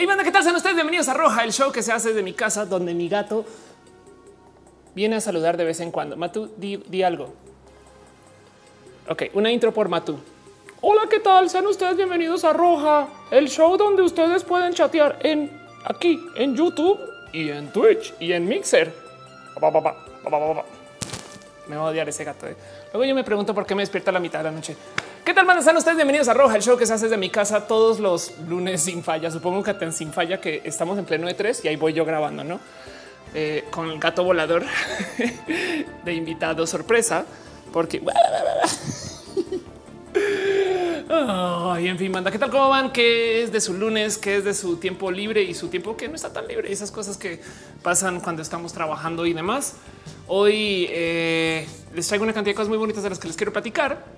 Hey, banda, ¿qué tal? Sean ustedes bienvenidos a Roja, el show que se hace de mi casa, donde mi gato viene a saludar de vez en cuando. Matu, di, algo. Ok, una intro por Matu. Hola, ¿qué tal? Sean ustedes bienvenidos a Roja, el show donde ustedes pueden chatear en aquí, en YouTube y en Twitch y en Mixer. Me va a odiar ese gato. Eh. Luego yo me pregunto por qué me despierta a la mitad de la noche. ¿Qué tal, man? Están ustedes bienvenidos a Roja, el show que se hace desde mi casa todos los lunes sin falla. Supongo que tan sin falla que estamos en pleno de tres y ahí voy yo grabando, no? Eh, con el gato volador de invitado sorpresa, porque y en fin, manda, ¿qué tal? ¿Cómo van? ¿Qué es de su lunes? ¿Qué es de su tiempo libre y su tiempo que no está tan libre? Esas cosas que pasan cuando estamos trabajando y demás. Hoy eh, les traigo una cantidad de cosas muy bonitas de las que les quiero platicar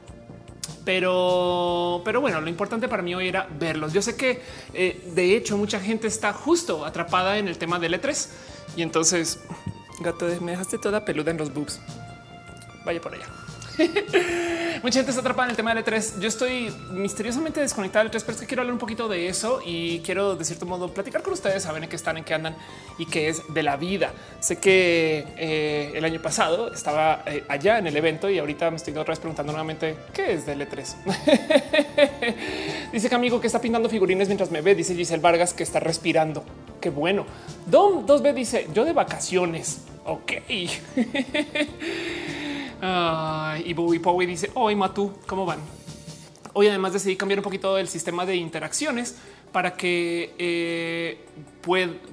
pero, pero bueno, lo importante para mí hoy era verlos. Yo sé que eh, de hecho mucha gente está justo atrapada en el tema del E3 y entonces gato, me dejaste toda peluda en los boobs. Vaya por allá. Mucha gente está atrapada en el tema del E3. Yo estoy misteriosamente desconectado del E3, pero es que quiero hablar un poquito de eso y quiero de cierto modo platicar con ustedes, saben en qué están, en qué andan y qué es de la vida. Sé que eh, el año pasado estaba eh, allá en el evento y ahorita me estoy otra vez preguntando nuevamente qué es del E3. dice que amigo que está pintando figurines mientras me ve. Dice Giselle Vargas que está respirando. Qué bueno. Dom 2B dice yo de vacaciones. Ok. y Bowie Powie dice hoy Matu, ¿cómo van? Hoy además decidí cambiar un poquito el sistema de interacciones para que eh,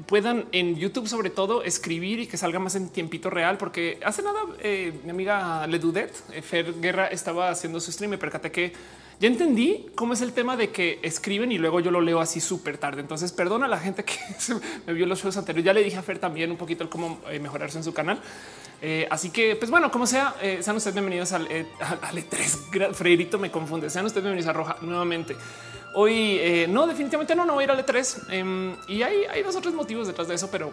puedan en YouTube sobre todo escribir y que salga más en tiempito real, porque hace nada eh, mi amiga Ledudet, eh, Fer Guerra, estaba haciendo su stream y percaté que ya entendí cómo es el tema de que escriben y luego yo lo leo así súper tarde. Entonces perdona a la gente que me vio los shows anteriores. Ya le dije a Fer también un poquito cómo mejorarse en su canal. Eh, así que, pues bueno, como sea, eh, sean ustedes bienvenidos al, eh, E3. Freirito me confunde. Sean ustedes bienvenidos a Roja nuevamente. Hoy no, definitivamente no, no voy a ir al E3 em, y hay, dos o tres motivos detrás de eso, pero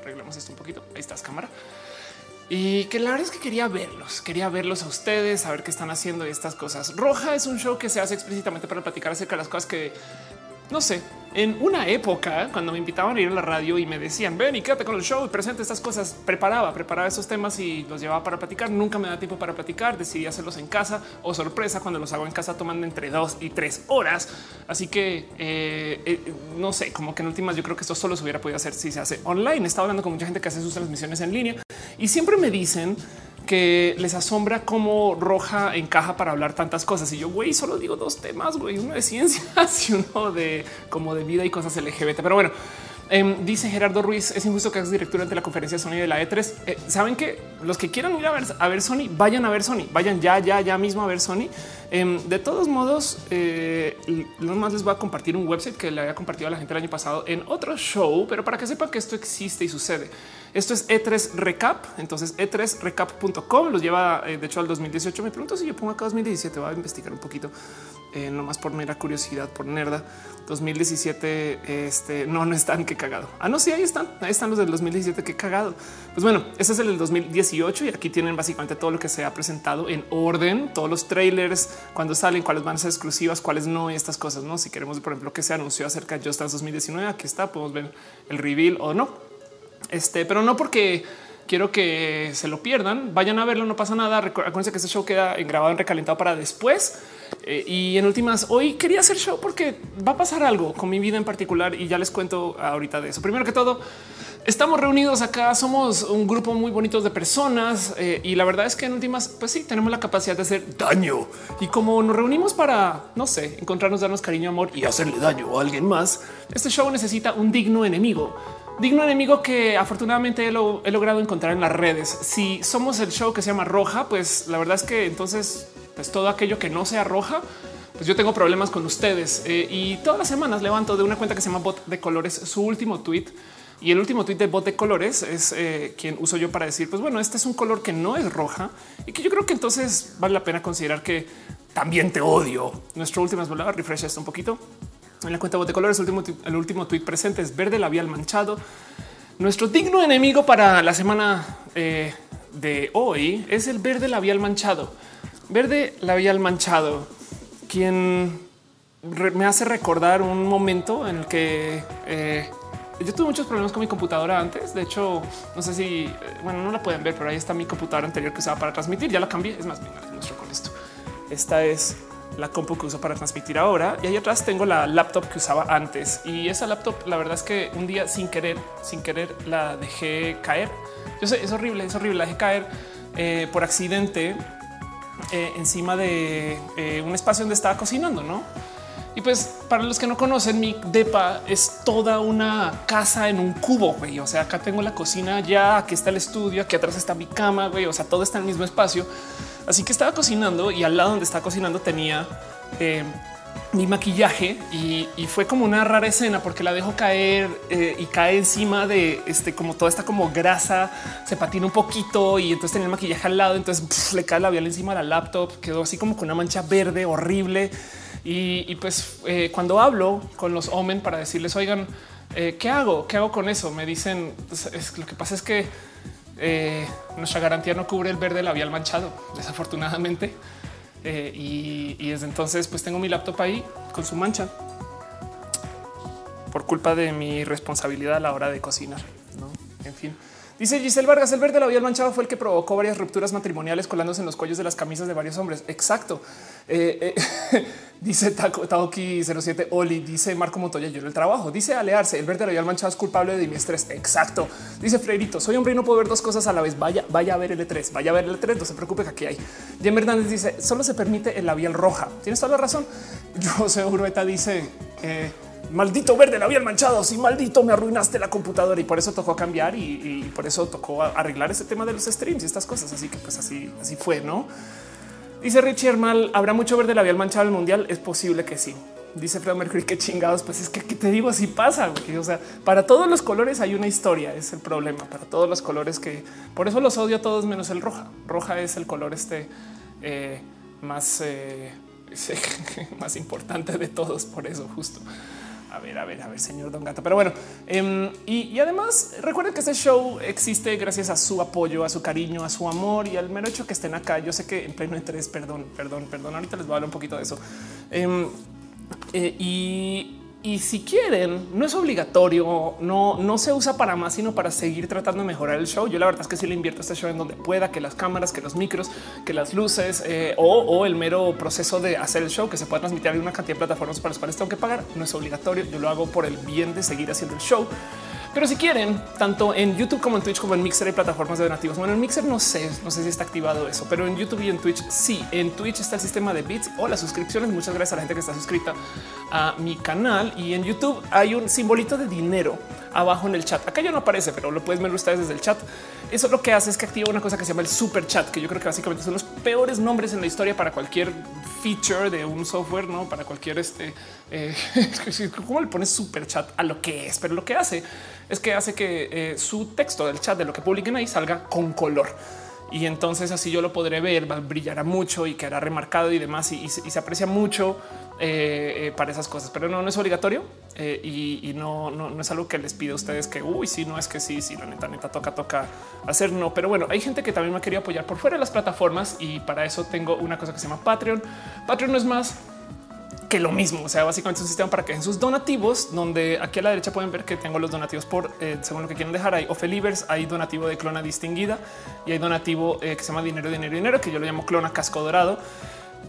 arreglamos esto un poquito. Ahí estás, cámara. Y que la verdad es que quería verlos, quería verlos a ustedes, saber qué están haciendo estas cosas. Roja es un show que se hace explícitamente para platicar acerca de las cosas que no sé, en una época cuando me invitaban a ir a la radio y me decían ven y quédate con el show presente estas cosas, preparaba, preparaba esos temas y los llevaba para platicar. Nunca me da tiempo para platicar. Decidí hacerlos en casa o sorpresa. Cuando los hago en casa toman entre dos y tres horas. Así que eh, eh, no sé, como que en últimas yo creo que esto solo se hubiera podido hacer si se hace online. Estaba hablando con mucha gente que hace sus transmisiones en línea y siempre me dicen que les asombra cómo Roja encaja para hablar tantas cosas. Y yo, güey, solo digo dos temas, güey, uno de ciencias y uno de como de vida y cosas LGBT. Pero bueno, em, dice Gerardo Ruiz, es injusto que hagas director ante la conferencia Sony de la E3. Eh, Saben que los que quieran ir a ver, a ver Sony, vayan a ver Sony, vayan ya, ya, ya mismo a ver Sony. Em, de todos modos, eh, más les voy a compartir un website que le había compartido a la gente el año pasado en otro show, pero para que sepan que esto existe y sucede. Esto es E3 Recap. Entonces E3recap.com los lleva eh, de hecho al 2018. Me pregunto si yo pongo acá 2017, voy a investigar un poquito, eh, nomás por mera curiosidad, por nerda. 2017, este no, no están, qué cagado. Ah, no, sí, ahí están, ahí están los del 2017, qué cagado. Pues bueno, ese es el del 2018 y aquí tienen básicamente todo lo que se ha presentado en orden, todos los trailers, cuando salen, cuáles van a ser exclusivas, cuáles no, estas cosas, no? Si queremos, por ejemplo, que se anunció acerca de Just Dance 2019, aquí está, podemos ver el reveal o no. Este, pero no porque quiero que se lo pierdan. Vayan a verlo, no pasa nada. Acuérdense que este show queda grabado en recalentado para después. Eh, y en últimas, hoy quería hacer show porque va a pasar algo con mi vida en particular y ya les cuento ahorita de eso. Primero que todo, estamos reunidos acá, somos un grupo muy bonito de personas eh, y la verdad es que en últimas, pues sí, tenemos la capacidad de hacer daño. Y como nos reunimos para, no sé, encontrarnos, darnos cariño, amor y hacerle daño a alguien más, este show necesita un digno enemigo digno enemigo que afortunadamente he, logrado encontrar en las redes. Si somos el show que se llama Roja, pues la verdad es que entonces, pues todo aquello que no sea roja, pues yo tengo problemas con ustedes eh, y todas las semanas levanto de una cuenta que se llama Bot de Colores su último tweet. Y el último tweet de Bot de Colores es eh, quien uso yo para decir, pues bueno, este es un color que no es roja y que yo creo que entonces vale la pena considerar que también te odio. Nuestro último es refresh esto un poquito en la cuenta de colores. El último, el último tweet presente es verde labial manchado. Nuestro digno enemigo para la semana eh, de hoy es el verde labial manchado. Verde labial manchado, quien me hace recordar un momento en el que eh, yo tuve muchos problemas con mi computadora antes. De hecho, no sé si, eh, bueno, no la pueden ver, pero ahí está mi computadora anterior que usaba para transmitir. Ya la cambié. Es más, bien, muestro con esto. Esta es la compu que uso para transmitir ahora y ahí atrás tengo la laptop que usaba antes y esa laptop la verdad es que un día sin querer sin querer la dejé caer yo sé es horrible es horrible la dejé caer eh, por accidente eh, encima de un espacio donde estaba cocinando no y pues para los que no conocen, mi depa es toda una casa en un cubo. Güey. O sea, acá tengo la cocina ya, aquí está el estudio, aquí atrás está mi cama. Güey. O sea, todo está en el mismo espacio. Así que estaba cocinando y al lado donde estaba cocinando tenía eh, mi maquillaje y, fue como una rara escena porque la dejo caer eh, y cae encima de este, como toda esta como grasa, se patina un poquito y entonces tenía el maquillaje al lado. Entonces le cae la labial encima de la laptop, quedó así como con una mancha verde horrible. Y, pues eh, cuando hablo con los Omen para decirles, oigan, ¿qué hago? ¿Qué hago con eso? Me dicen, pues, es, lo que pasa es que eh, nuestra garantía no cubre el verde labial manchado, desafortunadamente. Y, y, desde entonces pues tengo mi laptop ahí con su mancha por culpa de mi responsabilidad a la hora de cocinar. ¿no? En fin. Dice Giselle Vargas, el verde labial manchado fue el que provocó varias rupturas matrimoniales colándose en los cuellos de las camisas de varios hombres. Exacto. Eh, eh, dice Taoki 07 Oli, dice Marco Montoya, yo el trabajo. Dice Alearse, el verde labial manchado es culpable de mi estrés. Exacto. Dice Freirito, soy hombre y no puedo ver dos cosas a la vez. Vaya, vaya a ver el E3, vaya a ver el E3, no se preocupe que aquí hay. Jem Hernández dice, solo se permite el labial roja. Tienes toda la razón. Yo Urueta dice, eh, maldito verde labial manchado, si maldito me arruinaste la computadora y por eso tocó cambiar y, por eso tocó arreglar ese tema de los streams y estas cosas. Así que pues así, así fue, ¿no? Dice Richie Hermal, ¿habrá mucho verde labial manchado el mundial? Es posible que sí. Dice Fred Mercury, qué chingados, pues es que te digo, así pasa. O sea, para todos los colores hay una historia, es el problema. Para todos los colores que por eso los odio a todos menos el roja. Roja es el color este eh, más, eh, más importante de todos, por eso justo. A ver, a ver, a ver, señor Don Gato. Pero bueno, em, y, además recuerden que este show existe gracias a su apoyo, a su cariño, a su amor y al mero hecho que estén acá. Yo sé que en pleno interés, perdón, perdón, perdón. Ahorita les voy a hablar un poquito de eso. Em, eh, y y si quieren, no es obligatorio, no, no se usa para más, sino para seguir tratando de mejorar el show. Yo la verdad es que sí le invierto este show en donde pueda, que las cámaras, que los micros, que las luces eh, o, el mero proceso de hacer el show que se pueda transmitir en una cantidad de plataformas para las cuales tengo que pagar. No es obligatorio. Yo lo hago por el bien de seguir haciendo el show. Pero si quieren, tanto en YouTube como en Twitch, como en Mixer hay plataformas de donativos. Bueno, en Mixer no sé, no sé si está activado eso, pero en YouTube y en Twitch sí. En Twitch está el sistema de bits o las suscripciones. Muchas gracias a la gente que está suscrita a mi canal y en YouTube hay un simbolito de dinero abajo en el chat. Acá ya no aparece, pero lo pueden ver ustedes desde el chat. Eso lo que hace es que activa una cosa que se llama el super chat, que yo creo que básicamente son los peores nombres en la historia para cualquier feature de un software, no para cualquier este. Eh, ¿Cómo le pones super chat a lo que es? Pero lo que hace es que hace que eh, su texto del chat de lo que publiquen ahí salga con color. Y entonces así yo lo podré ver, brillará mucho y quedará remarcado y demás. Y, se aprecia mucho eh, para esas cosas, pero no, es obligatorio y, no, no, es algo que les pido a ustedes que uy, si no es que sí, sí, la neta, neta toca, toca hacer. No, pero bueno, hay gente que también me quería apoyar por fuera de las plataformas y para eso tengo una cosa que se llama Patreon. Patreon no es más que lo mismo. O sea, básicamente es un sistema para que en sus donativos, donde aquí a la derecha pueden ver que tengo los donativos por eh, según lo que quieren dejar. Hay Ofelivers, hay donativo de clona distinguida y hay donativo eh, que se llama dinero, dinero, dinero, que yo lo llamo clona casco dorado.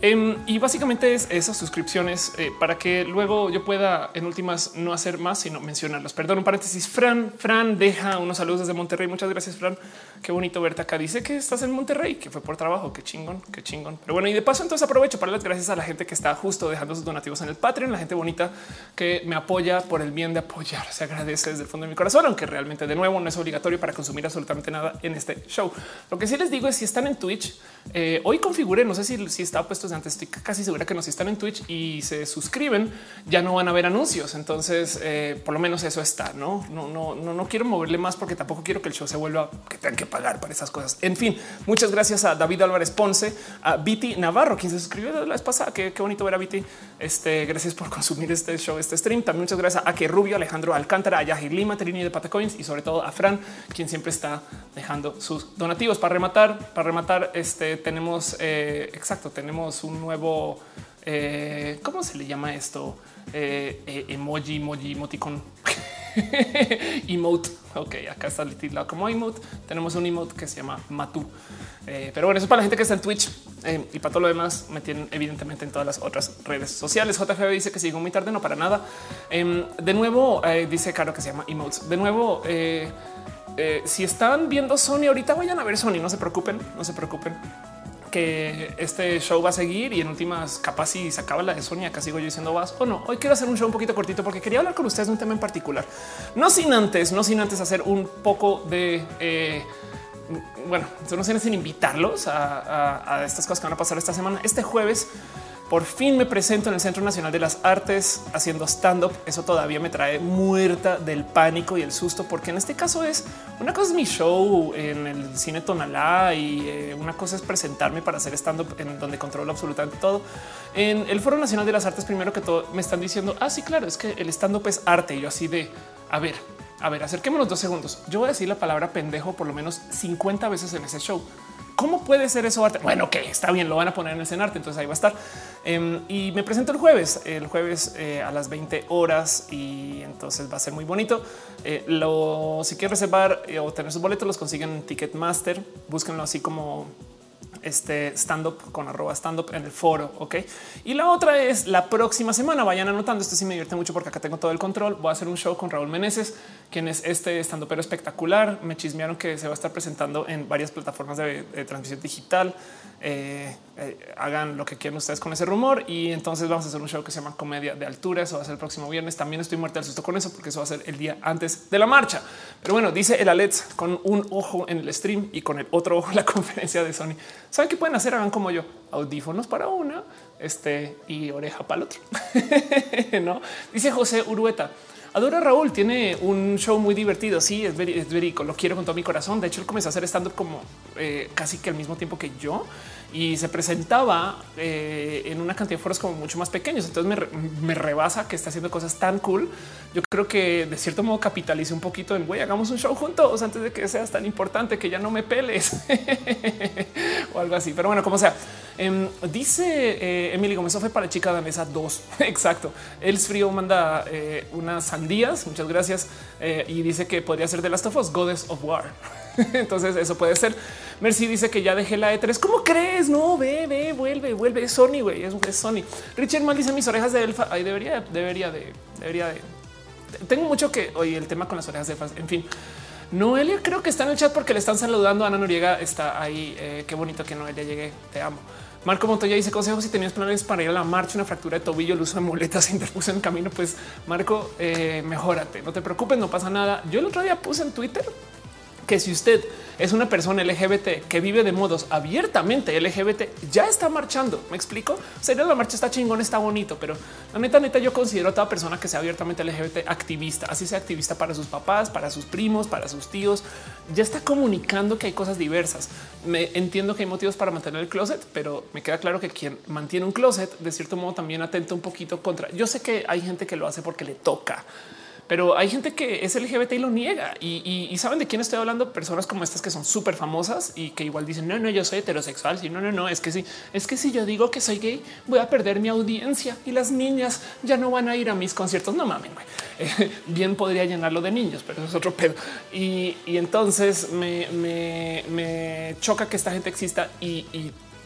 Em, y básicamente es esas suscripciones eh, para que luego yo pueda en últimas no hacer más, sino mencionarlos. Perdón, un paréntesis. Fran, Fran deja unos saludos desde Monterrey. Muchas gracias, Fran. Qué bonito verte acá. Dice que estás en Monterrey, que fue por trabajo. Qué chingón, qué chingón. Pero bueno, y de paso, entonces aprovecho para las gracias a la gente que está justo dejando sus donativos en el Patreon, la gente bonita que me apoya por el bien de apoyar. Se agradece desde el fondo de mi corazón, aunque realmente de nuevo no es obligatorio para consumir absolutamente nada en este show. Lo que sí les digo es si están en Twitch, eh, hoy configuré, no sé si, si está puesto antes, estoy casi segura que nos están en Twitch y se suscriben, ya no van a ver anuncios. Entonces, eh, por lo menos eso está. No, no, no, no, no quiero moverle más porque tampoco quiero que el show se vuelva que tengan que pagar para esas cosas. En fin, muchas gracias a David Álvarez Ponce, a Viti Navarro, quien se suscribió la vez pasada. Qué, bonito ver a Viti. Este, gracias por consumir este show, este stream. También muchas gracias a que Rubio, Alejandro Alcántara, a Yahir Lima, Terini de Patacoins y sobre todo a Fran, quien siempre está dejando sus donativos para rematar. Para rematar, este tenemos eh, exacto, tenemos un nuevo eh, ¿cómo se le llama esto? Eh, emoji, emoji, emoticon. emote. Ok, acá está el como emote. Tenemos un emote que se llama Matu. pero bueno, eso es para la gente que está en Twitch y para todo lo demás me tienen evidentemente en todas las otras redes sociales. JFB dice que sigo muy tarde, no para nada. Em, de nuevo, dice Caro que se llama emotes. De nuevo, si están viendo Sony ahorita, vayan a ver Sony. No se preocupen, no se preocupen que este show va a seguir y en últimas capaz si se acaba la de Sonia, acá sigo yo diciendo vas o no. Hoy quiero hacer un show un poquito cortito porque quería hablar con ustedes de un tema en particular. No sin antes, no sin antes hacer un poco de eh, bueno, no sin invitarlos a estas cosas que van a pasar esta semana. Este jueves por fin me presento en el Centro Nacional de las Artes haciendo stand up. Eso todavía me trae muerta del pánico y el susto, porque en este caso es una cosa es mi show en el cine Tonalá y eh, una cosa es presentarme para hacer stand up en donde controlo absolutamente todo. En el Foro Nacional de las Artes, primero que todo, me están diciendo, ah, sí, claro, es que el stand up es arte. Y yo así de, a ver, a ver, acerquémonos dos segundos. Yo voy a decir la palabra pendejo por lo menos 50 veces en ese show. ¿Cómo puede ser eso arte? Bueno, que está bien, lo van a poner en el arte, entonces ahí va a estar. Em, y me presento el jueves, el jueves eh, a las 20 horas y entonces va a ser muy bonito. Eh, si quieren reservar eh, o tener sus boletos, los consiguen en Ticketmaster. Búsquenlo así como este stand up con arroba stand up en el foro. Ok. Y la otra es la próxima semana. Vayan anotando. Esto sí me divierte mucho porque acá tengo todo el control. Voy a hacer un show con Raúl Meneses, quien es este stand pero espectacular. Me chismearon que se va a estar presentando en varias plataformas de transmisión digital. Eh, eh, hagan lo que quieran ustedes con ese rumor y entonces vamos a hacer un show que se llama Comedia de Altura. Eso va a ser el próximo viernes. También estoy muerta del susto con eso porque eso va a ser el día antes de la marcha. Pero bueno, dice el Alex con un ojo en el stream y con el otro ojo en la conferencia de Sony. ¿Saben qué pueden hacer? Hagan como yo. Audífonos para una este, y oreja para el otro. no dice José Urueta. Adora Raúl tiene un show muy divertido. Sí, es, verídico. Lo quiero con todo mi corazón. De hecho, él comenzó a hacer stand up como eh, casi que al mismo tiempo que yo y se presentaba eh, en una cantidad de foros como mucho más pequeños. Entonces me, rebasa que está haciendo cosas tan cool. Yo creo que de cierto modo capitalice un poquito en güey, hagamos un show juntos antes de que seas tan importante que ya no me peles o algo así. Pero bueno, como sea, em, dice eh, Emily Gómez fue para chica danesa 2. Exacto. El frío manda eh, unas sandías. Muchas gracias. y dice que podría ser de las of Goddess of War. Entonces eso puede ser. Mercy dice que ya dejé la E3. ¿Cómo crees? No, ve, ve, vuelve, vuelve. Es Sony, güey. Es, Sony. Richard Mal dice mis orejas de elfa. Ahí debería, debería de, debería de. Tengo mucho que hoy el tema con las orejas de elfa. En fin. Noelia creo que está en el chat porque le están saludando. Ana Noriega está ahí. Eh, qué bonito que Noelia llegue. Te amo. Marco Montoya dice consejos si tenías planes para ir a la marcha, una fractura de tobillo, el uso de muletas se interpuso en el camino. Pues Marco, eh, mejórate, no te preocupes, no pasa nada. Yo el otro día puse en Twitter que si usted es una persona LGBT que vive de modos abiertamente LGBT, ya está marchando. Me explico. Sería la marcha está chingón, está bonito, pero la neta, neta, yo considero a toda persona que sea abiertamente LGBT activista, así sea activista para sus papás, para sus primos, para sus tíos. Ya está comunicando que hay cosas diversas. Me entiendo que hay motivos para mantener el closet, pero me queda claro que quien mantiene un closet de cierto modo también atenta un poquito contra. Yo sé que hay gente que lo hace porque le toca pero hay gente que es LGBT y lo niega. Y, saben de quién estoy hablando. Personas como estas que son súper famosas y que igual dicen no, no, yo soy heterosexual. Si no, no, no, es que sí, es que si yo digo que soy gay, voy a perder mi audiencia y las niñas ya no van a ir a mis conciertos. No mamen, bien podría llenarlo de niños, pero es otro pedo. Y, entonces me, me, choca que esta gente exista y,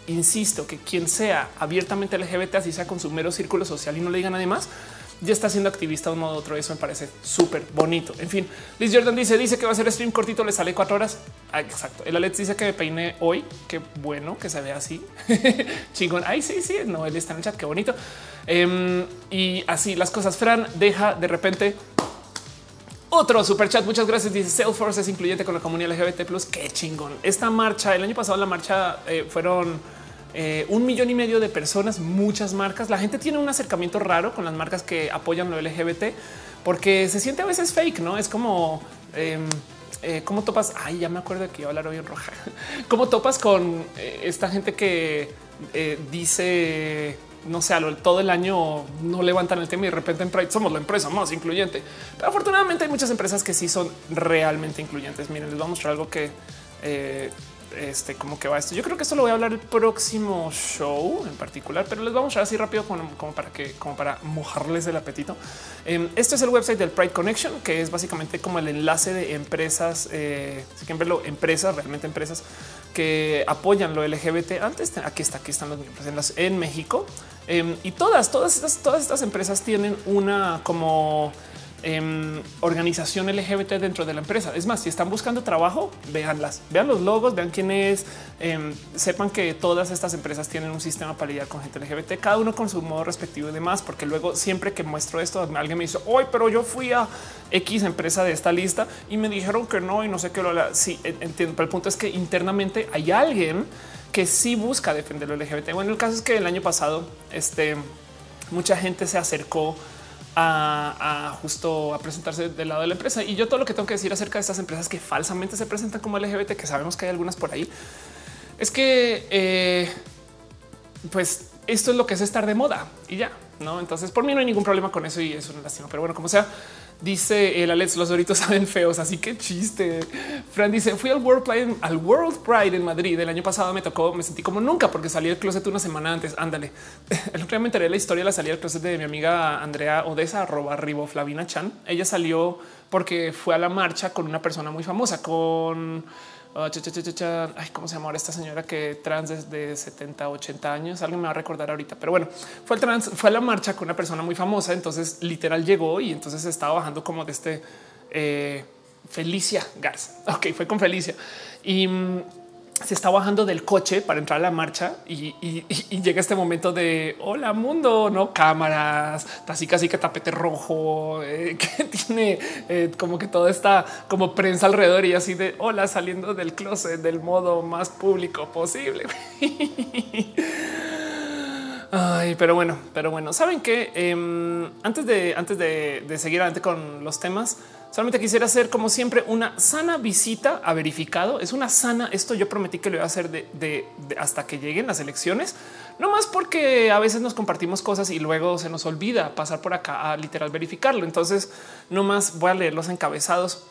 insisto que quien sea abiertamente LGBT, así sea con su mero círculo social y no le digan nada más, ya está siendo activista de un modo u otro. Eso me parece súper bonito. En fin, Liz Jordan dice, dice que va a ser stream cortito, le sale cuatro horas. Ah, exacto. El Alex dice que me peiné hoy. Qué bueno que se vea así. Chingón. Ay, sí, sí. No, él está en el chat. Qué bonito. Em, y así las cosas. Fran deja de repente otro super chat. Muchas gracias. Dice Salesforce es incluyente con la comunidad LGBT. Qué chingón. Esta marcha, el año pasado, la marcha eh, fueron eh, un millón y medio de personas, muchas marcas. La gente tiene un acercamiento raro con las marcas que apoyan lo LGBT porque se siente a veces fake, no es como eh, eh, cómo topas. Ay, ya me acuerdo de que iba a hablar hoy en roja. Cómo topas con esta gente que dice no sé, todo el año no levantan el tema y de repente en Pride somos la empresa más incluyente. Pero afortunadamente hay muchas empresas que sí son realmente incluyentes. Miren, les voy a mostrar algo que este, cómo que va esto. Yo creo que esto lo voy a hablar el próximo show en particular, pero les vamos a así rápido como, para que, como para mojarles el apetito. Eh, este es el website del Pride Connection, que es básicamente como el enlace de empresas, eh, si quieren verlo, empresas, realmente empresas que apoyan lo LGBT. Antes aquí está, aquí están los miembros en México em, y todas, todas estas, todas estas empresas tienen una como Em, organización LGBT dentro de la empresa. Es más, si están buscando trabajo, véanlas, vean los logos, vean quién es, em, sepan que todas estas empresas tienen un sistema para lidiar con gente LGBT, cada uno con su modo respectivo y demás, porque luego siempre que muestro esto, alguien me dice, hoy, pero yo fui a X empresa de esta lista y me dijeron que no y no sé qué. Lo, sí, entiendo, pero el punto es que internamente hay alguien que sí busca defender lo LGBT. Bueno, el caso es que el año pasado, este, mucha gente se acercó a, justo a presentarse del lado de la empresa. Y yo todo lo que tengo que decir acerca de estas empresas que falsamente se presentan como LGBT, que sabemos que hay algunas por ahí, es que eh, pues esto es lo que es estar de moda y ya, no? Entonces por mí no hay ningún problema con eso y es una lástima, pero bueno, como sea, Dice el Alex, los doritos saben feos, así que chiste. Fran dice, fui al World Pride, al World Pride en Madrid el año pasado, me tocó, me sentí como nunca porque salí del closet una semana antes. Ándale. El otro día me enteré de la historia de la salida del closet de mi amiga Andrea Odessa, arroba arriba Flavina Chan. Ella salió porque fue a la marcha con una persona muy famosa, con Oh, ¿Cómo se llama esta señora que trans desde 70, 80 años? Alguien me va a recordar ahorita, pero bueno, fue el trans, fue a la marcha con una persona muy famosa. Entonces, literal llegó y entonces estaba bajando como de este eh, Felicia Garza. Ok, fue con Felicia y mm, se está bajando del coche para entrar a la marcha y, llega este momento de hola mundo, no cámaras, así que tapete rojo, eh, que tiene eh, como que toda esta como prensa alrededor y así de hola saliendo del closet del modo más público posible. Ay, pero bueno, pero bueno, saben que em, antes de antes de, seguir adelante con los temas, Solamente quisiera hacer, como siempre, una sana visita a verificado. Es una sana. Esto yo prometí que lo iba a hacer de, hasta que lleguen las elecciones, no más porque a veces nos compartimos cosas y luego se nos olvida pasar por acá a literal verificarlo. Entonces, no más voy a leer los encabezados.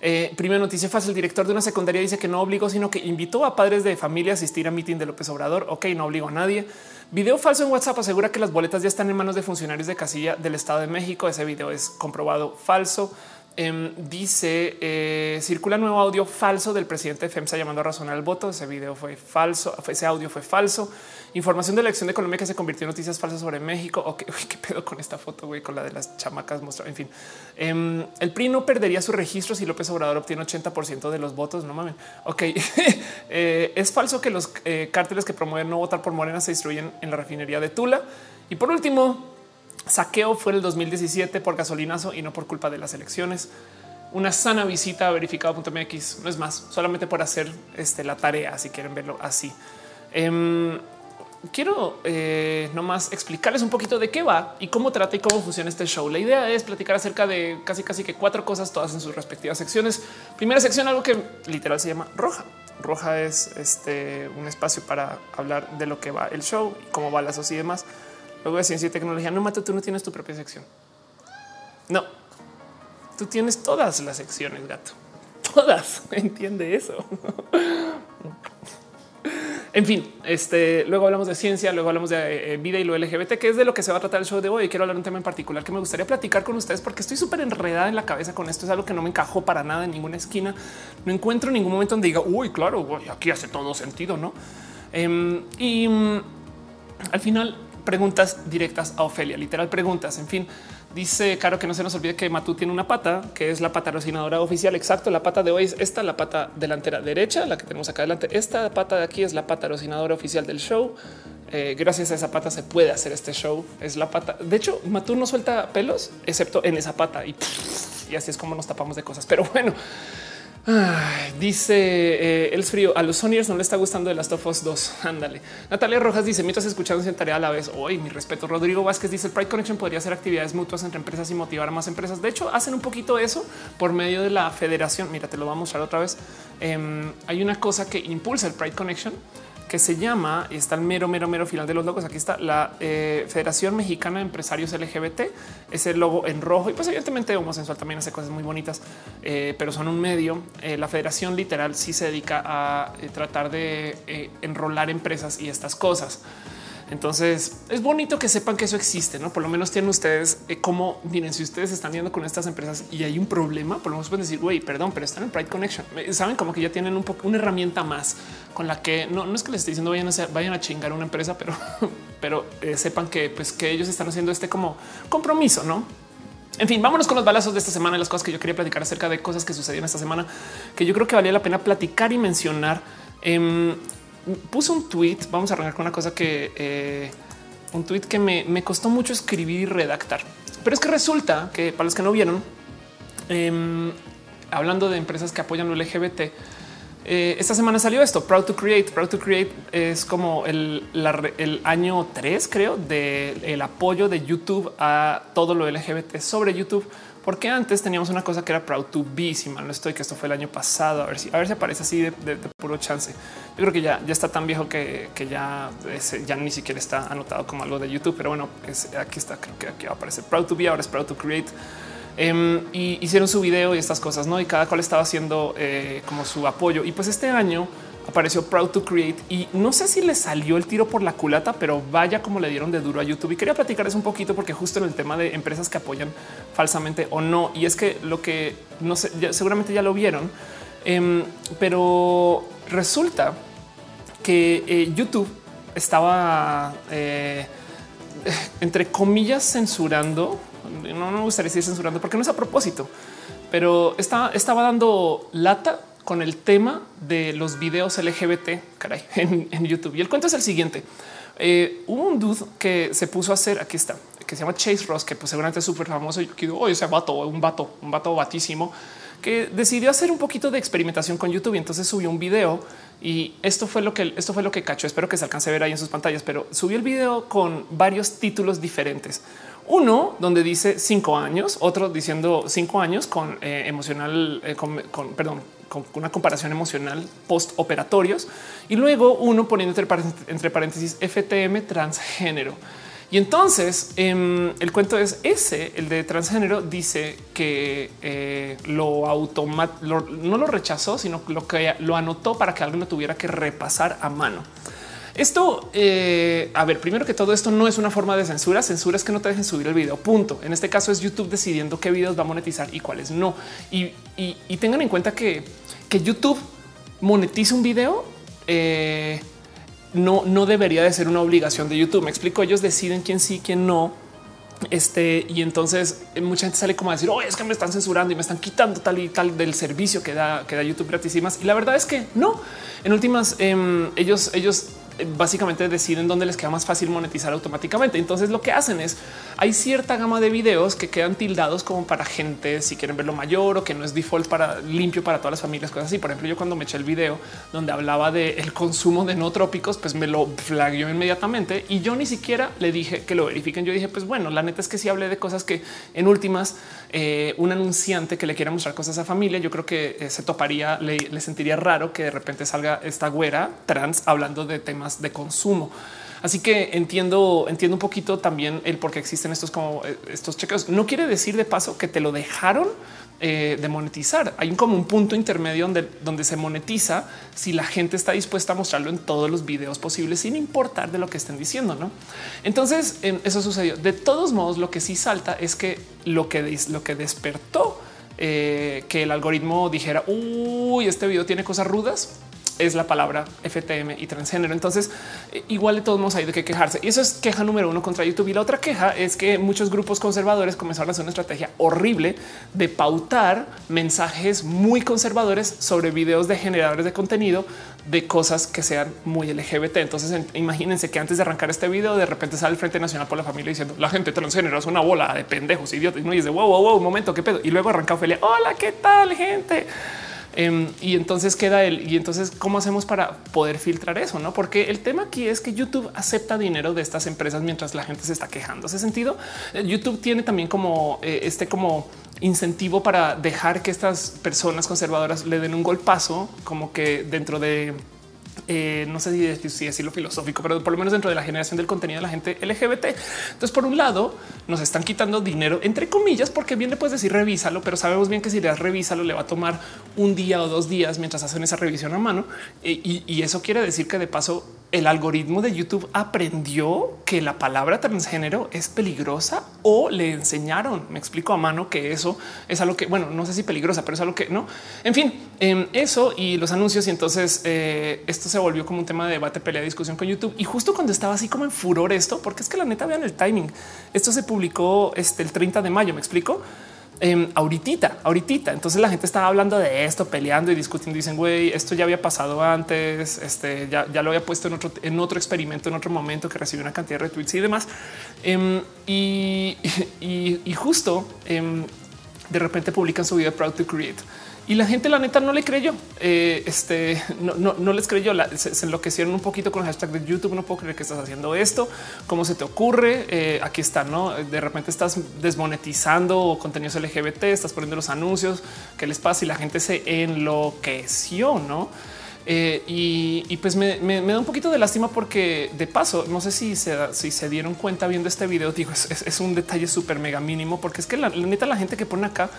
Eh, primera noticia fácil. El director de una secundaria dice que no obligó, sino que invitó a padres de familia a asistir a mitin de López Obrador. Ok, no obligó a nadie. Video falso en WhatsApp asegura que las boletas ya están en manos de funcionarios de casilla del Estado de México. Ese video es comprobado falso. Em, dice eh, circula nuevo audio falso del presidente de FEMSA llamando a razonar el voto. Ese video fue falso, ese audio fue falso. Información de la elección de Colombia que se convirtió en noticias falsas sobre México. Ok, qué pedo con esta foto, güey, con la de las chamacas mostró. En fin, em, el PRI no perdería su registro si López Obrador obtiene 80% de los votos. No mames. Ok, eh, es falso que los eh, cárteles que promueven no votar por Morena se destruyen en la refinería de Tula. Y por último, Saqueo fue el 2017 por gasolinazo y no por culpa de las elecciones. Una sana visita a verificado.mx. No es más, solamente por hacer este, la tarea, si quieren verlo así. Em, quiero eh, nomás explicarles un poquito de qué va y cómo trata y cómo funciona este show. La idea es platicar acerca de casi casi que cuatro cosas, todas en sus respectivas secciones. Primera sección, algo que literal se llama roja. Roja es este un espacio para hablar de lo que va el show cómo va la sociedad y demás. Luego de ciencia y tecnología. No, Mato, tú no tienes tu propia sección. No, tú tienes todas las secciones, gato. Todas. Entiende eso. En fin, este luego hablamos de ciencia, luego hablamos de eh, vida y lo LGBT, que es de lo que se va a tratar el show de hoy. Quiero hablar de un tema en particular que me gustaría platicar con ustedes porque estoy súper enredada en la cabeza con esto. Es algo que no me encajó para nada en ninguna esquina. No encuentro ningún momento donde diga, uy, claro, aquí hace todo sentido, no? Em, y mm, al final preguntas directas a Ofelia, literal preguntas. En fin, dice Caro que no se nos olvide que Matú tiene una pata que es la patrocinadora oficial. Exacto. La pata de hoy es esta, la pata delantera derecha, la que tenemos acá adelante. Esta pata de aquí es la patrocinadora oficial del show. Eh, gracias a esa pata se puede hacer este show. Es la pata. De hecho, Matú no suelta pelos, excepto en esa pata y, y así es como nos tapamos de cosas. Pero bueno, dice eh, el frío a los Sonyers no le está gustando de Last of Us 2. Ándale. Natalia Rojas dice mientras escuchando en tarea a la vez. Hoy mi respeto. Rodrigo Vázquez dice el Pride Connection podría hacer actividades mutuas entre empresas y motivar a más empresas. De hecho, hacen un poquito eso por medio de la federación. Mira, te lo voy a mostrar otra vez. Em, hay una cosa que impulsa el Pride Connection que se llama, y está el mero, mero, mero final de los logos. Aquí está la eh, Federación Mexicana de Empresarios LGBT. Es el logo en rojo y pues evidentemente homosexual también hace cosas muy bonitas, eh, pero son un medio. Eh, la federación literal sí se dedica a tratar de enrolar empresas y estas cosas. Entonces es bonito que sepan que eso existe, no? Por lo menos tienen ustedes eh, como miren, si ustedes están viendo con estas empresas y hay un problema, por lo menos pueden decir, güey, perdón, pero están en Pride Connection. Saben como que ya tienen un poco una herramienta más con la que no, no es que les esté diciendo vayan a, vayan a chingar una empresa, pero, pero eh, sepan que, pues, que ellos están haciendo este como compromiso, no? En fin, vámonos con los balazos de esta semana y las cosas que yo quería platicar acerca de cosas que sucedieron esta semana que yo creo que valía la pena platicar y mencionar. Em, puse un tweet. Vamos a arrancar con una cosa que eh, un tweet que me, costó mucho escribir y redactar, pero es que resulta que para los que no vieron, em, hablando de empresas que apoyan el LGBT, eh, esta semana salió esto. Proud to Create. Proud to Create es como el, el año 3, creo, del apoyo de YouTube a todo lo LGBT sobre YouTube porque antes teníamos una cosa que era Proud to Be, si mal no estoy, que esto fue el año pasado, a ver si, a ver si aparece así de, puro chance. Yo creo que ya, ya está tan viejo que, ya, ya ni siquiera está anotado como algo de YouTube, pero bueno, aquí está, creo que aquí va a aparecer Proud to Be, ahora es Proud to Create. Em, y hicieron su video y estas cosas, ¿no? Y cada cual estaba haciendo eh, como su apoyo. Y pues este año apareció Proud to Create y no sé si le salió el tiro por la culata, pero vaya como le dieron de duro a YouTube. Y quería platicarles un poquito porque justo en el tema de empresas que apoyan falsamente o no. Y es que lo que no sé, seguramente ya lo vieron, em, pero resulta que eh, YouTube estaba eh, entre comillas censurando. No me gustaría decir censurando porque no es a propósito, pero está, estaba dando lata con el tema de los videos LGBT caray, en, YouTube. Y el cuento es el siguiente. Eh, hubo un dude que se puso a hacer, aquí está, que se llama Chase Ross, que pues seguramente es súper famoso. Y que oh, ese vato, un vato, un vato batísimo, que decidió hacer un poquito de experimentación con YouTube y entonces subió un video y esto fue lo que esto fue lo que cachó. Espero que se alcance a ver ahí en sus pantallas, pero subió el video con varios títulos diferentes. Uno donde dice cinco años, otro diciendo cinco años con eh, emocional, eh, con, perdón, con una comparación emocional post operatorios y luego uno poniendo entre paréntesis, FTM transgénero. Y entonces em, el cuento es ese, el de transgénero dice que eh, lo automat no lo rechazó, sino lo que lo anotó para que alguien lo tuviera que repasar a mano. Esto, eh, a ver, primero que todo esto no es una forma de censura. Censura es que no te dejen subir el video. Punto. En este caso es YouTube decidiendo qué videos va a monetizar y cuáles no. Y, tengan en cuenta que, que YouTube monetiza un video. Eh, no, no debería de ser una obligación de YouTube. Me explico. Ellos deciden quién sí, quién no. Este y entonces eh, mucha gente sale como a decir, oh, es que me están censurando y me están quitando tal y tal del servicio que da, que da YouTube gratísimas. Y la verdad es que no. En últimas, em, ellos, ellos básicamente deciden dónde les queda más fácil monetizar automáticamente. Entonces lo que hacen es hay cierta gama de videos que quedan tildados como para gente si quieren verlo mayor o que no es default para limpio para todas las familias, cosas así. Por ejemplo, yo cuando me eché el video donde hablaba del el consumo de no trópicos, pues me lo flagueó inmediatamente y yo ni siquiera le dije que lo verifiquen. Yo dije, pues bueno, la neta es que si hablé de cosas que en últimas eh, un anunciante que le quiera mostrar cosas a familia, yo creo que eh, se toparía, le, le sentiría raro que de repente salga esta güera trans hablando de temas de consumo. Así que entiendo, entiendo un poquito también el por qué existen estos como eh, estos chequeos. No quiere decir de paso que te lo dejaron eh, de monetizar. Hay como un punto intermedio donde, donde se monetiza si la gente está dispuesta a mostrarlo en todos los videos posibles, sin importar de lo que estén diciendo. No, entonces eso sucedió. De todos modos, lo que sí salta es que lo que, lo que despertó eh, que el algoritmo dijera uy, este video tiene cosas rudas es la palabra FTM y transgénero. Entonces, eh, igual de todos modos hay de qué quejarse. Y eso es queja número uno contra YouTube. Y la otra queja es que muchos grupos conservadores comenzaron a hacer una estrategia horrible de pautar mensajes muy conservadores sobre videos de generadores de contenido de cosas que sean muy LGBT. Entonces, imagínense que antes de arrancar este video, de repente sale el Frente Nacional por la Familia diciendo la gente transgénero es una bola de pendejos, idiotas. Y dice wow, wow, wow, un momento, qué pedo. Y luego arranca Ophelia. Hola, qué tal, gente? Em, y entonces queda él. Y entonces, ¿cómo hacemos para poder filtrar eso? No, porque el tema aquí es que YouTube acepta dinero de estas empresas mientras la gente se está quejando. Ese sentido, eh, YouTube tiene también como eh, este como incentivo para dejar que estas personas conservadoras le den un golpazo, como que dentro de eh, no sé si, decirlo filosófico, pero por lo menos dentro de la generación del contenido de la gente LGBT. Entonces, por un lado, nos están quitando dinero, entre comillas, porque bien le puedes decir revísalo, pero sabemos bien que si le das revísalo, le va a tomar un día o dos días mientras hacen esa revisión a mano. y eso quiere decir que de paso el algoritmo de YouTube aprendió que la palabra transgénero es peligrosa o le enseñaron, me explico a mano que eso es algo que, bueno, no sé si peligrosa, pero es algo que no. En fin, em, eso y los anuncios. Y entonces eh, esto se volvió como un tema de debate, pelea, discusión con YouTube. Y justo cuando estaba así como en furor esto, porque es que la neta vean el timing. Esto se publicó este, el 30 de mayo, me explico eh, ahorita, ahorita. Entonces la gente estaba hablando de esto, peleando y discutiendo. Dicen, güey, esto ya había pasado antes. Este ya, ya lo había puesto en otro, en otro experimento, en otro momento que recibió una cantidad de retweets y demás. Em, y, y, justo em, de repente publican su video Proud to Create y la gente, la neta, no le creyó. Eh, este no, les creyó. se, enloquecieron un poquito con el hashtag de YouTube. No puedo creer que estás haciendo esto. ¿Cómo se te ocurre? Eh, aquí está, no? De repente estás desmonetizando contenidos LGBT, estás poniendo los anuncios. ¿Qué les pasa? Y la gente se enloqueció, no? Eh, y, pues me, da un poquito de lástima porque de paso, no sé si se, si se dieron cuenta viendo este video, digo, es, un detalle súper mega mínimo porque es que la, la neta la gente que pone acá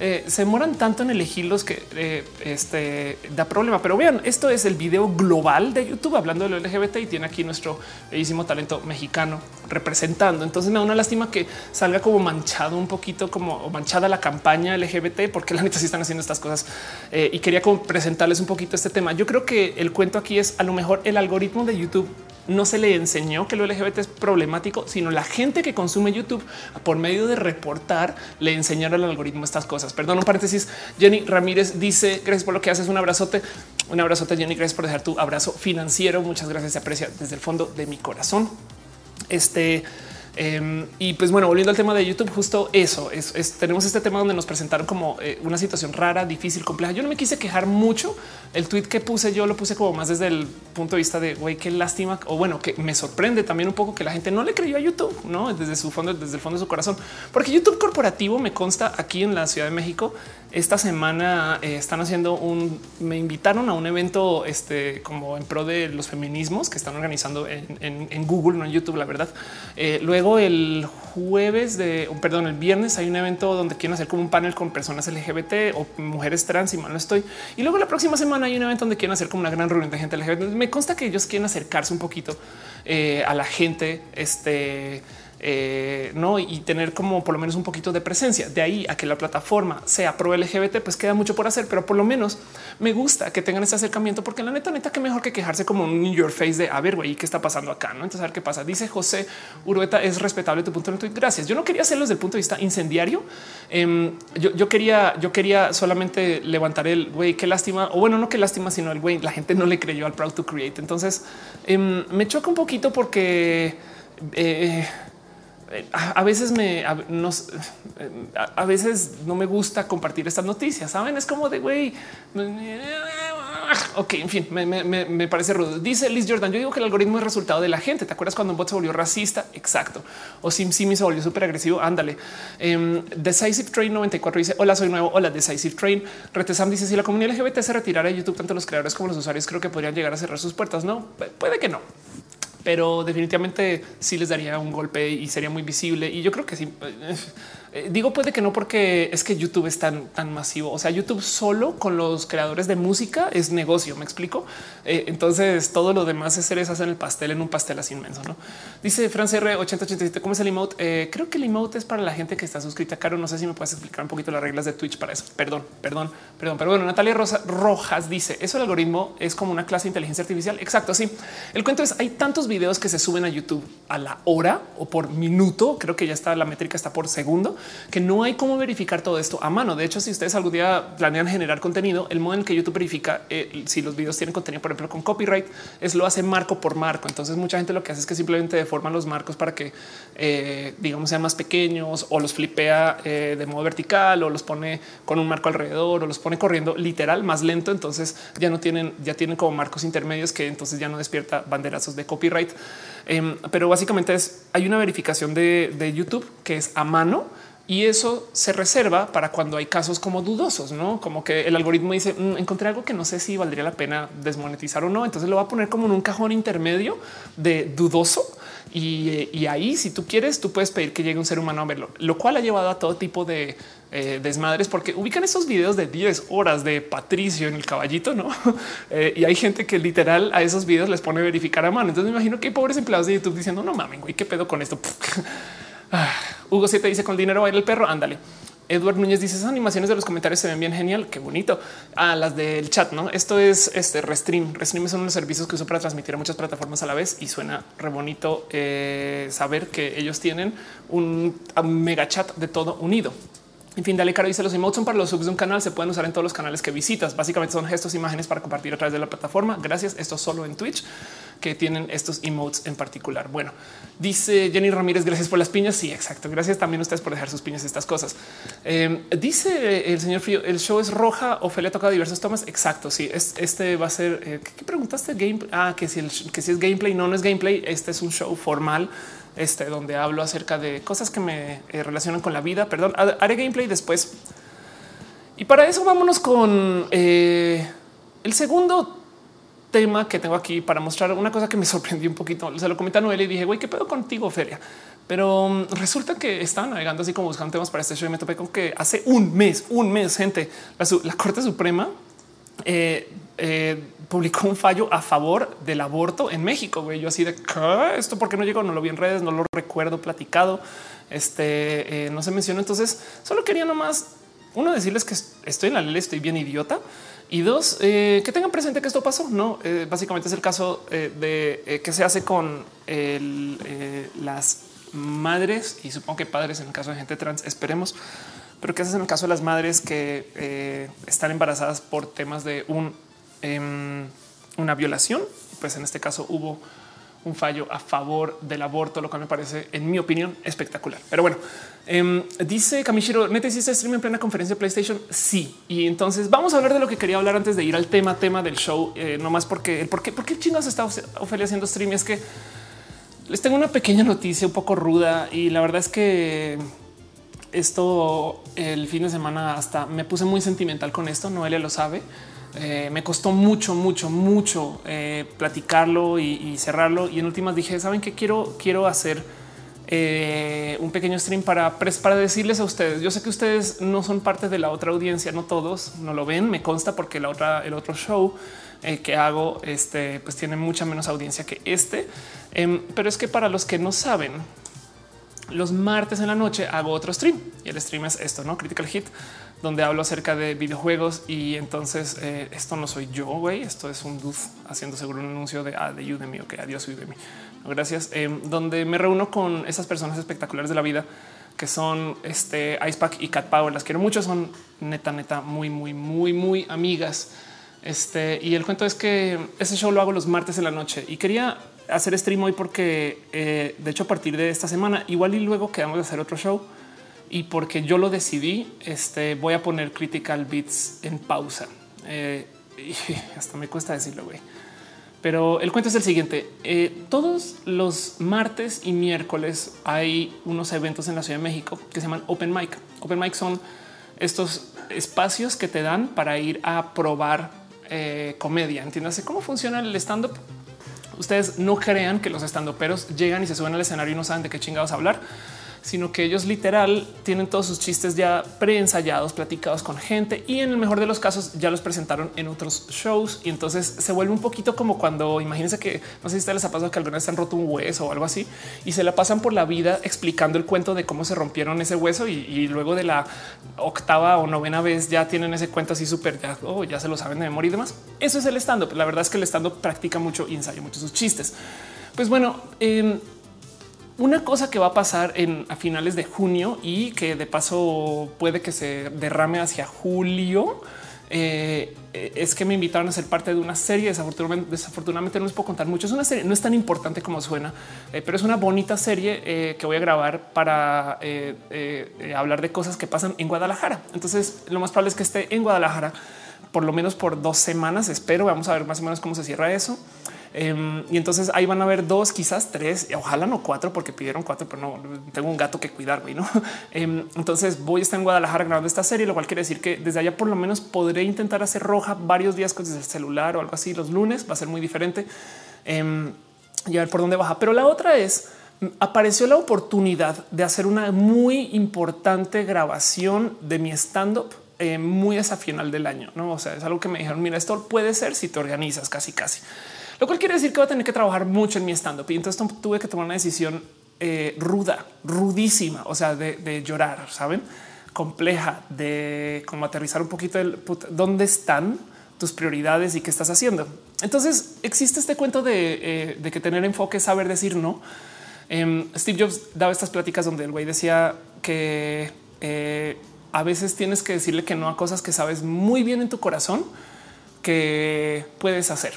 eh, se demoran tanto en elegirlos que eh, este da problema. Pero vean, esto es el video global de YouTube hablando de lo LGBT y tiene aquí nuestro bellísimo talento mexicano representando. Entonces me da una lástima que salga como manchado un poquito, como manchada la campaña LGBT, porque la neta sí están haciendo estas cosas eh, y quería presentarles un poquito este tema. Yo creo que el cuento aquí es a lo mejor el algoritmo de YouTube no se le enseñó que lo LGBT es problemático, sino la gente que consume YouTube por medio de reportar le enseñaron al algoritmo estas cosas. Perdón, un paréntesis. Jenny Ramírez dice gracias por lo que haces. Un abrazote, un abrazote, Jenny. Gracias por dejar tu abrazo financiero. Muchas gracias. Se aprecia desde el fondo de mi corazón. Este Em, y pues bueno, volviendo al tema de YouTube, justo eso es, tenemos este tema donde nos presentaron como eh, una situación rara, difícil, compleja. Yo no me quise quejar mucho. El tweet que puse yo lo puse como más desde el punto de vista de güey, qué lástima o bueno, que me sorprende también un poco que la gente no le creyó a YouTube, no desde su fondo, desde el fondo de su corazón, porque YouTube corporativo me consta aquí en la Ciudad de México esta semana eh, están haciendo un, me invitaron a un evento este, como en pro de los feminismos que están organizando en, Google, no en YouTube, la verdad. Eh, luego el jueves de, perdón, el viernes hay un evento donde quieren hacer como un panel con personas LGBT o mujeres trans y mal no estoy. Y luego la próxima semana hay un evento donde quieren hacer como una gran reunión de gente LGBT. Me consta que ellos quieren acercarse un poquito eh, a la gente, este, eh, no y tener como por lo menos un poquito de presencia. De ahí a que la plataforma sea pro LGBT, pues queda mucho por hacer, pero por lo menos me gusta que tengan ese acercamiento, porque la neta, neta, que mejor que quejarse como un in your face de a ver, güey, qué está pasando acá. No, entonces a ver qué pasa. Dice José Urueta, es respetable tu punto de vista. Gracias. Yo no quería hacerlo desde el punto de vista incendiario. Em, yo, quería, yo quería solamente levantar el güey, qué lástima, o bueno, no qué lástima, sino el güey, la gente no le creyó al Proud to Create. Entonces em, me choca un poquito porque eh, a veces me a, a, veces no me gusta compartir estas noticias. Saben, es como de güey. Ok, en fin, me, parece rudo. Dice Liz Jordan. Yo digo que el algoritmo es resultado de la gente. ¿Te acuerdas cuando un bot se volvió racista? Exacto. O Sim Simi se volvió súper agresivo. Ándale. Um, Decisive Train 94 dice: Hola, soy nuevo. Hola, Decisive Train. Retesam dice: Si la comunidad LGBT se retirara de YouTube, tanto los creadores como los usuarios creo que podrían llegar a cerrar sus puertas. No puede que no pero definitivamente sí les daría un golpe y sería muy visible. Y yo creo que sí. Eh, digo puede que no, porque es que YouTube es tan, tan masivo. O sea, YouTube solo con los creadores de música es negocio. Me explico. Eh, entonces todo lo demás es cerezas en el pastel, en un pastel así inmenso. No dice France R 8087. ¿Cómo es el emote? Eh, creo que el emote es para la gente que está suscrita. Caro, no sé si me puedes explicar un poquito las reglas de Twitch para eso. Perdón, perdón, perdón. Pero bueno, Natalia Rosa Rojas dice eso. El algoritmo es como una clase de inteligencia artificial. Exacto. Sí, el cuento es hay tantos videos que se suben a YouTube a la hora o por minuto. Creo que ya está la métrica está por segundo que no hay cómo verificar todo esto a mano. De hecho, si ustedes algún día planean generar contenido, el modo en que YouTube verifica eh, si los videos tienen contenido, por ejemplo, con copyright, es lo hace marco por marco. Entonces, mucha gente lo que hace es que simplemente deforma los marcos para que, eh, digamos, sean más pequeños o los flipea eh, de modo vertical o los pone con un marco alrededor o los pone corriendo literal más lento. Entonces ya no tienen, ya tienen como marcos intermedios que entonces ya no despierta banderazos de copyright. Em, pero básicamente es hay una verificación de, de YouTube que es a mano Y eso se reserva para cuando hay casos como dudosos, no como que el algoritmo dice mm, encontré algo que no sé si valdría la pena desmonetizar o no. Entonces lo va a poner como en un cajón intermedio de dudoso. Y, ahí, si tú quieres, tú puedes pedir que llegue un ser humano a verlo, lo cual ha llevado a todo tipo de eh, desmadres, porque ubican esos videos de 10 horas de Patricio en el caballito, no? Eh, y hay gente que literal a esos videos les pone verificar a mano. Entonces me imagino que hay pobres empleados de YouTube diciendo no mames, güey, qué pedo con esto. Hugo 7 dice con dinero baila el perro. Ándale. Edward Núñez dice esas animaciones de los comentarios se ven bien genial. Qué bonito. A ah, las del chat. No, esto es este Restream. Restream son unos servicios que uso para transmitir a muchas plataformas a la vez y suena re bonito eh, saber que ellos tienen un mega chat de todo unido. En fin, dale caro dice los emotes son para los subs de un canal, se pueden usar en todos los canales que visitas. Básicamente son gestos, imágenes para compartir a través de la plataforma. Gracias. Esto solo en Twitch que tienen estos emotes en particular. Bueno, dice Jenny Ramírez, gracias por las piñas. Sí, exacto. Gracias también a ustedes por dejar sus piñas estas cosas. Em, dice el señor Frío, el show es roja. Ophelia toca diversos tomas. Exacto. Sí, este va a ser. Eh, ¿qué, preguntaste? Game. Ah, que si, el, que si es gameplay. No, no es gameplay. Este es un show formal este, donde hablo acerca de cosas que me eh, relacionan con la vida. Perdón, haré gameplay después. Y para eso vámonos con eh, el segundo tema que tengo aquí para mostrar una cosa que me sorprendió un poquito. Se lo comenté a Noel y dije, güey, ¿qué pedo contigo, Feria? Pero mm, resulta que estaba navegando así como buscando temas para este show y me topé con que hace un mes, un mes, gente, la, Corte Suprema eh, publicó un fallo a favor del aborto en México. Güey, yo así de esto, porque no llegó? No lo vi en redes, no lo recuerdo platicado. Este eh, no se mencionó. Entonces, solo quería nomás uno decirles que estoy en la ley, estoy bien idiota. Y dos, eh, que tengan presente que esto pasó. No, eh, básicamente es el caso de que se hace con las madres y supongo que padres en el caso de gente trans. Esperemos, pero que es en el caso de las madres que están embarazadas por temas de un Em, una violación. Pues en este caso hubo un fallo a favor del aborto, lo cual me parece, en mi opinión, espectacular. Pero bueno, em, dice Kamishiro, ¿neta hiciste stream en plena conferencia de PlayStation? Sí. Y entonces vamos a hablar de lo que quería hablar antes de ir al tema, tema del show, eh, no más porque, ¿por qué, por qué chingados está Ofelia haciendo stream? es que les tengo una pequeña noticia un poco ruda y la verdad es que esto el fin de semana hasta me puse muy sentimental con esto, Noelia lo sabe. Eh, me costó mucho, mucho, mucho eh, platicarlo y, cerrarlo. Y en últimas dije, saben que quiero, quiero hacer eh, un pequeño stream para, para decirles a ustedes. Yo sé que ustedes no son parte de la otra audiencia, no todos no lo ven. Me consta porque la otra, el otro show que hago, este, pues tiene mucha menos audiencia que este. Em, pero es que para los que no saben, los martes en la noche hago otro stream y el stream es esto, no Critical Hit donde hablo acerca de videojuegos y entonces eh, esto no soy yo, güey, esto es un dude haciendo seguro un anuncio de, ah, de Udemy, ok, adiós Udemy. No, gracias, em, donde me reúno con esas personas espectaculares de la vida que son este Icepack y Cat Power. Las quiero mucho, son neta, neta, muy, muy, muy, muy amigas. Este y el cuento es que ese show lo hago los martes en la noche y quería hacer stream hoy porque eh, de hecho a partir de esta semana igual y luego quedamos de hacer otro show y porque yo lo decidí, este, voy a poner Critical Beats en pausa. Eh, y hasta me cuesta decirlo, güey. Pero el cuento es el siguiente. Eh, todos los martes y miércoles hay unos eventos en la Ciudad de México que se llaman Open Mic. Open Mic son estos espacios que te dan para ir a probar eh, comedia. Entiéndase cómo funciona el stand up. Ustedes no crean que los estandoperos llegan y se suben al escenario y no saben de qué chingados hablar sino que ellos literal tienen todos sus chistes ya preensayados, platicados con gente y en el mejor de los casos ya los presentaron en otros shows y entonces se vuelve un poquito como cuando imagínense que no sé si les ha pasado que alguna vez han roto un hueso o algo así y se la pasan por la vida explicando el cuento de cómo se rompieron ese hueso y, luego de la octava o novena vez ya tienen ese cuento así súper ya, oh, ya se lo saben de memoria y demás. Eso es el stand up. La verdad es que el stand up practica mucho y ensaya mucho sus chistes. Pues bueno, eh, una cosa que va a pasar en a finales de junio y que de paso puede que se derrame hacia julio. Eh, es que me invitaron a ser parte de una serie. Desafortunadamente, no les puedo contar mucho. Es una serie, no es tan importante como suena, eh, pero es una bonita serie eh, que voy a grabar para hablar de cosas que pasan en Guadalajara. Entonces, lo más probable es que esté en Guadalajara por lo menos por dos semanas. Espero. Vamos a ver más o menos cómo se cierra eso. Em, y entonces ahí van a haber dos, quizás tres, ojalá no cuatro, porque pidieron cuatro, pero no tengo un gato que cuidar. ¿no? Em, entonces voy a estar en Guadalajara grabando esta serie, lo cual quiere decir que desde allá por lo menos podré intentar hacer roja varios días con el celular o algo así. Los lunes va a ser muy diferente em, y a ver por dónde baja. Pero la otra es apareció la oportunidad de hacer una muy importante grabación de mi stand up eh, muy esa final del año. No, o sea, es algo que me dijeron. Mira, esto puede ser si te organizas casi, casi. Lo cual quiere decir que voy a tener que trabajar mucho en mi stand up. Y entonces tuve que tomar una decisión eh, ruda, rudísima, o sea, de, llorar, saben, compleja, de cómo aterrizar un poquito el dónde están tus prioridades y qué estás haciendo. Entonces existe este cuento de, eh, que tener enfoque, saber decir no. Em, Steve Jobs daba estas pláticas donde el güey decía que eh, a veces tienes que decirle que no a cosas que sabes muy bien en tu corazón que puedes hacer.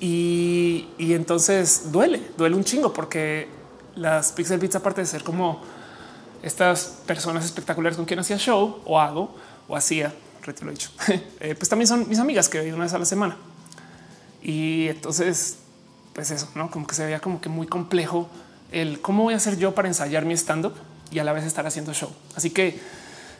Y, entonces duele, duele un chingo porque las Pixel Beats, aparte de ser como estas personas espectaculares con quien hacía show o hago o hacía, he dicho, eh, pues también son mis amigas que veo una vez a la semana. Y entonces, pues eso, no como que se veía como que muy complejo el cómo voy a hacer yo para ensayar mi stand up y a la vez estar haciendo show. Así que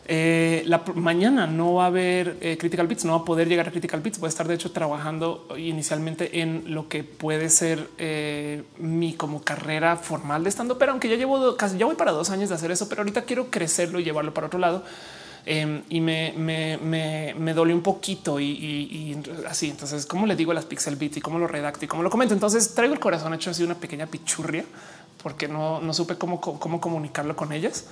eh, la mañana no va a haber eh, Critical Bits, no va a poder llegar a Critical Bits. Voy a estar de hecho trabajando inicialmente en lo que puede ser eh, mi como carrera formal de estando, pero aunque ya llevo casi ya voy para dos años de hacer eso, pero ahorita quiero crecerlo y llevarlo para otro lado. Em, y me, me, me, me dole un poquito y, y, así. Entonces, ¿cómo le digo a las Pixel Bits y cómo lo redacto y cómo lo comento? Entonces traigo el corazón hecho así una pequeña pichurria porque no, no supe cómo, cómo comunicarlo con ellas.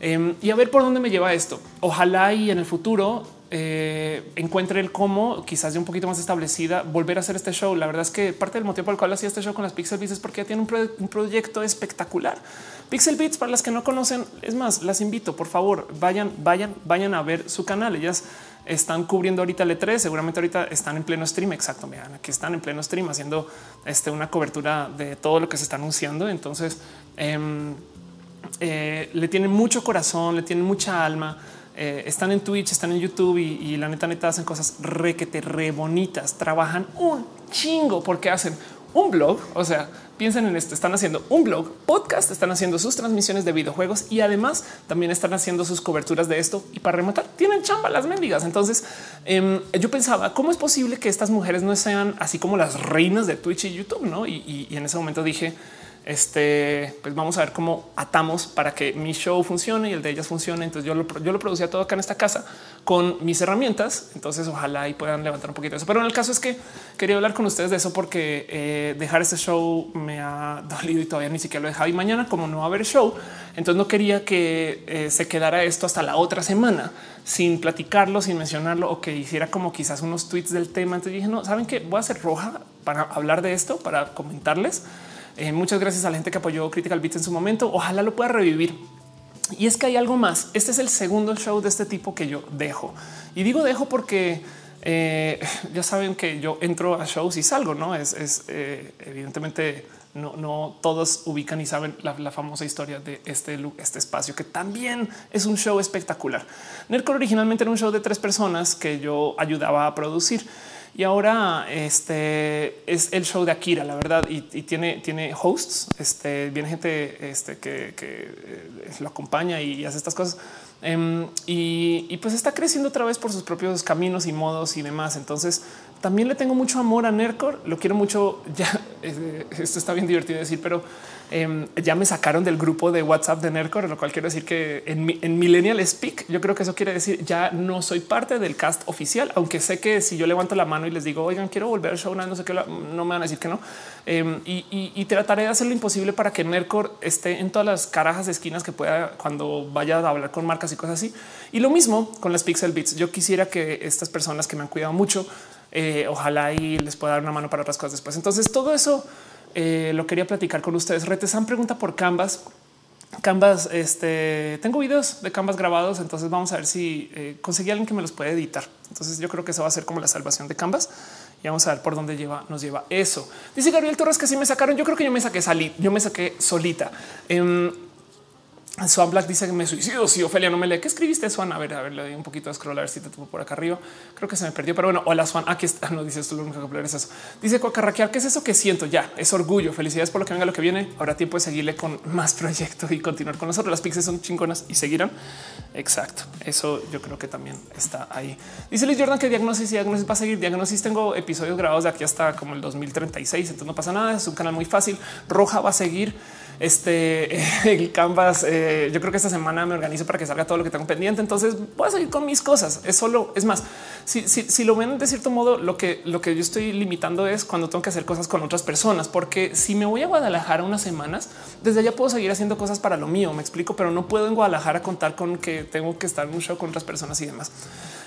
Em, y a ver por dónde me lleva esto. Ojalá y en el futuro eh, encuentre el cómo, quizás de un poquito más establecida, volver a hacer este show. La verdad es que parte del motivo por el cual hacía este show con las Pixel Beats es porque ya tiene un, proyecto espectacular. Pixel Beats, para las que no conocen, es más, las invito, por favor, vayan, vayan, vayan a ver su canal. Ellas están cubriendo ahorita el E3, seguramente ahorita están en pleno stream. Exacto, vean, aquí están en pleno stream haciendo este, una cobertura de todo lo que se está anunciando. Entonces, em, eh, le tienen mucho corazón, le tienen mucha alma. Eh, están en Twitch, están en YouTube y, la neta, neta hacen cosas requete, re bonitas. Trabajan un chingo porque hacen un blog. O sea, piensen en esto: están haciendo un blog, podcast, están haciendo sus transmisiones de videojuegos y además también están haciendo sus coberturas de esto. Y para rematar, tienen chamba las mendigas. Entonces em, yo pensaba cómo es posible que estas mujeres no sean así como las reinas de Twitch y YouTube, no? y en ese momento dije, este, pues vamos a ver cómo atamos para que mi show funcione y el de ellas funcione. Entonces yo lo, yo lo producía todo acá en esta casa con mis herramientas. Entonces ojalá y puedan levantar un poquito eso. Pero en el caso es que quería hablar con ustedes de eso porque eh, dejar este show me ha dolido y todavía ni siquiera lo he dejado. Y mañana, como no va a haber show, entonces no quería que eh, se quedara esto hasta la otra semana sin platicarlo, sin mencionarlo o que hiciera como quizás unos tweets del tema. Entonces dije, no, saben que voy a hacer roja para hablar de esto, para comentarles eh, muchas gracias a la gente que apoyó Critical Beats en su momento. Ojalá lo pueda revivir. Y es que hay algo más. Este es el segundo show de este tipo que yo dejo. Y digo dejo porque eh, ya saben que yo entro a shows y salgo, no es, eh, evidentemente no, todos ubican y saben la, famosa historia de este, este espacio que también es un show espectacular. Nerdcore originalmente era un show de tres personas que yo ayudaba a producir y ahora este es el show de Akira, la verdad, y, tiene, tiene hosts. Este viene gente este, que, eh, lo acompaña y hace estas cosas. Em, y, pues está creciendo otra vez por sus propios caminos y modos y demás. Entonces también le tengo mucho amor a Nercor. Lo quiero mucho. Ya eh, esto está bien divertido decir, pero Em, ya me sacaron del grupo de WhatsApp de Nercor, lo cual quiero decir que en, en, Millennial Speak, yo creo que eso quiere decir ya no soy parte del cast oficial, aunque sé que si yo levanto la mano y les digo, oigan, quiero volver al show, no sé qué, no me van a decir que no. Em, y, trataré de hacer lo imposible para que Nercor esté en todas las carajas de esquinas que pueda cuando vaya a hablar con marcas y cosas así. Y lo mismo con las Pixel Beats. Yo quisiera que estas personas que me han cuidado mucho, eh, ojalá y les pueda dar una mano para otras cosas después. Entonces todo eso eh, lo quería platicar con ustedes. Retesan pregunta por Canvas. Canvas, este tengo videos de Canvas grabados, entonces vamos a ver si eh, conseguí alguien que me los puede editar. Entonces yo creo que eso va a ser como la salvación de Canvas y vamos a ver por dónde lleva, nos lleva eso. Dice Gabriel Torres que sí me sacaron. Yo creo que yo me saqué salí, yo me saqué solita. Em, Swan Black dice que me suicido. Si Ofelia no me lee, ¿qué escribiste, Swan? A ver, a ver, le doy un poquito de scroll a ver si te tuvo por acá arriba. Creo que se me perdió, pero bueno, hola Swan. Aquí está. No dice esto, lo único que es eso. Dice Cuacarraquear, ¿qué es eso que siento? Ya es orgullo. Felicidades por lo que venga, lo que viene. Habrá tiempo de seguirle con más proyectos y continuar con nosotros. Las pixies son chingonas y seguirán. Exacto. Eso yo creo que también está ahí. Dice Liz Jordan que diagnosis y diagnosis va a seguir. Diagnosis tengo episodios grabados de aquí hasta como el 2036. Entonces no pasa nada. Es un canal muy fácil. Roja va a seguir. Este el Canvas. Eh, yo creo que esta semana me organizo para que salga todo lo que tengo pendiente. Entonces voy a seguir con mis cosas. Es solo, es más, si, si, si, lo ven de cierto modo, lo que, lo que yo estoy limitando es cuando tengo que hacer cosas con otras personas, porque si me voy a Guadalajara unas semanas, desde allá puedo seguir haciendo cosas para lo mío. Me explico, pero no puedo en Guadalajara contar con que tengo que estar en un show con otras personas y demás.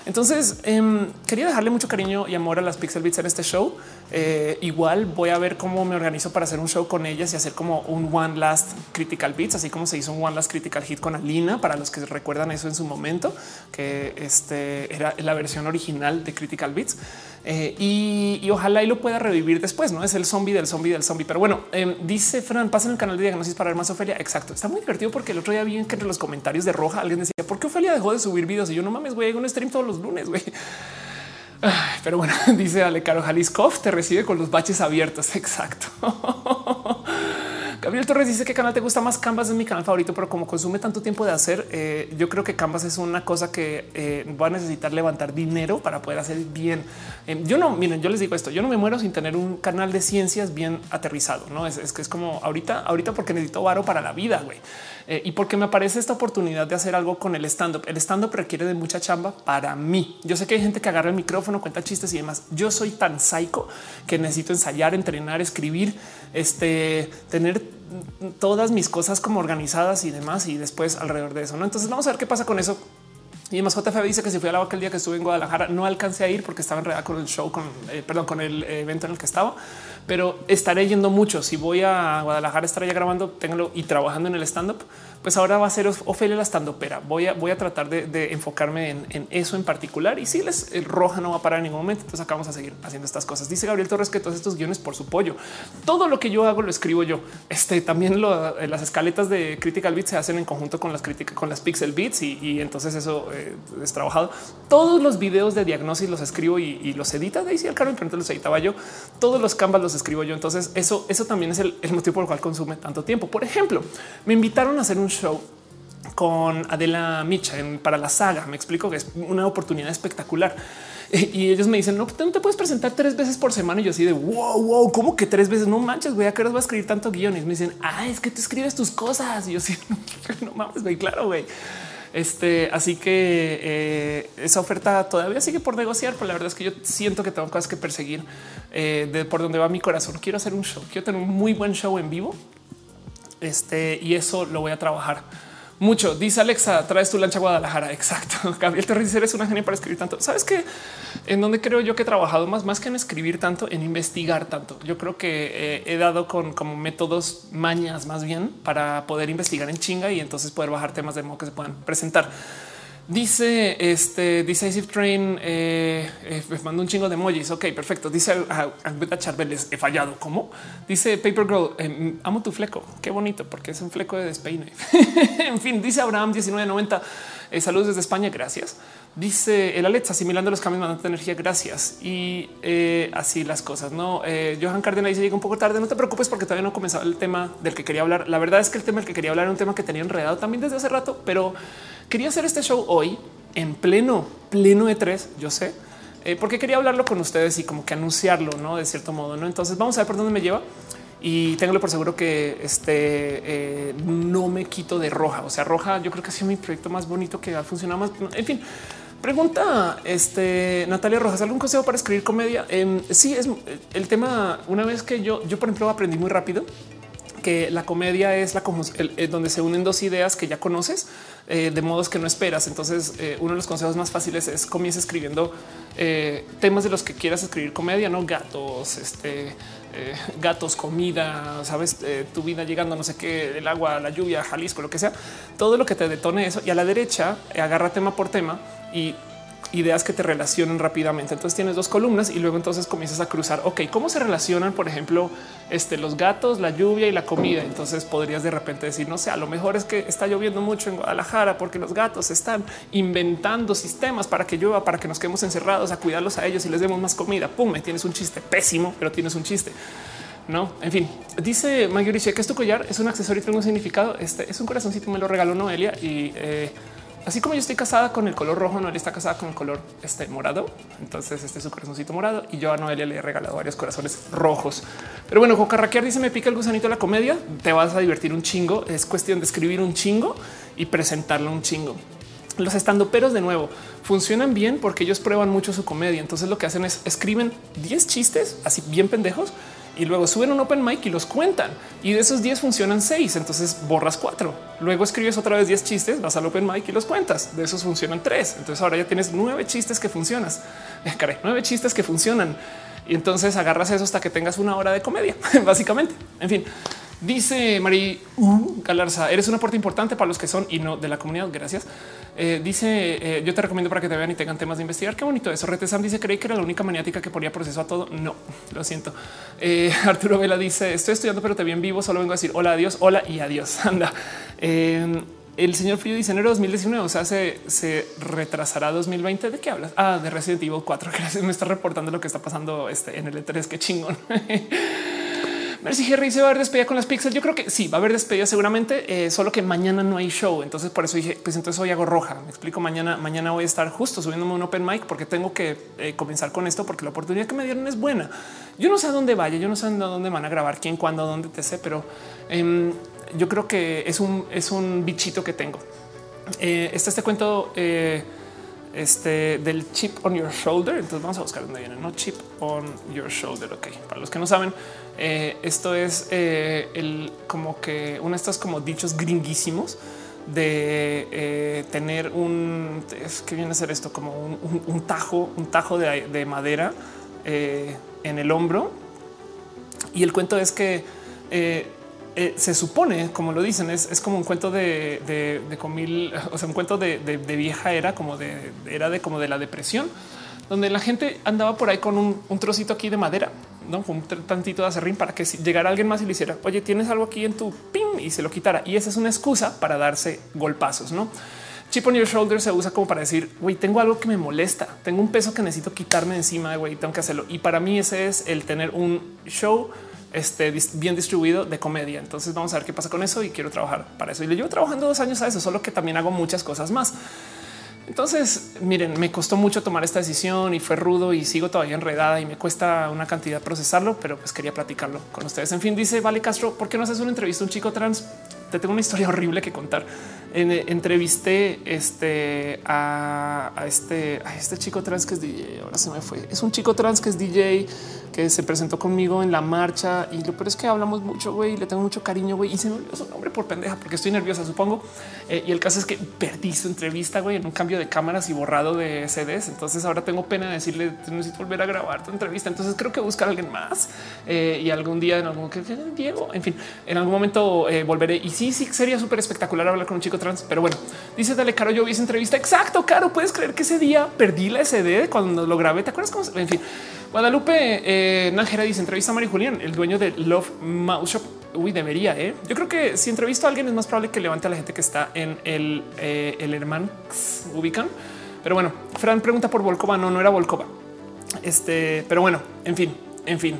Entonces eh, quería dejarle mucho cariño y amor a las Pixel Beats en este show. Eh, igual voy a ver cómo me organizo para hacer un show con ellas y hacer como un one last critical beats, así como se hizo un one last critical hit con Alina. Para los que recuerdan eso en su momento, que este era la versión original de critical beats eh, y, ojalá y lo pueda revivir después. No es el zombie del zombie del zombie, pero bueno, eh, dice Fran, pasa en el canal de diagnosis para ver más Ofelia. Exacto. Está muy divertido porque el otro día vi que entre los comentarios de Roja alguien decía por qué Ofelia dejó de subir videos y yo no mames, güey, hago un stream todos los lunes, güey. Pero bueno, dice Ale Caro te recibe con los baches abiertos. Exacto. Gabriel Torres dice que canal te gusta más. Canvas es mi canal favorito, pero como consume tanto tiempo de hacer, eh, yo creo que Canvas es una cosa que eh, va a necesitar levantar dinero para poder hacer bien. Eh, yo no, miren, yo les digo esto, yo no me muero sin tener un canal de ciencias bien aterrizado. No es, es que es como ahorita, ahorita porque necesito varo para la vida, güey. Eh, y porque me aparece esta oportunidad de hacer algo con el stand up. El stand up requiere de mucha chamba para mí. Yo sé que hay gente que agarra el micrófono, cuenta chistes y demás. Yo soy tan psycho que necesito ensayar, entrenar, escribir, este, tener todas mis cosas como organizadas y demás y después alrededor de eso. ¿no? Entonces vamos a ver qué pasa con eso. Y además JFB dice que si fui a la vaca el día que estuve en Guadalajara, no alcancé a ir porque estaba enredada con el show, con eh, perdón, con el evento en el que estaba, pero estaré yendo mucho. Si voy a Guadalajara, estaré ya grabando, tengo y trabajando en el stand up pues ahora va a ser Ofelia la estandopera. Voy a, voy a tratar de, enfocarme en, eso en particular. Y si les el roja no va a parar en ningún momento, entonces acá vamos a seguir haciendo estas cosas. Dice Gabriel Torres que todos estos guiones por su pollo. Todo lo que yo hago lo escribo yo. Este también las escaletas de Critical Beats se hacen en conjunto con las críticas, con las Pixel Beats y, entonces eso eh, es trabajado. Todos los videos de diagnosis los escribo y, los edita Daisy al Carmen, pero los editaba yo. Todos los canvas los escribo yo. Entonces eso, eso también es el, el motivo por el cual consume tanto tiempo. Por ejemplo, me invitaron a hacer un show con Adela Micha para la saga. Me explico que es una oportunidad espectacular. Y ellos me dicen, no, te puedes presentar tres veces por semana. Y yo así de wow, wow, ¿cómo que tres veces? No manches, güey, ¿a qué hora vas a escribir tanto guiones? Me dicen, ah, es que tú escribes tus cosas. Y yo sí, no mames, güey, claro, güey. Este, así que eh, esa oferta todavía sigue por negociar, pero la verdad es que yo siento que tengo cosas que perseguir eh, de por donde va mi corazón. Quiero hacer un show, quiero tener un muy buen show en vivo este, y eso lo voy a trabajar mucho. Dice Alexa, traes tu lancha a Guadalajara. Exacto. Gabriel Torres eres una genia para escribir tanto. Sabes que en donde creo yo que he trabajado más, más que en escribir tanto, en investigar tanto. Yo creo que eh, he dado con como métodos mañas más bien para poder investigar en chinga y entonces poder bajar temas de modo que se puedan presentar. Dice este Decisive Train, eh, eh, me mando un chingo de emojis. Ok, perfecto. Dice Albeta Charbeles, he fallado. ¿Cómo? Dice Paper Girl, em, amo tu fleco. Qué bonito, porque es un fleco de despeine. en fin, dice Abraham 1990. Eh, saludos desde España. Gracias. Dice el Alexa, asimilando los cambios mandando energía. Gracias. Y así las cosas. No, Johan Cárdenas dice llega un poco tarde. No te preocupes porque todavía no ha comenzado el tema del que quería hablar. La verdad es que el tema del que quería hablar era un tema que tenía enredado también desde hace rato, pero Quería hacer este show hoy en pleno, pleno de tres, yo sé, eh, porque quería hablarlo con ustedes y como que anunciarlo, no de cierto modo. No, entonces vamos a ver por dónde me lleva y tengo por seguro que este eh, no me quito de roja. O sea, roja, yo creo que ha sido mi proyecto más bonito que ha funcionado más. En fin, pregunta este Natalia Rojas, algún consejo para escribir comedia? Eh, sí, es el tema. Una vez que yo, yo por ejemplo, aprendí muy rápido que la comedia es la donde se unen dos ideas que ya conoces eh, de modos que no esperas. Entonces, eh, uno de los consejos más fáciles es comienza escribiendo eh, temas de los que quieras escribir comedia, no gatos, este, gatos, comida, sabes, tu vida llegando, no sé qué, el agua, la lluvia, Jalisco, lo que sea, todo lo que te detone eso. Y a la derecha agarra tema por tema y ideas que te relacionen rápidamente. Entonces tienes dos columnas y luego entonces comienzas a cruzar. Ok, cómo se relacionan, por ejemplo, este, los gatos, la lluvia y la comida. Entonces podrías de repente decir, no sé, a lo mejor es que está lloviendo mucho en Guadalajara porque los gatos están inventando sistemas para que llueva, para que nos quedemos encerrados, a cuidarlos a ellos y les demos más comida. Pum, tienes un chiste pésimo, pero tienes un chiste. No, en fin, dice Mayuriche que es tu collar, es un accesorio y tiene un significado. Este es un corazoncito, me lo regaló Noelia y eh, Así como yo estoy casada con el color rojo, Noelia está casada con el color este morado. Entonces este es su corazoncito morado y yo a Noelia le he regalado varios corazones rojos. Pero bueno, Jocarraquear dice me pica el gusanito de la comedia. Te vas a divertir un chingo. Es cuestión de escribir un chingo y presentarlo un chingo. Los estandoperos de nuevo funcionan bien porque ellos prueban mucho su comedia. Entonces lo que hacen es escriben 10 chistes así bien pendejos y luego suben un open mic y los cuentan. Y de esos 10 funcionan 6, entonces borras 4. Luego escribes otra vez 10 chistes, vas al open mic y los cuentas. De esos funcionan 3. Entonces ahora ya tienes 9 chistes que funcionan. Eh, caray, 9 chistes que funcionan. Y entonces agarras eso hasta que tengas una hora de comedia, básicamente. En fin, Dice Mari Galarza, eres un aporte importante para los que son y no de la comunidad. Gracias. Eh, dice eh, yo te recomiendo para que te vean y tengan temas de investigar. Qué bonito eso. Rete Sam dice creí que era la única maniática que ponía proceso a todo. No, lo siento. Eh, Arturo Vela dice estoy estudiando, pero te vi en vivo. Solo vengo a decir hola, adiós, hola y adiós. Anda. el señor Frío dice enero 2019, o sea, se, se retrasará 2020. ¿De qué hablas? Ah, de Resident Evil 4. Gracias. Me está reportando lo que está pasando este, en el E3. Qué chingón. Mercy Harry se va a haber despedida con las pixels. Yo creo que sí, va a haber despedida seguramente, eh, solo que mañana no hay show. Entonces por eso dije, pues entonces hoy hago roja. Me explico mañana. Mañana voy a estar justo subiéndome un open mic porque tengo que eh, comenzar con esto porque la oportunidad que me dieron es buena. Yo no sé a dónde vaya, yo no sé dónde van a grabar, quién, cuándo, dónde te sé, pero em, yo creo que es un, es un bichito que tengo. Eh, está este cuento este del chip on your shoulder. Entonces vamos a buscar dónde viene, no chip on your shoulder. Ok, para los que no saben, eh, esto es eh, el como que uno de estos como dichos gringuísimos de eh, tener un que viene a ser esto como un, tajo, un tajo de, madera en el hombro. Y el cuento es que se supone, como lo dicen, es, como un cuento de, comil, o sea, un cuento de, vieja era, como de era de como de la depresión, donde la gente andaba por ahí con un, trocito aquí de madera no un tantito de acerrín para que si llegara alguien más y le hiciera, oye, tienes algo aquí en tu pim y se lo quitara. Y esa es una excusa para darse golpazos, no? Chip on your shoulder se usa como para decir, güey, tengo algo que me molesta, tengo un peso que necesito quitarme encima, güey, tengo que hacerlo. Y para mí ese es el tener un show este, bien distribuido de comedia. Entonces vamos a ver qué pasa con eso y quiero trabajar para eso. Y le llevo trabajando dos años a eso, solo que también hago muchas cosas más. Entonces, miren, me costó mucho tomar esta decisión y fue rudo y sigo todavía enredada y me cuesta una cantidad procesarlo, pero pues quería platicarlo con ustedes. En fin, dice Vale Castro, ¿por qué no haces una entrevista a un chico trans? Te tengo una historia horrible que contar. En, entrevisté este a, este este chico trans que es DJ. Ahora se me fue. Es un chico trans que es DJ que se presentó conmigo en la marcha y lo peor es que hablamos mucho, güey, le tengo mucho cariño, güey, y se me olvidó su nombre por pendeja porque estoy nerviosa, supongo. Eh, y el caso es que perdí su entrevista, güey, en un cambio de cámaras y borrado de CDs. Entonces ahora tengo pena de decirle, necesito volver a grabar tu entrevista. Entonces creo que buscar a alguien más eh, y algún día en algún que Diego, en fin, en algún momento eh, volveré. Y sí, sí, sería súper espectacular hablar con un chico trans, pero bueno, dice Dale Caro, yo vi esa entrevista. Exacto, Caro, puedes creer que ese día perdí la SD cuando lo grabé. ¿Te acuerdas cómo? En fin, Guadalupe eh, Nájera dice entrevista a Mari Julián, el dueño de Love Mouse Shop. Uy, debería. ¿eh? Yo creo que si entrevisto a alguien es más probable que levante a la gente que está en el, eh, el hermano ubican. Pero bueno, Fran pregunta por Volkova. No, no era Volkova. Este, pero bueno, en fin, en fin.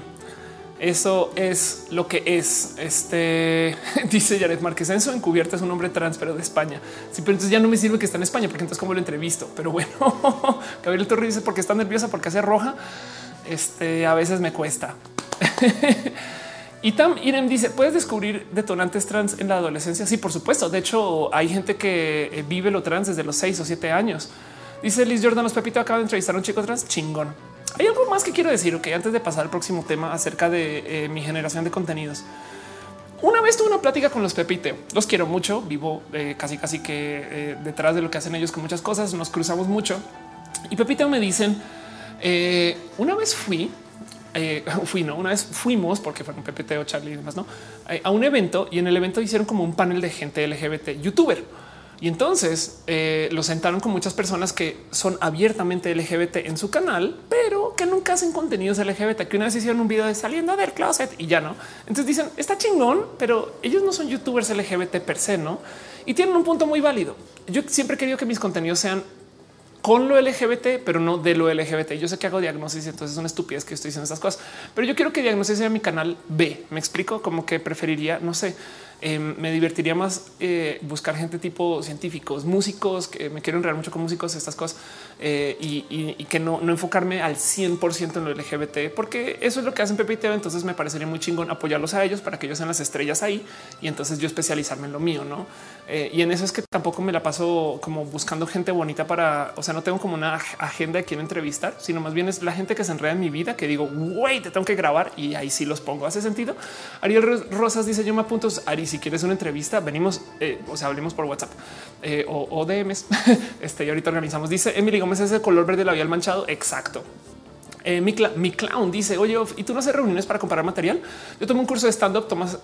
Eso es lo que es. Este dice Jared Márquez. Enzo encubierta es un hombre trans, pero de España. Sí, pero entonces ya no me sirve que está en España, porque entonces como lo entrevisto. Pero bueno, Gabriel Torre dice porque está nerviosa, porque hace roja. Este a veces me cuesta. y Tam Irem dice: ¿Puedes descubrir detonantes trans en la adolescencia? Sí, por supuesto. De hecho, hay gente que eh, vive lo trans desde los seis o siete años. Dice Liz Jordan, los Pepito acaba de entrevistar a un chico trans chingón. Hay algo más que quiero decir, que antes de pasar al próximo tema acerca de eh, mi generación de contenidos. Una vez tuve una plática con los Pepite. Los quiero mucho. Vivo eh, casi, casi que detrás de lo que hacen ellos con muchas cosas. Nos cruzamos mucho y Pepite me dicen eh, una vez fui, eh, fui, no, una vez fuimos porque fue un PPT o Charlie y demás, no eh, a un evento y en el evento hicieron como un panel de gente LGBT, youtuber. Y entonces eh, lo sentaron con muchas personas que son abiertamente LGBT en su canal, pero que nunca hacen contenidos LGBT, que una vez hicieron un video de saliendo del closet y ya no. Entonces dicen está chingón, pero ellos no son youtubers LGBT per se, no? Y tienen un punto muy válido. Yo siempre he querido que mis contenidos sean con lo LGBT, pero no de lo LGBT. Yo sé que hago diagnosis, entonces es una estupidez que estoy diciendo estas cosas, pero yo quiero que diagnosis sea mi canal B. Me explico como que preferiría, no sé, Em, me divertiría más eh, buscar gente tipo científicos, músicos que me quiero enredar mucho con músicos, estas cosas eh, y, que no, enfocarme al 100% en lo LGBT, porque eso es lo que hacen Pepe y Teo. Entonces me parecería muy chingón apoyarlos a ellos para que ellos sean las estrellas ahí y entonces yo especializarme en lo mío, no? Eh, y en eso es que tampoco me la paso como buscando gente bonita para, o sea, no tengo como una agenda de quién entrevistar, sino más bien es la gente que se enreda en mi vida que digo, güey, te tengo que grabar y ahí sí los pongo. Hace sentido. Ariel Rosas dice: Yo me apunto. Ari, si quieres una entrevista, venimos, eh, o sea, hablemos por WhatsApp eh, o, DMs. este y ahorita organizamos. Dice Emily Gómez es el color verde labial manchado. Exacto. Eh, mi, clown dice, oye, ¿y tú no haces reuniones para comparar material? Yo tomé un curso de stand-up, Tomás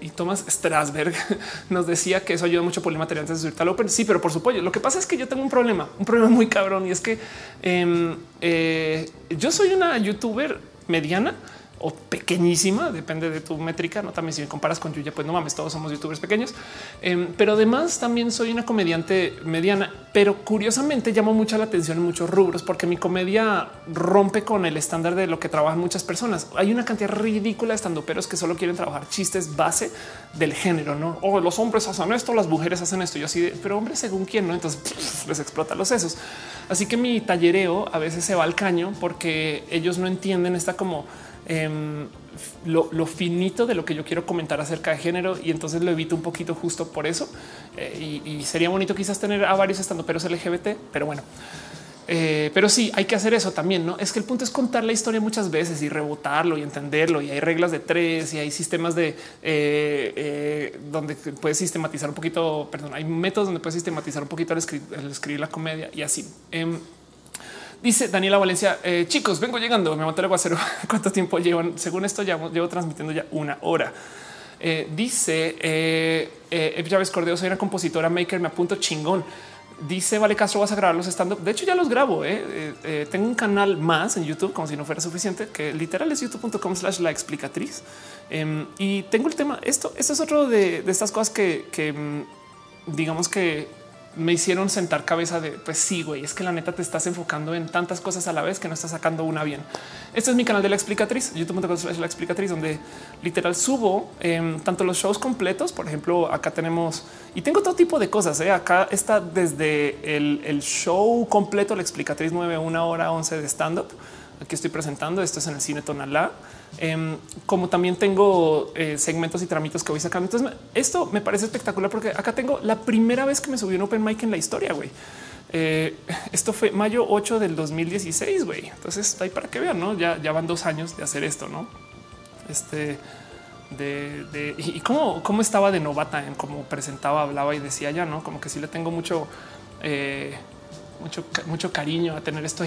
y Tomás Strasberg nos decía que eso ayuda mucho por el material antes de subirte al Open. Sí, pero por supuesto, lo que pasa es que yo tengo un problema, un problema muy cabrón y es que em, yo soy una youtuber mediana, o pequeñísima, depende de tu métrica. No también si me comparas con Yuya, pues no mames, todos somos youtubers pequeños, em, pero además también soy una comediante mediana, pero curiosamente llamo mucha la atención en muchos rubros porque mi comedia rompe con el estándar de lo que trabajan muchas personas. Hay una cantidad ridícula de estandoperos que solo quieren trabajar chistes base del género, no? O los hombres hacen esto, las mujeres hacen esto. Yo así, pero hombres según quién, no? Entonces les explota los sesos. Así que mi tallereo a veces se va al caño porque ellos no entienden esta como Em, lo, finito de lo que yo quiero comentar acerca de género y entonces lo evito un poquito justo por eso. Eh, y, sería bonito quizás tener a varios estando peros LGBT, pero bueno. Eh, pero sí, hay que hacer eso también. No es que el punto es contar la historia muchas veces y rebotarlo y entenderlo. Y hay reglas de tres y hay sistemas de eh, donde puedes sistematizar un poquito. Perdón, hay métodos donde puedes sistematizar un poquito el, escribir, la comedia y así. Dice Daniela Valencia, eh, chicos, vengo llegando, me monté el aguacero. ¿Cuánto tiempo llevan? Según esto, ya llevo transmitiendo ya una hora. Eh, dice eh, eh Chávez Cordeo, soy una compositora maker, me apunto chingón. Dice Vale Castro, vas a grabar los stand up. De hecho, ya los grabo. tengo un canal más en YouTube, como si no fuera suficiente, que literal es youtube.com slash la explicatriz. Em, y tengo el tema. Esto, esto es otro de, estas cosas que, que mm, digamos que me hicieron sentar cabeza de pues sí, güey, es que la neta te estás enfocando en tantas cosas a la vez que no estás sacando una bien. Este es mi canal de la explicatriz, youtube.com la explicatriz, donde literal subo em, tanto los shows completos. Por ejemplo, acá tenemos y tengo todo tipo de cosas. ¿eh? Acá está desde el, show completo, la explicatriz 9, una hora 11 de stand up. Aquí estoy presentando. Esto es en el cine Tonalá. Em, como también tengo eh, segmentos y tramitos que voy sacando. Entonces, esto me parece espectacular porque acá tengo la primera vez que me subí un open mic en la historia. Güey, eh, esto fue mayo 8 del 2016. Güey, entonces ahí para que vean, no? Ya, ya van dos años de hacer esto, no? Este de, y cómo, cómo estaba de novata en cómo presentaba, hablaba y decía ya, no como que sí le tengo mucho. Mucho, mucho cariño a tener esto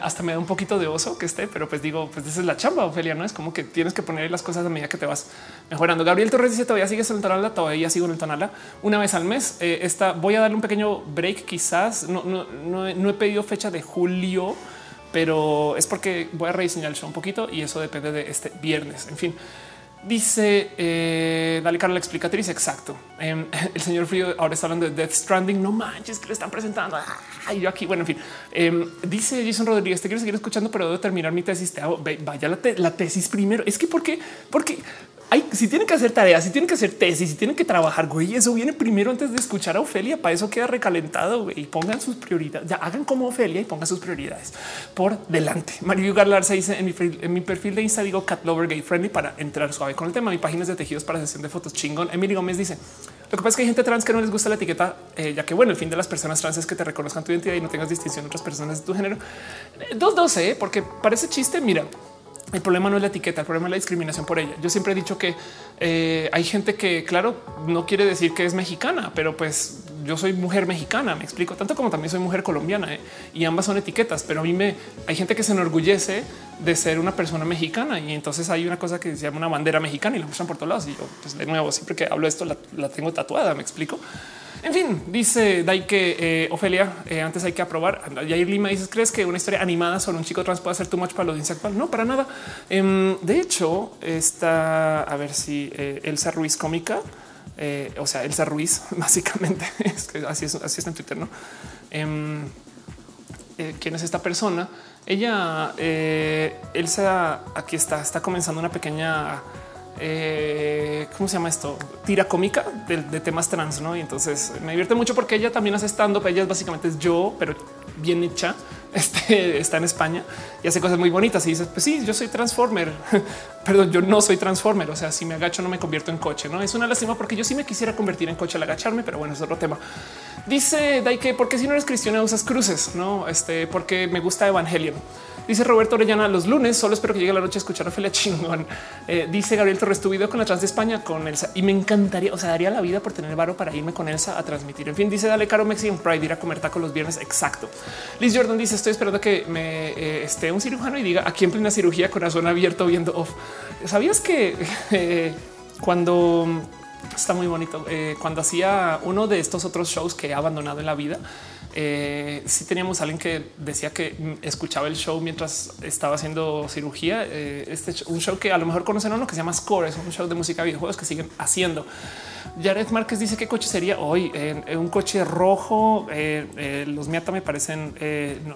hasta me da un poquito de oso que esté, pero pues digo, pues esa es la chamba, Ofelia, no es como que tienes que poner las cosas a medida que te vas mejorando. Gabriel Torres dice todavía sigues en el todavía sigo en el una vez al mes. Eh, esta voy a darle un pequeño break, quizás no, no, no, he pedido fecha de julio, pero es porque voy a rediseñar el show un poquito y eso depende de este viernes. En fin, Dice eh, Dale Carla, la explicatriz. Exacto. Em, el señor Frío ahora está hablando de Death Stranding. No manches que le están presentando. Ay, yo aquí. Bueno, en fin, em, dice Jason Rodríguez. Te quiero seguir escuchando, pero debo terminar mi tesis. Te hago, vaya la, la, tesis primero. Es que porque, porque si tienen que hacer tareas, si tienen que hacer tesis, si tienen que trabajar, güey, eso viene primero antes de escuchar a Ofelia. Para eso queda recalentado y pongan sus prioridades. Ya hagan como Ofelia y pongan sus prioridades por delante. Mario Garlar dice en mi, en mi perfil de Insta digo cat lover gay friendly para entrar suave con el tema. Mi página es de tejidos para sesión de fotos chingón. Emily Gómez dice lo que pasa es que hay gente trans que no les gusta la etiqueta, eh, ya que bueno, el fin de las personas trans es que te reconozcan tu identidad y no tengas distinción de otras personas de tu género. 212, eh, porque parece chiste. Mira, el problema no es la etiqueta, el problema es la discriminación por ella. Yo siempre he dicho que eh, hay gente que, claro, no quiere decir que es mexicana, pero pues yo soy mujer mexicana, me explico, tanto como también soy mujer colombiana ¿eh? y ambas son etiquetas, pero a mí me hay gente que se enorgullece de ser una persona mexicana y entonces hay una cosa que se llama una bandera mexicana y la muestran por todos lados. Y yo, pues de nuevo, siempre que hablo esto, la tengo tatuada, me explico. En fin, dice Daike eh, Ofelia, eh, antes hay que aprobar. Yair Lima dices, ¿crees que una historia animada sobre un chico trans puede ser too much para la audiencia actual? No, para nada. Em, de hecho, está, a ver si eh, Elsa Ruiz cómica, o sea, Elsa Ruiz, básicamente, es que así, es, así está en Twitter, ¿no? Em, ¿Quién es esta persona? Ella, Elsa, aquí está, está comenzando una pequeña eh, ¿cómo se llama esto? Tira cómica de, temas trans, ¿no? Y entonces me divierte mucho porque ella también hace stand-up, ella básicamente es yo, pero bien hecha, este, está en España y hace cosas muy bonitas y dices, pues sí, yo soy transformer, perdón, yo no soy transformer, o sea, si me agacho no me convierto en coche, ¿no? Es una lástima porque yo sí me quisiera convertir en coche al agacharme, pero bueno, es otro tema. Dice Daike, porque si no eres cristiana usas cruces, ¿no? Este, porque me gusta Evangelion. Dice Roberto Orellana los lunes. Solo espero que llegue la noche a escuchar a Ophelia chingón. Eh, dice Gabriel Torres, tu video con la trans de España con Elsa y me encantaría, o sea, daría la vida por tener varo para irme con Elsa a transmitir. En fin, dice dale caro Mexican Pride ir a comer taco los viernes. Exacto. Liz Jordan dice estoy esperando que me eh, esté un cirujano y diga aquí en plena cirugía corazón abierto viendo off. Sabías que eh, cuando está muy bonito, cuando hacía uno de estos otros shows que he abandonado en la vida, eh, sí teníamos alguien que decía que escuchaba el show mientras estaba haciendo cirugía. Eh, este un show que a lo mejor conocen uno que se llama Score, es un show de música de videojuegos que siguen haciendo. Jared Márquez dice qué coche sería hoy un coche rojo. Eh, los Miata me parecen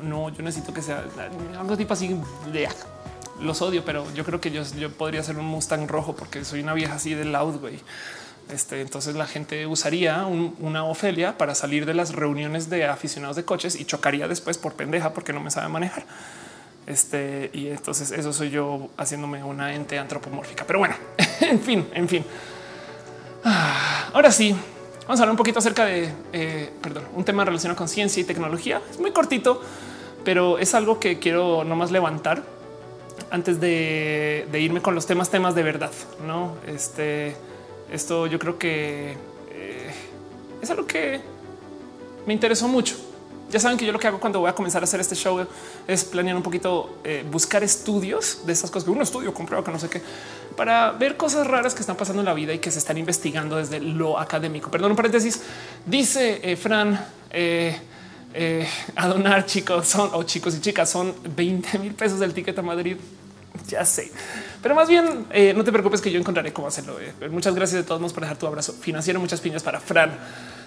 no, yo necesito que sea algo tipo así de los odio, pero yo creo que yo, yo podría ser un Mustang rojo porque soy una vieja así de loud, güey. Este, entonces la gente usaría una Ofelia para salir de las reuniones de aficionados de coches y chocaría después por pendeja porque no me sabe manejar. Este, y entonces eso soy yo haciéndome una ente antropomórfica. Pero bueno, en fin, en fin. Ah, ahora sí, vamos a hablar un poquito acerca de, eh, perdón, un tema relacionado con ciencia y tecnología. Es muy cortito, pero es algo que quiero nomás levantar antes de, de irme con los temas, temas de verdad. No, este esto yo creo que eh, es algo que me interesó mucho. Ya saben que yo lo que hago cuando voy a comenzar a hacer este show es planear un poquito, eh, buscar estudios de estas cosas que un estudio comprueba que no sé qué, para ver cosas raras que están pasando en la vida y que se están investigando desde lo académico. Perdón, un paréntesis. Dice eh, Fran, a donar chicos son o chicos y chicas son 20 mil pesos del ticket a Madrid ya sé, pero más bien eh, no te preocupes que yo encontraré cómo hacerlo. Eh. Muchas gracias de todos modos por dejar tu abrazo financiero. Muchas piñas para Fran.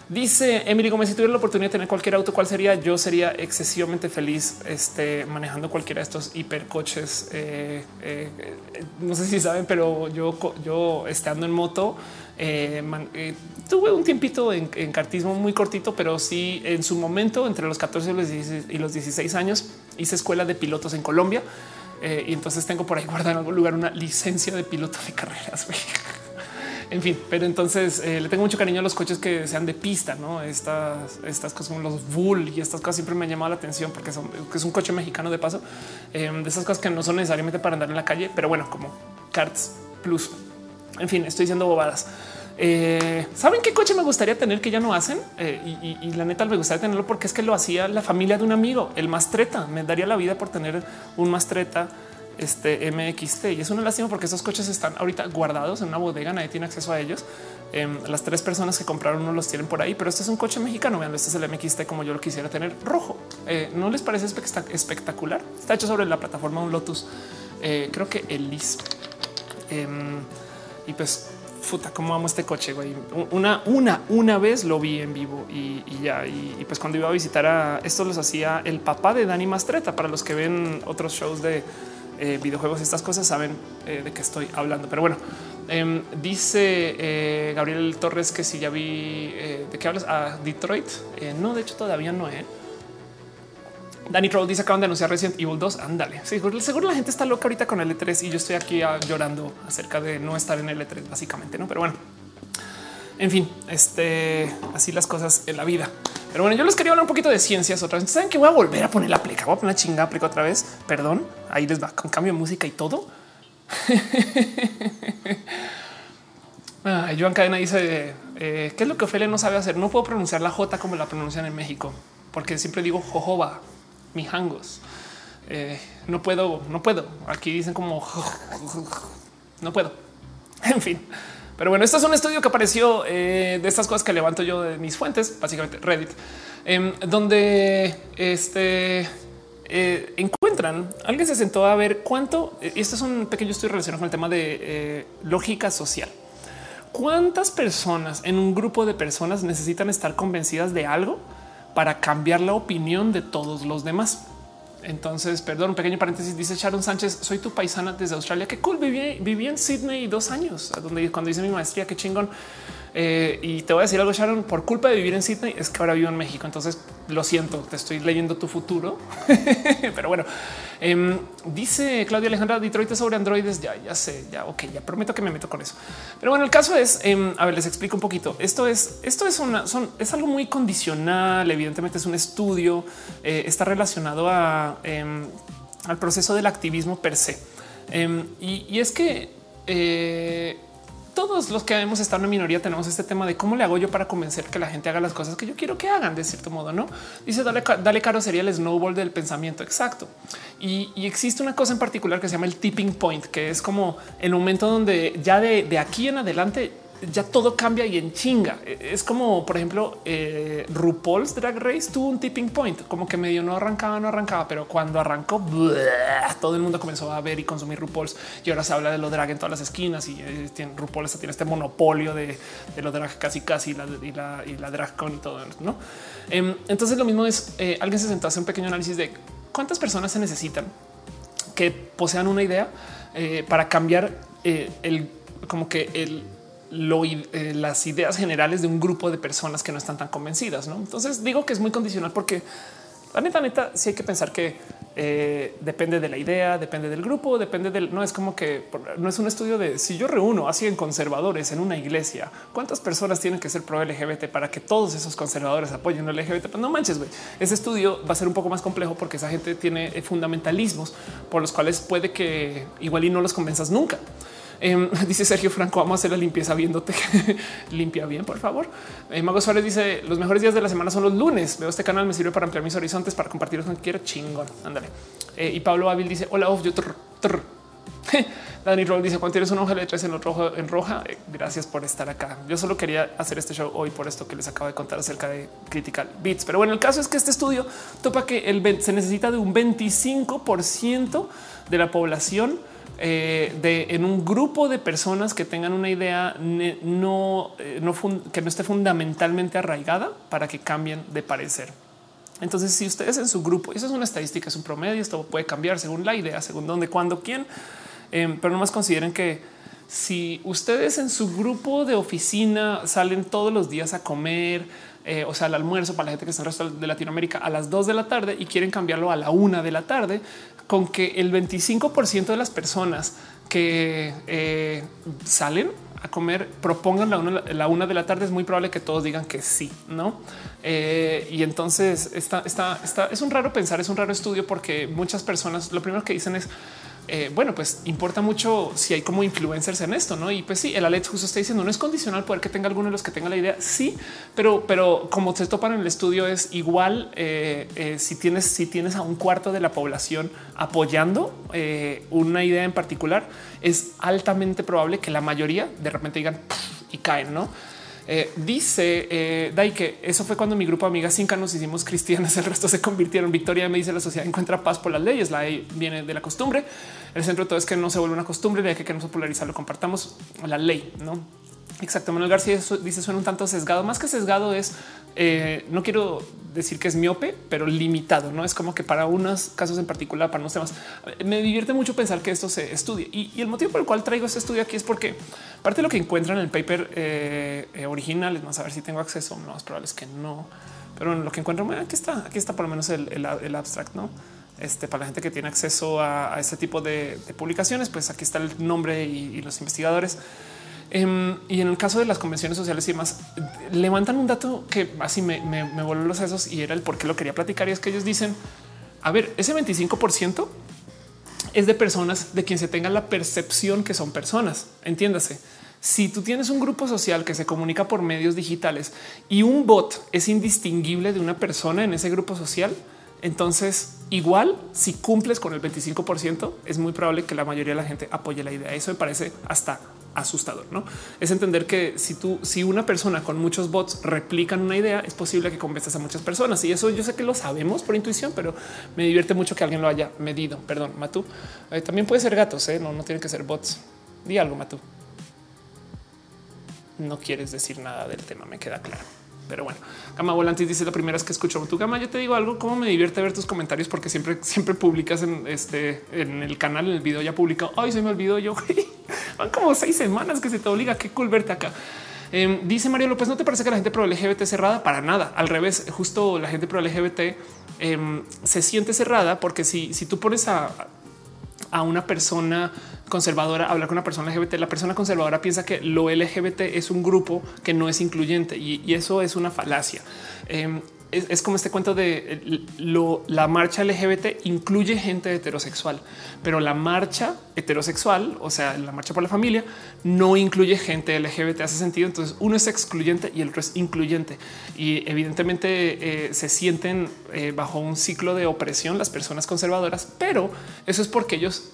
Dice Emily Gómez, si tuviera la oportunidad de tener cualquier auto, ¿cuál sería? Yo sería excesivamente feliz este, manejando cualquiera de estos hipercoches. Eh, no sé si saben, pero yo, yo estando en moto, tuve un tiempito en, en, cartismo muy cortito, pero sí en su momento, entre los 14 y los 16 años, hice escuela de pilotos en Colombia. Eh, y entonces tengo por ahí guardado en algún lugar una licencia de piloto de carreras. en fin, pero entonces eh, le tengo mucho cariño a los coches que sean de pista, no estas, estas cosas como los Bull y estas cosas siempre me han llamado la atención porque son que es un coche mexicano de paso em, de esas cosas que no son necesariamente para andar en la calle, pero bueno, como Karts Plus. En fin, estoy diciendo bobadas. Eh, ¿Saben qué coche me gustaría tener que ya no hacen? Eh, y, la neta me gustaría tenerlo porque es que lo hacía la familia de un amigo, el Mastreta. Me daría la vida por tener un Mastreta este MXT y es una lástima porque esos coches están ahorita guardados en una bodega, nadie tiene acceso a ellos. Em, las tres personas que compraron no los tienen por ahí, pero este es un coche mexicano. Vean, este es el MXT como yo lo quisiera tener rojo. Eh, no les parece espectacular? Está hecho sobre la plataforma un Lotus. creo que el LIS. Em, y pues puta, cómo amo este coche, güey. Una, una, una vez lo vi en vivo y, ya. Y, pues cuando iba a visitar a estos los hacía el papá de Dani Mastreta. Para los que ven otros shows de eh, videojuegos, estas cosas saben eh, de qué estoy hablando. Pero bueno, em, dice eh, Gabriel Torres que si ya vi de qué hablas a Detroit. no, de hecho, todavía no. Eh. Danny Troll dice acaban de anunciar Resident Evil 2. Ándale. Seguro, la gente está loca ahorita con el E3 y yo estoy aquí ah, llorando acerca de no estar en el E3, básicamente, no? Pero bueno, en fin, este así las cosas en la vida. Pero bueno, yo les quería hablar un poquito de ciencias otra vez. Saben que voy a volver a poner la pleca, voy a poner la chinga pleca otra vez. Perdón, ahí les va con cambio de música y todo. Joan Cadena dice eh, qué es lo que Ophelia no sabe hacer. No puedo pronunciar la J como la pronuncian en México, porque siempre digo jojoba mijangos. Eh, no puedo, no puedo. Aquí dicen como no puedo. En fin, Pero bueno, esto es un estudio que apareció eh, de estas cosas que levanto yo de mis fuentes, básicamente Reddit, em, donde este eh, encuentran, alguien se sentó a ver cuánto, y esto es un pequeño estudio relacionado con el tema de lógica social. ¿Cuántas personas en un grupo de personas necesitan estar convencidas de algo para cambiar la opinión de todos los demás? Entonces, perdón, un pequeño paréntesis. Dice Sharon Sánchez: Soy tu paisana desde Australia. Qué cool. Viví, viví en Sydney dos años, donde cuando hice mi maestría, qué chingón. Eh, y te voy a decir algo, Sharon, por culpa de vivir en Sydney es que ahora vivo en México. Entonces lo siento, te estoy leyendo tu futuro. Pero bueno, em, dice Claudia Alejandra, Detroit sobre androides. Ya, ya sé, ya, ok, ya prometo que me meto con eso. Pero bueno, el caso es, em, a ver, les explico un poquito. Esto es, esto es una, son, es algo muy condicional. Evidentemente es un estudio, eh, está relacionado a, em, al proceso del activismo per se. Y, y, es que eh, todos los que hemos estado en minoría tenemos este tema de cómo le hago yo para convencer que la gente haga las cosas que yo quiero que hagan de cierto modo. No dice dale, dale caro sería el snowball del pensamiento. Exacto. Y, existe una cosa en particular que se llama el tipping point, que es como el momento donde ya de, de aquí en adelante ya todo cambia y en chinga. E, es como, por ejemplo, eh, RuPaul's Drag Race tuvo un tipping point, como que medio no arrancaba, no arrancaba, pero cuando arrancó, todo el mundo comenzó a ver y consumir RuPaul's y ahora se habla de lo drag en todas las esquinas y eh, tiene, RuPaul tiene este monopolio de, lo drag casi casi y, la, drag con y todo. Em, entonces lo mismo es eh, alguien se sentó a hacer un pequeño análisis de cuántas personas se necesitan que posean una idea para cambiar el como que el eh, las ideas generales de un grupo de personas que no están tan convencidas. ¿no? Entonces digo que es muy condicional porque la neta, neta, sí hay que pensar que eh, depende de la idea, depende del grupo, depende del no es como que no es un estudio de si yo reúno a 100 conservadores en una iglesia, cuántas personas tienen que ser pro LGBT para que todos esos conservadores apoyen el LGBT. Pues no manches. Ese estudio va a ser un poco más complejo porque esa gente tiene eh, fundamentalismos por los cuales puede que igual y no los convenzas nunca. Em, dice Sergio Franco, vamos a hacer la limpieza viéndote. Limpia bien, por favor. Eh, Mago Suárez dice los mejores días de la semana son los lunes. Veo este canal, me sirve para ampliar mis horizontes, para compartir con quiera. Chingón. Ándale. Eh, y Pablo Ávil dice hola, yo Dani Roll dice cuando tienes una hoja de tres en rojo en roja. Eh, gracias por estar acá. Yo solo quería hacer este show hoy por esto que les acabo de contar acerca de Critical Beats. Pero bueno, el caso es que este estudio topa que el, se necesita de un 25 de la población eh, de en un grupo de personas que tengan una idea no, eh, no que no esté fundamentalmente arraigada para que cambien de parecer. Entonces, si ustedes en su grupo, eso es una estadística, es un promedio, esto puede cambiar según la idea, según dónde, cuándo, quién, eh, pero más consideren que si ustedes en su grupo de oficina salen todos los días a comer, o sea, al almuerzo para la gente que está en el resto de Latinoamérica a las dos de la tarde y quieren cambiarlo a la una de la tarde, con que el 25% de las personas que eh, salen a comer propongan la una, de la tarde, es muy probable que todos digan que sí, no? Eh, y entonces está, está, está, es un raro pensar, es un raro estudio porque muchas personas lo primero que dicen es eh, bueno, pues importa mucho si hay como influencers en esto, no? Y pues sí, el Alex justo está diciendo no es condicional poder que tenga alguno de los que tenga la idea. Sí, pero, pero como se topan en el estudio, es igual eh, eh, si tienes, si tienes a un cuarto de la población apoyando una idea en particular, es altamente probable que la mayoría de repente digan y caen, no? Eh, dice eh, que eso fue cuando mi grupo de amigas cinca nos hicimos cristianas, el resto se convirtieron. Victoria me dice la sociedad encuentra paz por las leyes, la ley viene de la costumbre. El centro de todo es que no se vuelve una costumbre, de que queremos popularizarlo, compartamos la ley, no? Exacto. Manuel García dice suena un tanto sesgado, más que sesgado es eh, no quiero decir que es miope, pero limitado. No es como que para unos casos en particular, para unos temas, me divierte mucho pensar que esto se estudie. Y, el motivo por el cual traigo este estudio aquí es porque parte de lo que encuentran en el paper eh, eh, original es más a ver si tengo acceso. No más probable es que no, pero en lo que encuentro aquí está, aquí está por lo menos el, abstract, no? Este para la gente que tiene acceso a, este tipo de, publicaciones, pues aquí está el nombre y los investigadores. Em, y en el caso de las convenciones sociales y demás, levantan un dato que así me, me, volvió los sesos y era el por qué lo quería platicar. Y es que ellos dicen, a ver, ese 25% es de personas de quien se tenga la percepción que son personas. Entiéndase. Si tú tienes un grupo social que se comunica por medios digitales y un bot es indistinguible de una persona en ese grupo social, entonces, igual si cumples con el 25%, es muy probable que la mayoría de la gente apoye la idea. Eso me parece hasta asustador. No es entender que si tú, si una persona con muchos bots replican una idea, es posible que convences a muchas personas. Y eso yo sé que lo sabemos por intuición, pero me divierte mucho que alguien lo haya medido. Perdón, Matú. Eh, también puede ser gatos, ¿eh? no, no que ser bots. Di algo, Matú. No quieres decir nada del tema, me queda claro. Pero bueno, Gama Volantis dice la primera vez que escucho tu gama. Yo te digo algo, cómo me divierte ver tus comentarios porque siempre, siempre publicas en este en el canal, en el video ya publicado. Ay, se me olvidó yo. Van como seis semanas que se te obliga. Qué cool verte acá. Em, dice Mario López, ¿no te parece que la gente pro LGBT cerrada? Para nada. Al revés, justo la gente pro LGBT em, se siente cerrada porque si, si tú pones a, a una persona conservadora, hablar con una persona LGBT, la persona conservadora piensa que lo LGBT es un grupo que no es incluyente y, eso es una falacia. Em, es, como este cuento de lo, la marcha LGBT incluye gente heterosexual, pero la marcha heterosexual, o sea, la marcha por la familia, no incluye gente LGBT. Hace sentido. Entonces, uno es excluyente y el otro es incluyente. Y evidentemente eh, se sienten eh, bajo un ciclo de opresión las personas conservadoras, pero eso es porque ellos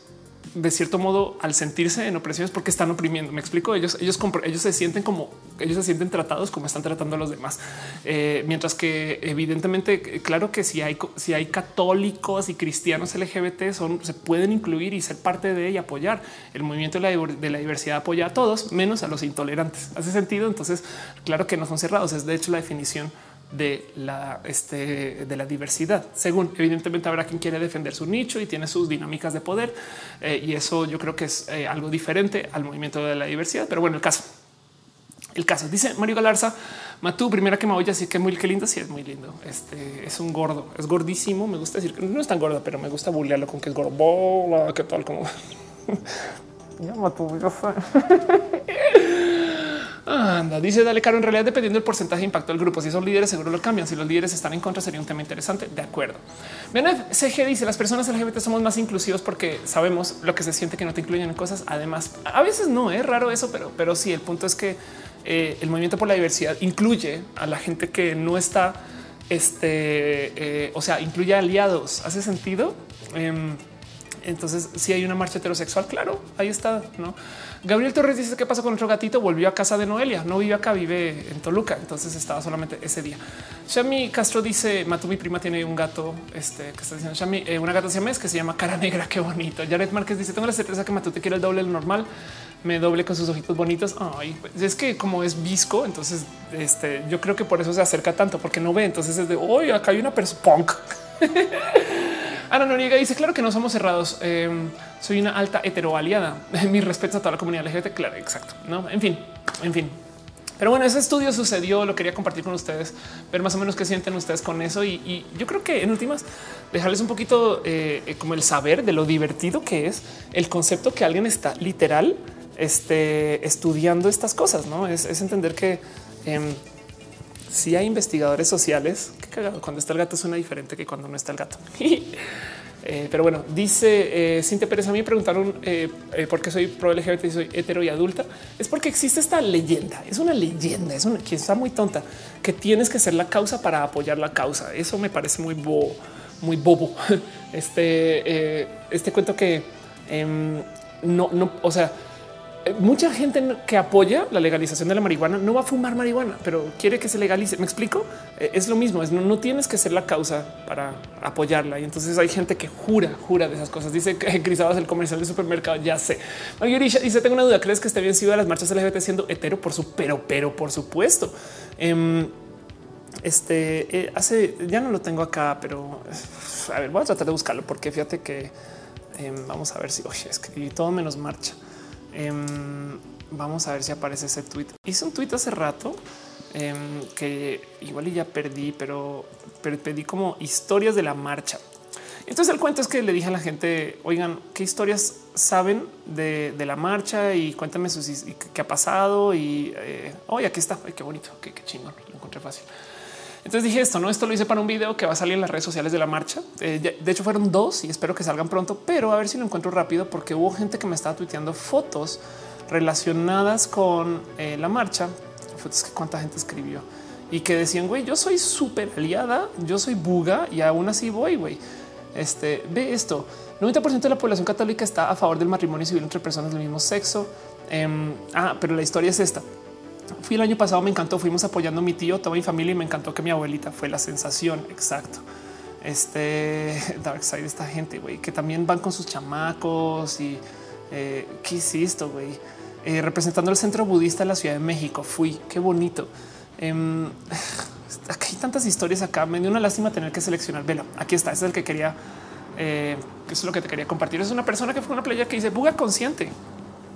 de cierto modo al sentirse en opresiones porque están oprimiendo. Me explico. Ellos, ellos, ellos se sienten como ellos se sienten tratados como están tratando a los demás. Eh, mientras que evidentemente, claro que si hay, si hay católicos y cristianos LGBT son, se pueden incluir y ser parte de y apoyar. El movimiento de la, de la diversidad apoya a todos menos a los intolerantes. Hace sentido. Entonces, claro que no son cerrados. Es de hecho la definición de la, este, de la diversidad. Según evidentemente habrá quien quiere defender su nicho y tiene sus dinámicas de poder. Eh, y eso yo creo que es eh, algo diferente al movimiento de la diversidad. Pero bueno, el caso. El caso dice Mario Galarza, Matú, primera que me oye, así que muy qué lindo. Sí, es muy lindo. Este es un gordo, es gordísimo. Me gusta decir que no es tan gordo, pero me gusta bullearlo con que es gordo. ¿Qué tal? Como ya Matú, yo Anda, dice Dale Caro. En realidad, dependiendo del porcentaje de impacto del grupo, si son líderes, seguro lo cambian. Si los líderes están en contra, sería un tema interesante. De acuerdo. CG dice las personas LGBT somos más inclusivos porque sabemos lo que se siente que no te incluyen en cosas. Además, a veces no es raro eso, pero, pero sí, el punto es que eh, el movimiento por la diversidad incluye a la gente que no está, este, eh, o sea, incluye aliados. ¿Hace sentido? Em, entonces, si hay una marcha heterosexual, claro, ahí está. No Gabriel Torres dice qué pasó con nuestro gatito. Volvió a casa de Noelia. No vive acá, vive en Toluca. Entonces estaba solamente ese día. Shami Castro dice Matú, mi prima tiene un gato este que está diciendo Shami, eh, una gata mes que se llama cara negra. Qué bonito. Jared Márquez dice tengo la certeza que Matú te quiere el doble del normal. Me doble con sus ojitos bonitos. Ay, pues, es que como es visco, entonces este, yo creo que por eso se acerca tanto porque no ve. Entonces es de hoy acá hay una persona punk. Ana Noriega dice claro que no somos cerrados. Em, soy una alta heteroaliada. Mi respeto a toda la comunidad LGBT. Claro, exacto. No, en fin, en fin. Pero bueno, ese estudio sucedió, lo quería compartir con ustedes, ver más o menos qué sienten ustedes con eso. Y, yo creo que en últimas, dejarles un poquito eh, eh, como el saber de lo divertido que es el concepto que alguien está literal este, estudiando estas cosas. No es, entender que em, si hay investigadores sociales, que cuando está el gato suena diferente que cuando no está el gato. Eh, pero bueno, dice eh, Cintia Pérez. A mí me preguntaron eh, eh, por qué soy pro LGBT y soy hetero y adulta. Es porque existe esta leyenda. Es una leyenda, es una que está muy tonta que tienes que ser la causa para apoyar la causa. Eso me parece muy bobo, muy bobo. Este, este cuento que em, no, no, o sea, mucha gente que apoya la legalización de la marihuana no va a fumar marihuana, pero quiere que se legalice. Me explico. Eh, es lo mismo. Es no, tienes que ser la causa para apoyarla. Y entonces hay gente que jura, jura de esas cosas. Dice que Crisabas el comercial del supermercado. Ya sé. Marguerite dice: Tengo una duda. ¿Crees que esté bien si de las marchas LGBT siendo hetero? Por su, pero, pero por supuesto. Em, este eh, hace ya no lo tengo acá, pero a ver, voy a tratar de buscarlo porque fíjate que em, vamos a ver si oye, escribí todo menos marcha. Em, vamos a ver si aparece ese tweet. Hice un tweet hace rato em, que igual ya perdí, pero, pedí como historias de la marcha. Entonces el cuento es que le dije a la gente, oigan, ¿qué historias saben de, la marcha? Y cuéntame qué ha pasado. Y eh, hoy aquí está, qué bonito, qué, qué chingón, lo encontré fácil. Entonces dije esto, no, esto lo hice para un video que va a salir en las redes sociales de la marcha. Eh, de hecho, fueron dos y espero que salgan pronto, pero a ver si lo encuentro rápido porque hubo gente que me estaba tuiteando fotos relacionadas con eh, la marcha. Fotos que cuánta gente escribió y que decían, güey, yo soy súper aliada, yo soy buga y aún así voy, güey. Este ve esto. 90% de la población católica está a favor del matrimonio civil entre personas del mismo sexo. Em, ah, pero la historia es esta. Fui el año pasado, me encantó. Fuimos apoyando a mi tío, toda mi familia y me encantó que mi abuelita fue la sensación. Exacto. Este Dark Side, esta gente güey, que también van con sus chamacos y eh, qué hiciste, güey, eh, representando el centro budista de la Ciudad de México. Fui qué bonito. Eh, aquí hay tantas historias acá. Me dio una lástima tener que seleccionar. Velo, aquí está. Este es el que quería. Eh, es lo que te quería compartir. Es una persona que fue una playa que dice buga consciente,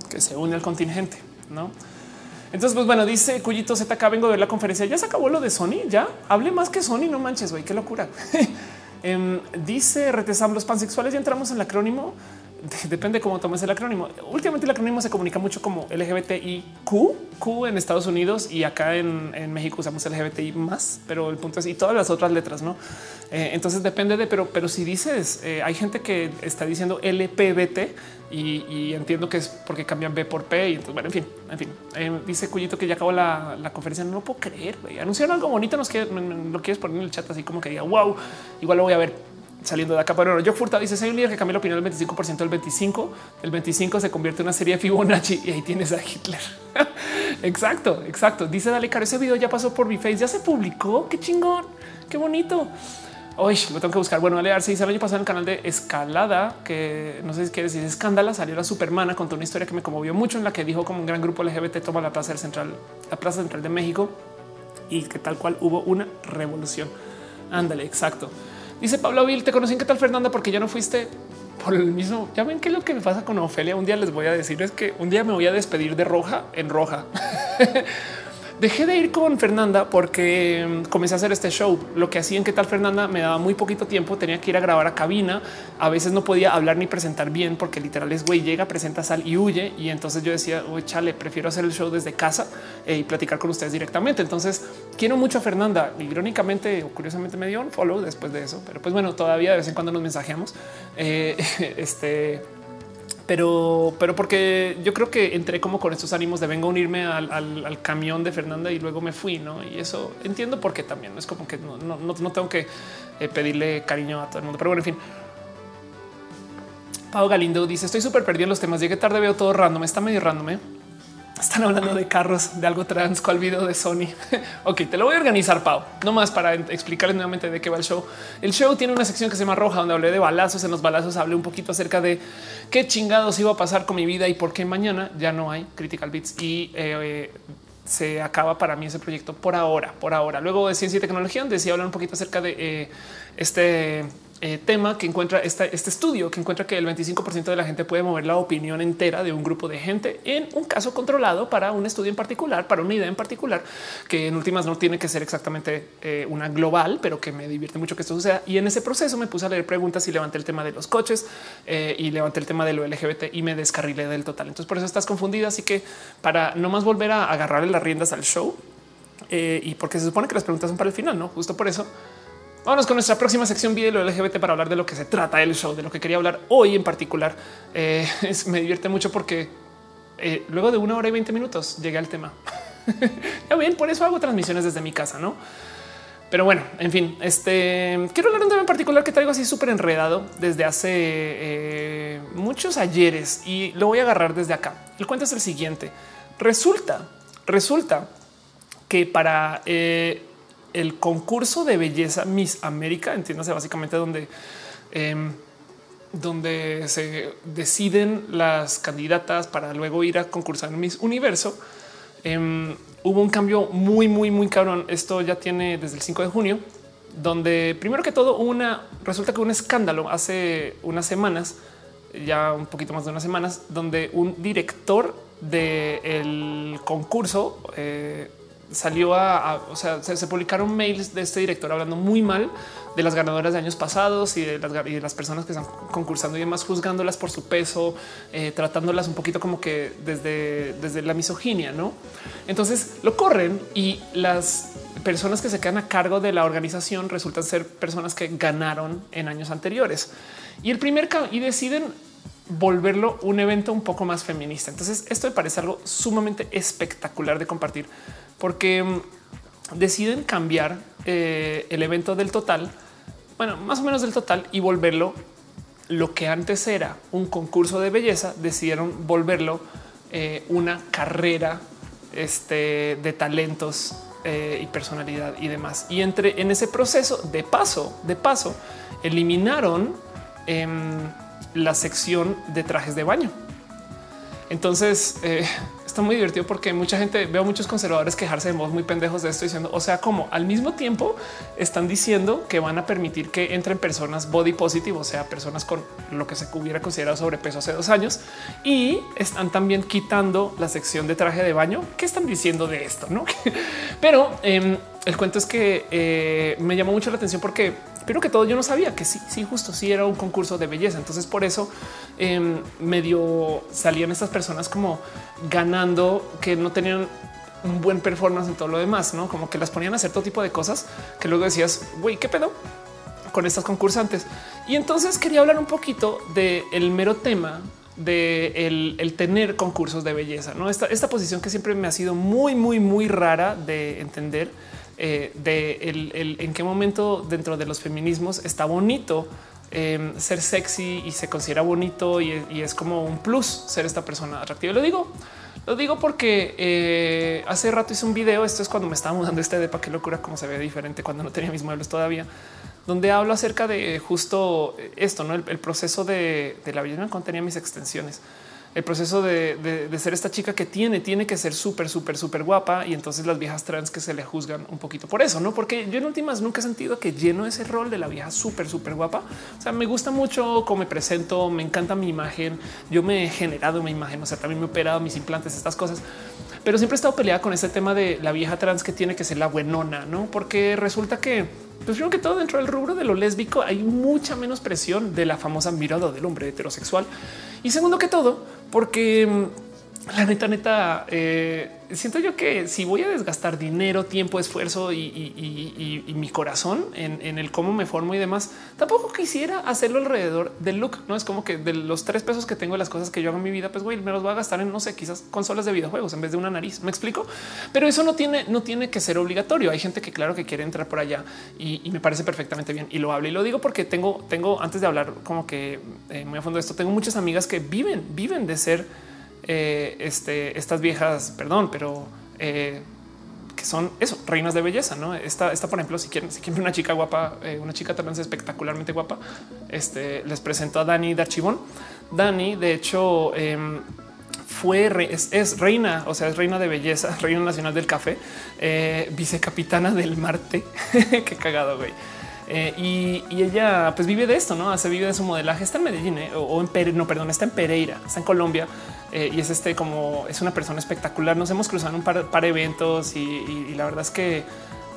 que se une al contingente, no? Entonces, pues bueno, dice Cuyito ZK, vengo de ver la conferencia. Ya se acabó lo de Sony. Ya hablé más que Sony. No manches, güey, qué locura. eh, dice Retesam, los pansexuales ya entramos en el acrónimo. Depende cómo tomes el acrónimo. Últimamente el acrónimo se comunica mucho como LGBTIQ, Q en Estados Unidos y acá en, México usamos LGBTI más, pero el punto es y todas las otras letras, no? Eh, entonces depende de, pero, pero si dices eh, hay gente que está diciendo LPBT y, entiendo que es porque cambian B por P. Y entonces, bueno, en fin, en fin, eh, dice Cuyito que ya acabó la, conferencia. No puedo creer. Wey. Anunciaron algo bonito. Nos quiere, lo quieres poner en el chat así como que diga wow, igual lo voy a ver saliendo de acá. Pero yo Furta dice: Soy un líder que cambia la opinión del 25% del 25. El 25 se convierte en una serie de Fibonacci y ahí tienes a Hitler. exacto, exacto. Dice Dale Caro. Ese video ya pasó por mi face, ya se publicó. Qué chingón, qué bonito. Hoy lo tengo que buscar. Bueno, Alear se dice el año pasado en el canal de Escalada, que no sé si quieres decir escándala, salió la Supermana, contó una historia que me conmovió mucho en la que dijo como un gran grupo LGBT toma la plaza central, la plaza central de México y que tal cual hubo una revolución. Ándale, exacto. Dice Pablo Vil, te conocí en qué tal Fernanda porque ya no fuiste por el mismo. Ya ven qué es lo que me pasa con Ofelia. Un día les voy a decir es que un día me voy a despedir de roja en roja. Dejé de ir con Fernanda porque mm, comencé a hacer este show. Lo que hacía en qué tal Fernanda me daba muy poquito tiempo. Tenía que ir a grabar a cabina. A veces no podía hablar ni presentar bien porque literal es güey, llega, presenta, sal y huye. Y entonces yo decía, oye, chale, prefiero hacer el show desde casa eh, y platicar con ustedes directamente. Entonces quiero mucho a Fernanda. Irónicamente o curiosamente me dio un follow después de eso. Pero pues bueno, todavía de vez en cuando nos mensajeamos. Eh, este pero, pero porque yo creo que entré como con estos ánimos de vengo a unirme al, al, camión de Fernanda y luego me fui, ¿no? Y eso entiendo por qué también, es como que no, no, no tengo que eh, pedirle cariño a todo el mundo, pero bueno, en fin. Pau Galindo dice estoy súper perdido en los temas, llegué tarde, veo todo random, está medio random, ¿eh? Están hablando de carros, de algo trans, cual video de Sony. ok, te lo voy a organizar, Pau. No más para explicarles nuevamente de qué va el show. El show tiene una sección que se llama Roja, donde hablé de balazos. En los balazos hablé un poquito acerca de qué chingados iba a pasar con mi vida y por qué mañana ya no hay Critical Beats y eh, se acaba para mí ese proyecto por ahora, por ahora. Luego de ciencia y tecnología, decía hablar un poquito acerca de eh, este eh, tema que encuentra este estudio que encuentra que el 25% de la gente puede mover la opinión entera de un grupo de gente en un caso controlado para un estudio en particular, para una idea en particular, que en últimas no tiene que ser exactamente eh, una global, pero que me divierte mucho que esto suceda. Y en ese proceso me puse a leer preguntas y levanté el tema de los coches eh, y levanté el tema de lo LGBT y me descarrilé del total. Entonces por eso estás confundida. Así que para no más volver a agarrarle las riendas al show y porque se supone que las preguntas son para el final, no justo por eso Vámonos con nuestra próxima sección video LGBT para hablar de lo que se trata el show, de lo que quería hablar hoy en particular. Eh, me divierte mucho porque eh, luego de una hora y 20 minutos llegué al tema. ya bien, por eso hago transmisiones desde mi casa, no? Pero bueno, en fin, este quiero hablar de un tema en particular que traigo así súper enredado desde hace eh, muchos ayeres y lo voy a agarrar desde acá. El cuento es el siguiente. Resulta, resulta que para el concurso de belleza Miss América, entiéndase básicamente donde, eh, donde se deciden las candidatas para luego ir a concursar en Miss Universo. Eh, hubo un cambio muy, muy, muy cabrón. Esto ya tiene desde el 5 de junio, donde primero que todo una resulta que un escándalo hace unas semanas, ya un poquito más de unas semanas, donde un director del concurso eh, salió a, o sea, se, publicaron mails de este director hablando muy mal de las ganadoras de años pasados y de las, personas que están concursando y demás, juzgándolas por su peso, eh, tratándolas un poquito como que desde, desde la misoginia, ¿no? Entonces lo corren y las personas que se quedan a cargo de la organización resultan ser personas que ganaron en años anteriores. Y el primer y deciden volverlo un evento un poco más feminista. Entonces esto me parece algo sumamente espectacular de compartir porque mm, deciden cambiar eh, el evento del total bueno, más o menos del total y volverlo lo que antes era un concurso de belleza, decidieron volverlo eh, una carrera este, de talentos eh, y personalidad y demás. Y entre en ese proceso de paso, de paso, eliminaron em, la sección de trajes de baño. Entonces, está muy divertido porque mucha gente veo muchos conservadores quejarse de modos muy pendejos de esto diciendo, o sea, como al mismo tiempo están diciendo que van a permitir que entren personas body positive, o sea, personas con lo que se hubiera considerado sobrepeso hace dos años y están también quitando la sección de traje de baño. ¿Qué están diciendo de esto? No, pero em, el cuento es que eh, me llamó mucho la atención porque pero que todo yo no sabía que sí, sí, justo sí era un concurso de belleza. Entonces por eso em, medio salían estas personas como ganando que no tenían un buen performance en todo lo demás, no como que las ponían a hacer todo tipo de cosas que luego decías, güey, qué pedo con estas concursantes. Y entonces quería hablar un poquito del el mero tema de el, tener concursos de belleza, no esta, esta posición que siempre me ha sido muy, muy, muy rara de entender eh, de el, en qué momento dentro de los feminismos está bonito em, ser sexy y se considera bonito y, es como un plus ser esta persona atractiva. Lo digo, lo digo porque eh, hace rato hice un video. Esto es cuando me estaba mudando este depa. Qué locura, cómo se ve diferente cuando no tenía mis muebles todavía, donde hablo acerca de justo esto, no el, proceso de, de la vida cuando tenía mis extensiones el proceso de, ser esta chica que tiene, tiene que ser súper, súper, súper guapa. Y entonces las viejas trans que se le juzgan un poquito por eso, no? Porque yo en últimas nunca he sentido que lleno ese rol de la vieja súper, súper guapa. O sea, me gusta mucho cómo me presento, me encanta mi imagen. Yo me he generado mi imagen, o sea, también me he operado mis implantes, estas cosas, pero siempre he estado peleada con este tema de la vieja trans que tiene que ser la buenona, no? Porque resulta que pues primero que todo dentro del rubro de lo lésbico hay mucha menos presión de la famosa mirada del hombre heterosexual. Y segundo que todo, porque mm, la neta, neta, eh, siento yo que si voy a desgastar dinero, tiempo, esfuerzo y, mi corazón en, el cómo me formo y demás, tampoco quisiera hacerlo alrededor del look. No es como que de los tres pesos que tengo de las cosas que yo hago en mi vida, pues güey, me los voy a gastar en no sé, quizás consolas de videojuegos en vez de una nariz. Me explico, pero eso no tiene, no tiene que ser obligatorio. Hay gente que, claro, que quiere entrar por allá y, me parece perfectamente bien y lo hablo y lo digo porque tengo, tengo antes de hablar como que eh, muy a fondo de esto, tengo muchas amigas que viven, viven de ser eh, este, estas viejas, perdón, pero eh, que son eso, reinas de belleza. No está por ejemplo, si quieren, si quieren una chica guapa, eh, una chica también espectacularmente guapa, este les presento a Dani Darchibón. Dani, de hecho, em, fue es, reina, o sea, es reina de belleza, reina nacional del café, vicecapitana del Marte. Qué cagado, güey. y, ella pues vive de esto, no hace vive de su modelaje. Está en Medellín o, en Pereira, no, perdón, está en Pereira, está en Colombia. Eh, y es este como es una persona espectacular. Nos hemos cruzado en un par, de eventos y, la verdad es que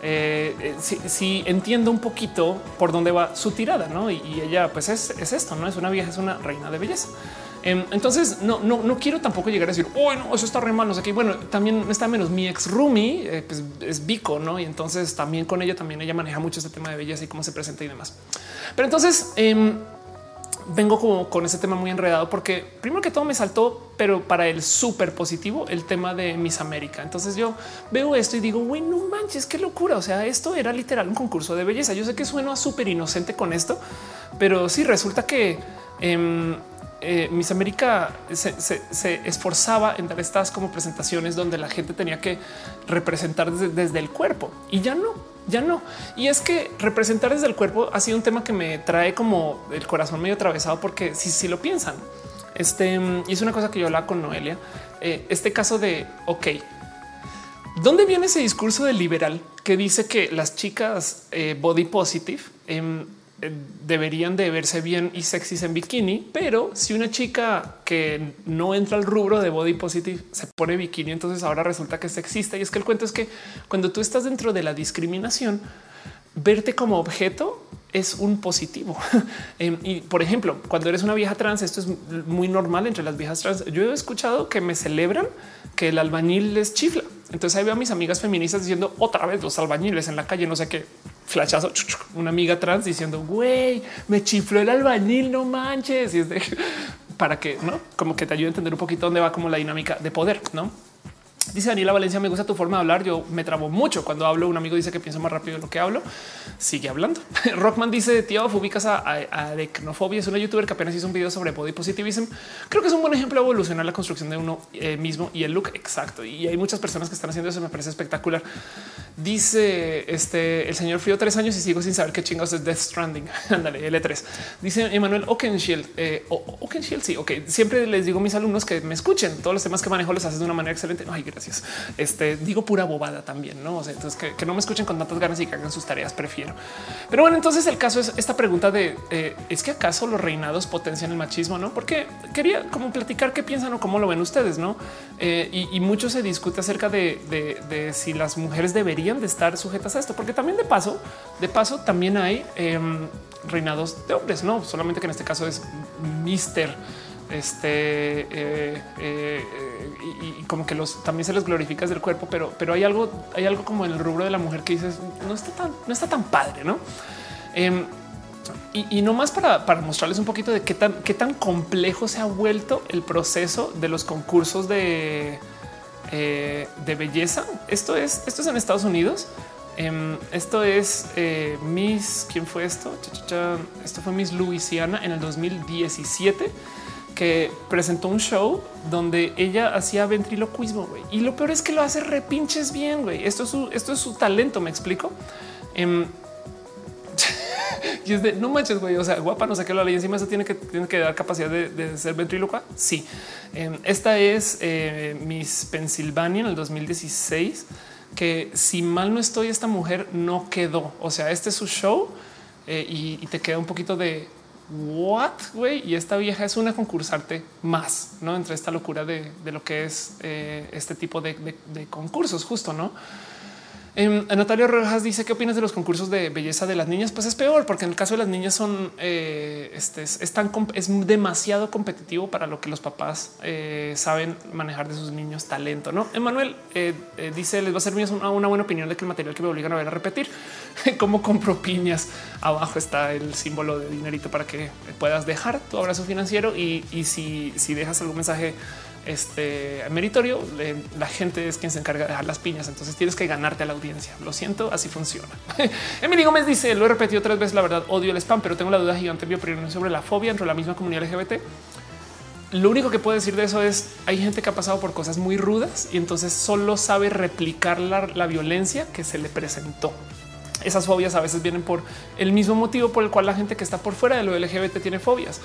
eh, eh, sí, entiendo un poquito por dónde va su tirada, ¿no? Y, ella pues es, esto, ¿no? Es una vieja, es una reina de belleza. Em, entonces no, no, no quiero tampoco llegar a decir, oh, no, eso está re mal, no sé qué. Bueno, también está menos mi ex roomie, pues es Vico, ¿no? Y entonces también con ella, también ella maneja mucho este tema de belleza y cómo se presenta y demás. Pero entonces... Vengo como con ese tema muy enredado porque primero que todo me saltó, pero para el súper positivo, el tema de Miss América. Entonces yo veo esto y digo, no manches, qué locura. O sea, esto era literal un concurso de belleza. Yo sé que suena súper inocente con esto, pero sí resulta que em, eh, Miss América se, esforzaba en dar estas como presentaciones donde la gente tenía que representar desde el cuerpo y ya no ya no. Y es que representar desde el cuerpo ha sido un tema que me trae como el corazón medio atravesado, porque si, lo piensan, este y es una cosa que yo hablaba con Noelia. Eh, este caso de ok, ¿dónde viene ese discurso del liberal que dice que las chicas eh, body positive em, deberían de verse bien y sexys en bikini, pero si una chica que no entra al rubro de body positive se pone bikini, entonces ahora resulta que es sexista. Y es que el cuento es que cuando tú estás dentro de la discriminación, verte como objeto es un positivo. Em, y por ejemplo, cuando eres una vieja trans, esto es muy normal entre las viejas trans. Yo he escuchado que me celebran que el albañil les chifla. Entonces ahí veo a mis amigas feministas diciendo otra vez los albañiles en la calle, no sé qué flashazo, una amiga trans diciendo, güey, me chifló el albañil, no manches. Y es de para que no como que te ayude a entender un poquito dónde va como la dinámica de poder, no? Dice Daniela Valencia, me gusta tu forma de hablar. Yo me trabo mucho cuando hablo. Un amigo dice que pienso más rápido de lo que hablo. Sigue hablando. Rockman dice, tío, ubicas a, a, Es una youtuber que apenas hizo un video sobre body positivism. Creo que es un buen ejemplo de evolucionar la construcción de uno eh, mismo y el look exacto. Y hay muchas personas que están haciendo eso. Me parece espectacular. Dice este el señor Frío tres años y sigo sin saber qué chingados es Death Stranding. Ándale, L3. Dice Emanuel Okenshield. Eh, Okenshield, sí, ok. Siempre les digo a mis alumnos que me escuchen. Todos los temas que manejo los haces de una manera excelente. Ay, gracias. Este digo pura bobada también, no? O sea, entonces que, no me escuchen con tantas ganas y que hagan sus tareas, prefiero. Pero bueno, entonces el caso es esta pregunta de eh, es que acaso los reinados potencian el machismo, no? Porque quería como platicar qué piensan o cómo lo ven ustedes, no? Eh, y, mucho se discute acerca de, si las mujeres deberían de estar sujetas a esto, porque también de paso, de paso también hay em, reinados de hombres, no solamente que en este caso es Mister este eh, y, como que los también se les glorifica del cuerpo, pero, pero hay algo, hay algo como en el rubro de la mujer que dices no está tan, no está tan padre, no? Em, y, no más para, para, mostrarles un poquito de qué tan, qué tan complejo se ha vuelto el proceso de los concursos de, eh, de belleza. Esto es, esto es en Estados Unidos. Em, esto es Miss. ¿Quién fue esto? Esto fue Miss Louisiana en el 2017 que presentó un show donde ella hacía ventriloquismo y lo peor es que lo hace repinches bien. Güey. Esto es su, esto es su talento. Me explico. Em, y es de no manches, güey. O sea, guapa, no sé qué lo ley encima. Eso tiene que, tiene que dar capacidad de, ser ventrílocua. Sí, em, esta es eh, Miss Pennsylvania en el 2016, que si mal no estoy, esta mujer no quedó. O sea, este es su show eh, y te queda un poquito de what güey. Y esta vieja es una concursante más, no entre esta locura de, lo que es eh, este tipo de, de, concursos, justo no? Eh, Natalia Rojas dice qué opinas de los concursos de belleza de las niñas? Pues es peor, porque en el caso de las niñas son eh, este, es, tan, es demasiado competitivo para lo que los papás eh, saben manejar de sus niños talento. No, Emanuel eh, dice les va a ser una, una, buena opinión de que el material que me obligan a ver a repetir cómo compro piñas. Abajo está el símbolo de dinerito para que puedas dejar tu abrazo financiero y, y si, si dejas algún mensaje este meritorio, la gente es quien se encarga de dejar las piñas. Entonces tienes que ganarte a la audiencia. Lo siento, así funciona. Emilio Gómez dice: Lo he repetido tres veces. La verdad, odio el spam, pero tengo la duda gigante mi opinión sobre la fobia entre la misma comunidad LGBT. Lo único que puedo decir de eso es hay gente que ha pasado por cosas muy rudas y entonces solo sabe replicar la, la violencia que se le presentó. Esas fobias a veces vienen por el mismo motivo por el cual la gente que está por fuera de lo LGBT tiene fobias.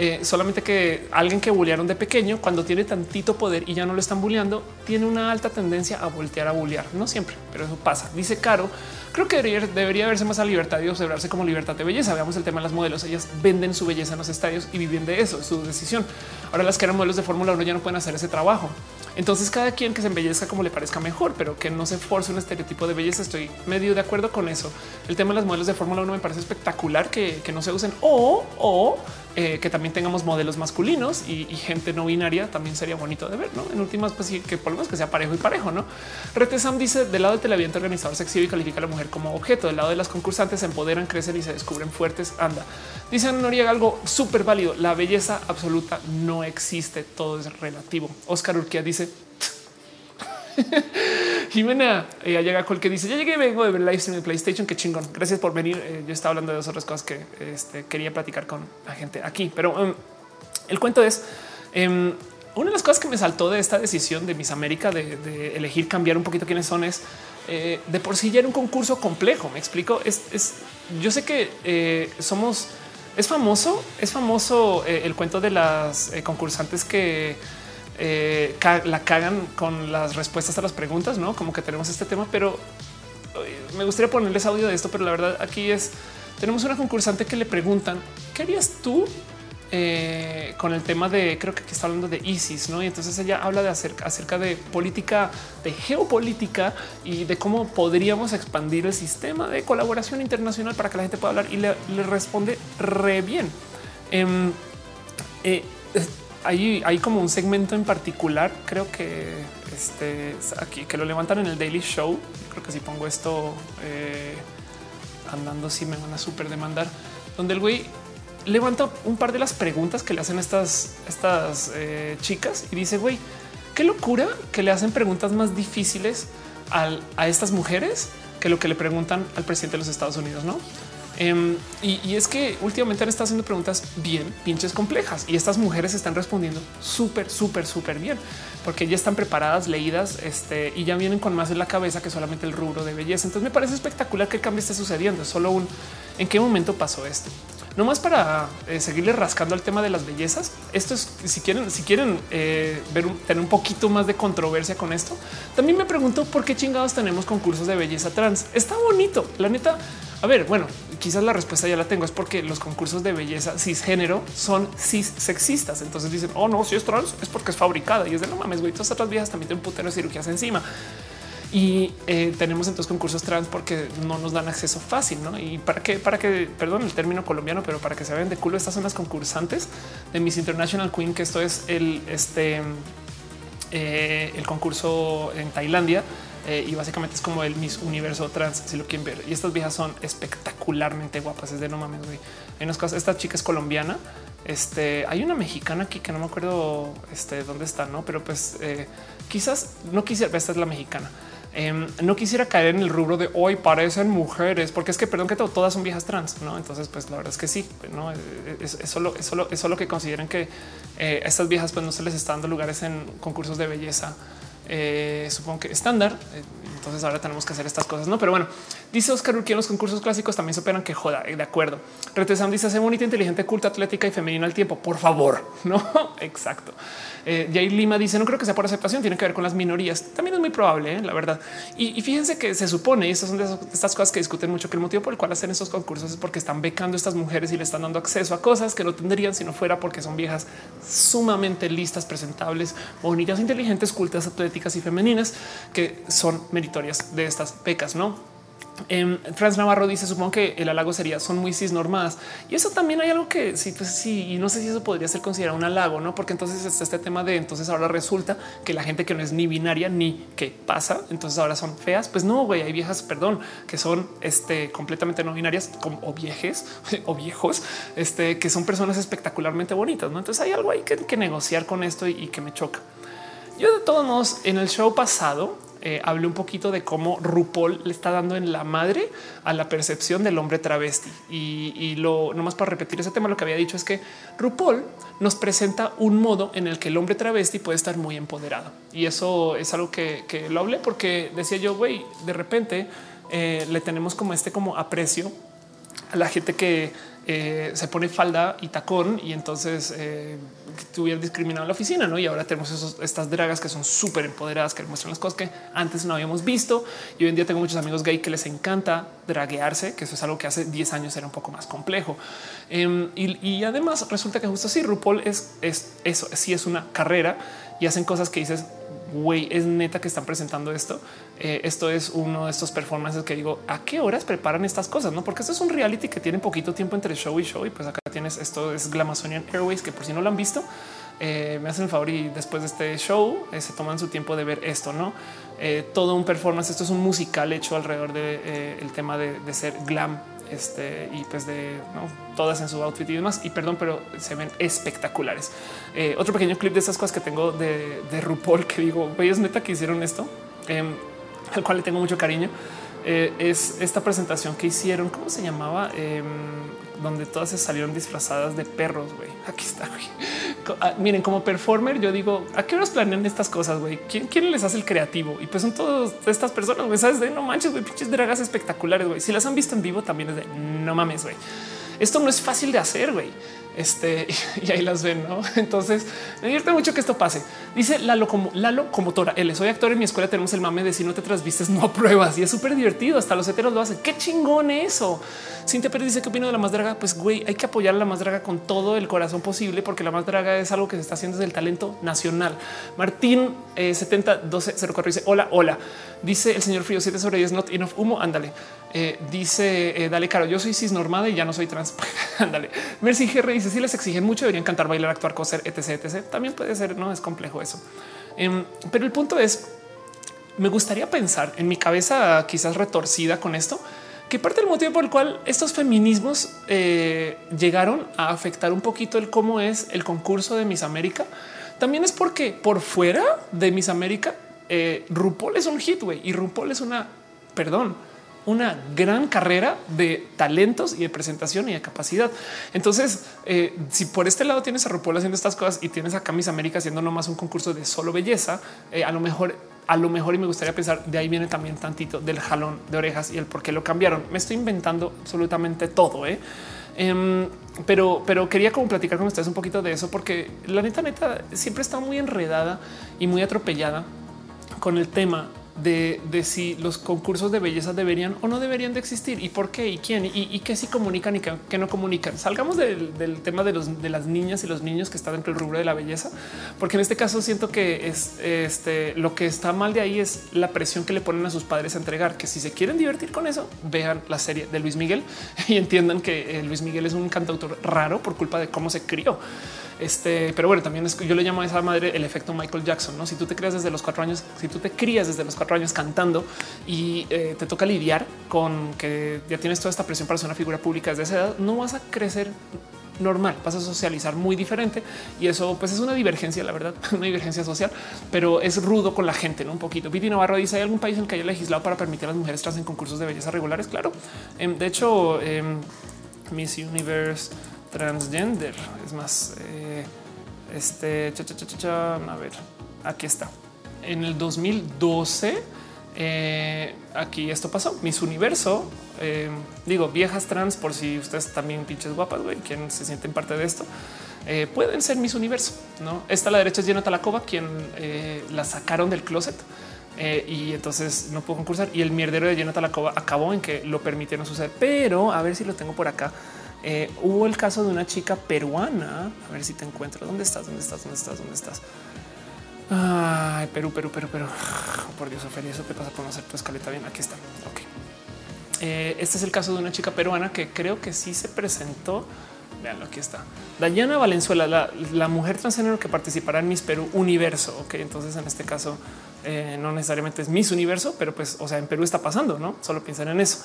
Eh, solamente que alguien que bullearon de pequeño, cuando tiene tantito poder y ya no lo están bulleando, tiene una alta tendencia a voltear a bullear. No siempre, pero eso pasa. Dice Caro, creo que debería, debería verse más a libertad y observarse como libertad de belleza. Veamos el tema de las modelos. Ellas venden su belleza en los estadios y viven de eso, es su decisión. Ahora las que eran modelos de Fórmula 1 ya no pueden hacer ese trabajo. Entonces cada quien que se embellezca como le parezca mejor, pero que no se force un estereotipo de belleza. Estoy medio de acuerdo con eso. El tema de las modelos de Fórmula 1 me parece espectacular que, que no se usen o, o eh, que también tengamos modelos masculinos y, gente no binaria también sería bonito de ver, ¿no? En últimas, pues sí, que por lo menos que sea parejo y parejo, ¿no? Retesam dice, del lado del televidente organizador se exhibe y califica a la mujer como objeto, del lado de las concursantes se empoderan, crecen y se descubren fuertes, anda. Dicen Noriega algo súper válido, la belleza absoluta no existe, todo es relativo. Oscar Urquía dice, Jimena ella llega el que dice ya llegué, vengo de ver live stream de PlayStation. Qué chingón. Gracias por venir. Eh, yo estaba hablando de dos otras cosas que este, quería platicar con la gente aquí, pero um, el cuento es um, una de las cosas que me saltó de esta decisión de Miss América de, elegir cambiar un poquito quiénes son es eh, de por sí ya era un concurso complejo. Me explico. Es, es yo sé que eh, somos es famoso, es famoso el cuento de las concursantes que eh, la cagan con las respuestas a las preguntas, no como que tenemos este tema, pero eh, me gustaría ponerles audio de esto. Pero la verdad, aquí es tenemos una concursante que le preguntan qué harías tú eh, con el tema de creo que aquí está hablando de ISIS, no? Y entonces ella habla de acerca, acerca de política, de geopolítica y de cómo podríamos expandir el sistema de colaboración internacional para que la gente pueda hablar y le, responde re bien. Em, hay, como un segmento en particular, creo que este aquí que lo levantan en el Daily Show. Creo que si pongo esto eh, andando, sí me van a súper demandar, donde el güey levanta un par de las preguntas que le hacen estas, estas eh, chicas y dice, güey, qué locura que le hacen preguntas más difíciles a estas mujeres que lo que le preguntan al presidente de los Estados Unidos, no? Em, y, es que últimamente han estado haciendo preguntas bien pinches complejas y estas mujeres están respondiendo súper, súper, súper bien porque ya están preparadas, leídas este, y ya vienen con más en la cabeza que solamente el rubro de belleza. Entonces me parece espectacular que el cambio esté sucediendo. Es solo un en qué momento pasó esto. No más para eh, seguirle rascando al tema de las bellezas. Esto es si quieren, si quieren eh, ver tener un poquito más de controversia con esto. También me pregunto por qué chingados tenemos concursos de belleza trans. Está bonito. La neta, a ver, bueno, quizás la respuesta ya la tengo, es porque los concursos de belleza cisgénero son cis sexistas. Entonces dicen, oh no, si es trans es porque es fabricada y es de no mames, güey, todas otras viejas también tienen putero cirugías encima. Y eh, tenemos entonces concursos trans porque no nos dan acceso fácil, ¿no? Y para que, para que, perdón el término colombiano, pero para que se vean de culo, estas son las concursantes de Miss International Queen, que esto es el, este, eh, el concurso en Tailandia eh, y básicamente es como el Miss Universo trans, si lo quieren ver. Y estas viejas son espectacularmente guapas. Es de no mames, güey. En unos casos, esta chica es colombiana. Este hay una mexicana aquí que no me acuerdo este, dónde está, no, pero pues eh, quizás no quisiera. Esta es la mexicana. Em, no quisiera caer en el rubro de hoy parecen mujeres, porque es que perdón que todas son viejas trans, no? Entonces, pues la verdad es que sí, no es, solo, es solo, es solo que consideren que eh, estas viejas, pues no se les está dando lugares en concursos de belleza eh, supongo que estándar. Eh, entonces ahora tenemos que hacer estas cosas, no? Pero bueno, dice Oscar Urquía los concursos clásicos también se operan que joda. Eh, de acuerdo. Retesam dice hace bonita, inteligente, culta, atlética y femenina al tiempo. Por favor, no? Exacto. Eh, Lima dice no creo que sea por aceptación, tiene que ver con las minorías. También es muy probable, ¿eh? la verdad. Y, fíjense que se supone, y estas son de estas cosas que discuten mucho, que el motivo por el cual hacen estos concursos es porque están becando a estas mujeres y le están dando acceso a cosas que no tendrían si no fuera porque son viejas sumamente listas, presentables, bonitas, inteligentes, cultas, atléticas y femeninas que son meritorias de estas becas, no? Eh, Franz Navarro dice: Supongo que el halago sería son muy cisnormadas y eso también hay algo que sí, pues sí, y no sé si eso podría ser considerado un halago, no? Porque entonces está este tema de entonces ahora resulta que la gente que no es ni binaria ni que pasa, entonces ahora son feas. Pues no, güey, hay viejas, perdón, que son este, completamente no binarias como o viejes o viejos, este, que son personas espectacularmente bonitas. No, entonces hay algo ahí que, que negociar con esto y, y que me choca. Yo, de todos modos, en el show pasado, eh, hablé un poquito de cómo RuPaul le está dando en la madre a la percepción del hombre travesti. Y, lo nomás para repetir ese tema, lo que había dicho es que RuPaul nos presenta un modo en el que el hombre travesti puede estar muy empoderado. Y eso es algo que, lo hablé porque decía yo, güey, de repente eh, le tenemos como este como aprecio a la gente que eh, se pone falda y tacón y entonces eh, tuvieron discriminado en la oficina, ¿no? Y ahora tenemos estas dragas que son súper empoderadas, que muestran las cosas que antes no habíamos visto. Y hoy en día tengo muchos amigos gay que les encanta draguearse, que eso es algo que hace 10 años era un poco más complejo. Em, y, además resulta que justo así RuPaul es, es eso, sí es una carrera y hacen cosas que dices, güey, es neta que están presentando esto. Eh, esto es uno de estos performances que digo, ¿a qué horas preparan estas cosas? No, porque esto es un reality que tiene poquito tiempo entre show y show. Y pues acá tienes esto es Glamazonian Airways, que por si no lo han visto, eh, me hacen el favor y después de este show eh, se toman su tiempo de ver esto, no todo un performance. Esto es un musical hecho alrededor del el tema de ser glam este, y pues de todas en su outfit y demás. Y perdón, pero se ven espectaculares. Eh, otro pequeño clip de esas cosas que tengo de, de RuPaul que digo, es neta que hicieron esto, em, al cual le tengo mucho cariño. Eh, es esta presentación que hicieron, ¿cómo se llamaba? Donde todas se salieron disfrazadas de perros, güey. Aquí está. Ah, miren, como performer, yo digo, ¿a qué horas planean estas cosas, güey? ¿Quién, les hace el creativo? Y pues son todas estas personas, güey, ¿sabes? De no manches, güey, pinches dragas espectaculares, güey. Si las han visto en vivo, también es de no mames, güey. Esto no es fácil de hacer, güey. Este y ahí las ven. ¿no? Entonces me divierte mucho que esto pase. Dice Lalo como la locomotora. Él soy actor en mi escuela. Tenemos el mame de si no te trasvistes, no apruebas y es súper divertido. Hasta los heteros lo hacen. Qué chingón eso. Cintia Pérez dice qué opino de la más draga. Pues güey, hay que apoyar a la más draga con todo el corazón posible, porque la más draga es algo que se está haciendo desde el talento nacional. Martín eh, 70 12 04 dice hola, hola. Dice el señor Frío 7 sobre 10 not enough humo. Ándale. Eh, dice eh, dale caro. Yo soy cisnormada y ya no soy trans. Ándale. Mercy GR dice si les exigen mucho, deberían cantar, bailar, actuar, coser, etc, etc. También puede ser, no es complejo eso. Em, pero el punto es, me gustaría pensar en mi cabeza quizás retorcida con esto, que parte del motivo por el cual estos feminismos eh, llegaron a afectar un poquito el cómo es el concurso de Miss América también es porque por fuera de Miss América, RuPaul es un hit y RuPaul es una, perdón, una gran carrera de talentos y de presentación y de capacidad. Entonces, eh, si por este lado tienes a RuPaul haciendo estas cosas y tienes a Camis América haciendo nomás un concurso de solo belleza, eh, a lo mejor, a lo mejor y me gustaría pensar de ahí viene también tantito del jalón de orejas y el por qué lo cambiaron. Me estoy inventando absolutamente todo, ¿eh? Em, pero, pero quería como platicar con ustedes un poquito de eso, porque la neta, neta siempre está muy enredada y muy atropellada con el tema de, si los concursos de belleza deberían o no deberían de existir y por qué y quién y, qué sí comunican y qué, no comunican. Salgamos del, tema de, las niñas y los niños que están dentro del rubro de la belleza, porque en este caso siento que es este lo que está mal de ahí es la presión que le ponen a sus padres a entregar, que si se quieren divertir con eso, vean la serie de Luis Miguel y entiendan que eh, Luis Miguel es un cantautor raro por culpa de cómo se crió. Este, pero bueno, también es, yo le llamo a esa madre el efecto Michael Jackson. No, si tú te creas desde los cuatro años, si tú te crías desde los cuatro años cantando y eh, te toca lidiar con que ya tienes toda esta presión para ser una figura pública desde esa edad, no vas a crecer normal, vas a socializar muy diferente y eso pues es una divergencia, la verdad, una divergencia social, pero es rudo con la gente, ¿no? Un poquito. Viti Navarro dice, ¿hay algún país en el que haya legislado para permitir a las mujeres trans en concursos de belleza regulares? Claro. Em, de hecho, em, Miss Universe transgender. Es más, eh, este, a ver, aquí está. En el 2012, eh, aquí esto pasó. Miss Universo, eh, digo, viejas trans, por si ustedes también pinches guapas, güey, quien se sienten parte de esto. pueden ser Miss Universo, ¿no? Esta a la derecha es Jenna Talakova, quien la sacaron del closet y entonces no pudo concursar. Y el mierdero de Jenna Talakova acabó en que lo permitieron suceder. Pero a ver si lo tengo por acá. Eh, hubo el caso de una chica peruana. A ver si te encuentro. ¿Dónde estás? ¿Dónde estás? ¿Dónde estás? ¿Dónde estás? Ay, Perú, Perú, Perú, Perú. por Dios, Ophelia, eso te pasa por no hacer tu escaleta bien. Aquí está. Ok. Eh, este es el caso de una chica peruana que creo que sí se presentó. Veanlo, aquí está. Dayana Valenzuela, la, mujer transgénero que participará en Miss Perú Universo. Ok, entonces en este caso eh, no necesariamente es Miss Universo, pero pues, o sea, en Perú está pasando, no solo piensan en eso.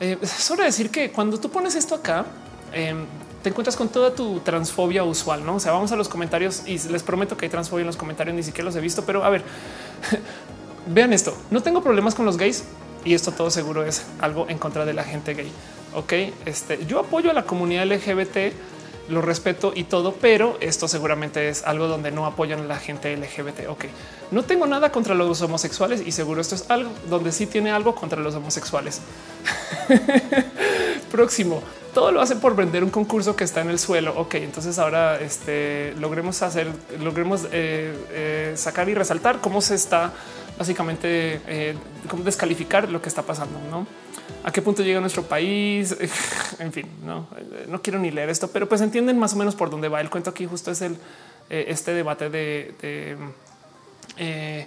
Eh, solo decir que cuando tú pones esto acá, Em, te encuentras con toda tu transfobia usual, no? O sea, vamos a los comentarios y les prometo que hay transfobia en los comentarios, ni siquiera los he visto, pero a ver, vean esto. No tengo problemas con los gays y esto todo seguro es algo en contra de la gente gay. Ok, este yo apoyo a la comunidad LGBT, lo respeto y todo, pero esto seguramente es algo donde no apoyan a la gente LGBT. Ok, no tengo nada contra los homosexuales y seguro esto es algo donde sí tiene algo contra los homosexuales. Próximo todo lo hacen por vender un concurso que está en el suelo. Ok, entonces ahora este, logremos hacer, logremos eh, eh, sacar y resaltar cómo se está básicamente eh, descalificar lo que está pasando, no? A qué punto llega nuestro país? en fin, no, no quiero ni leer esto, pero pues entienden más o menos por dónde va el cuento. Aquí justo es el este debate de, de eh,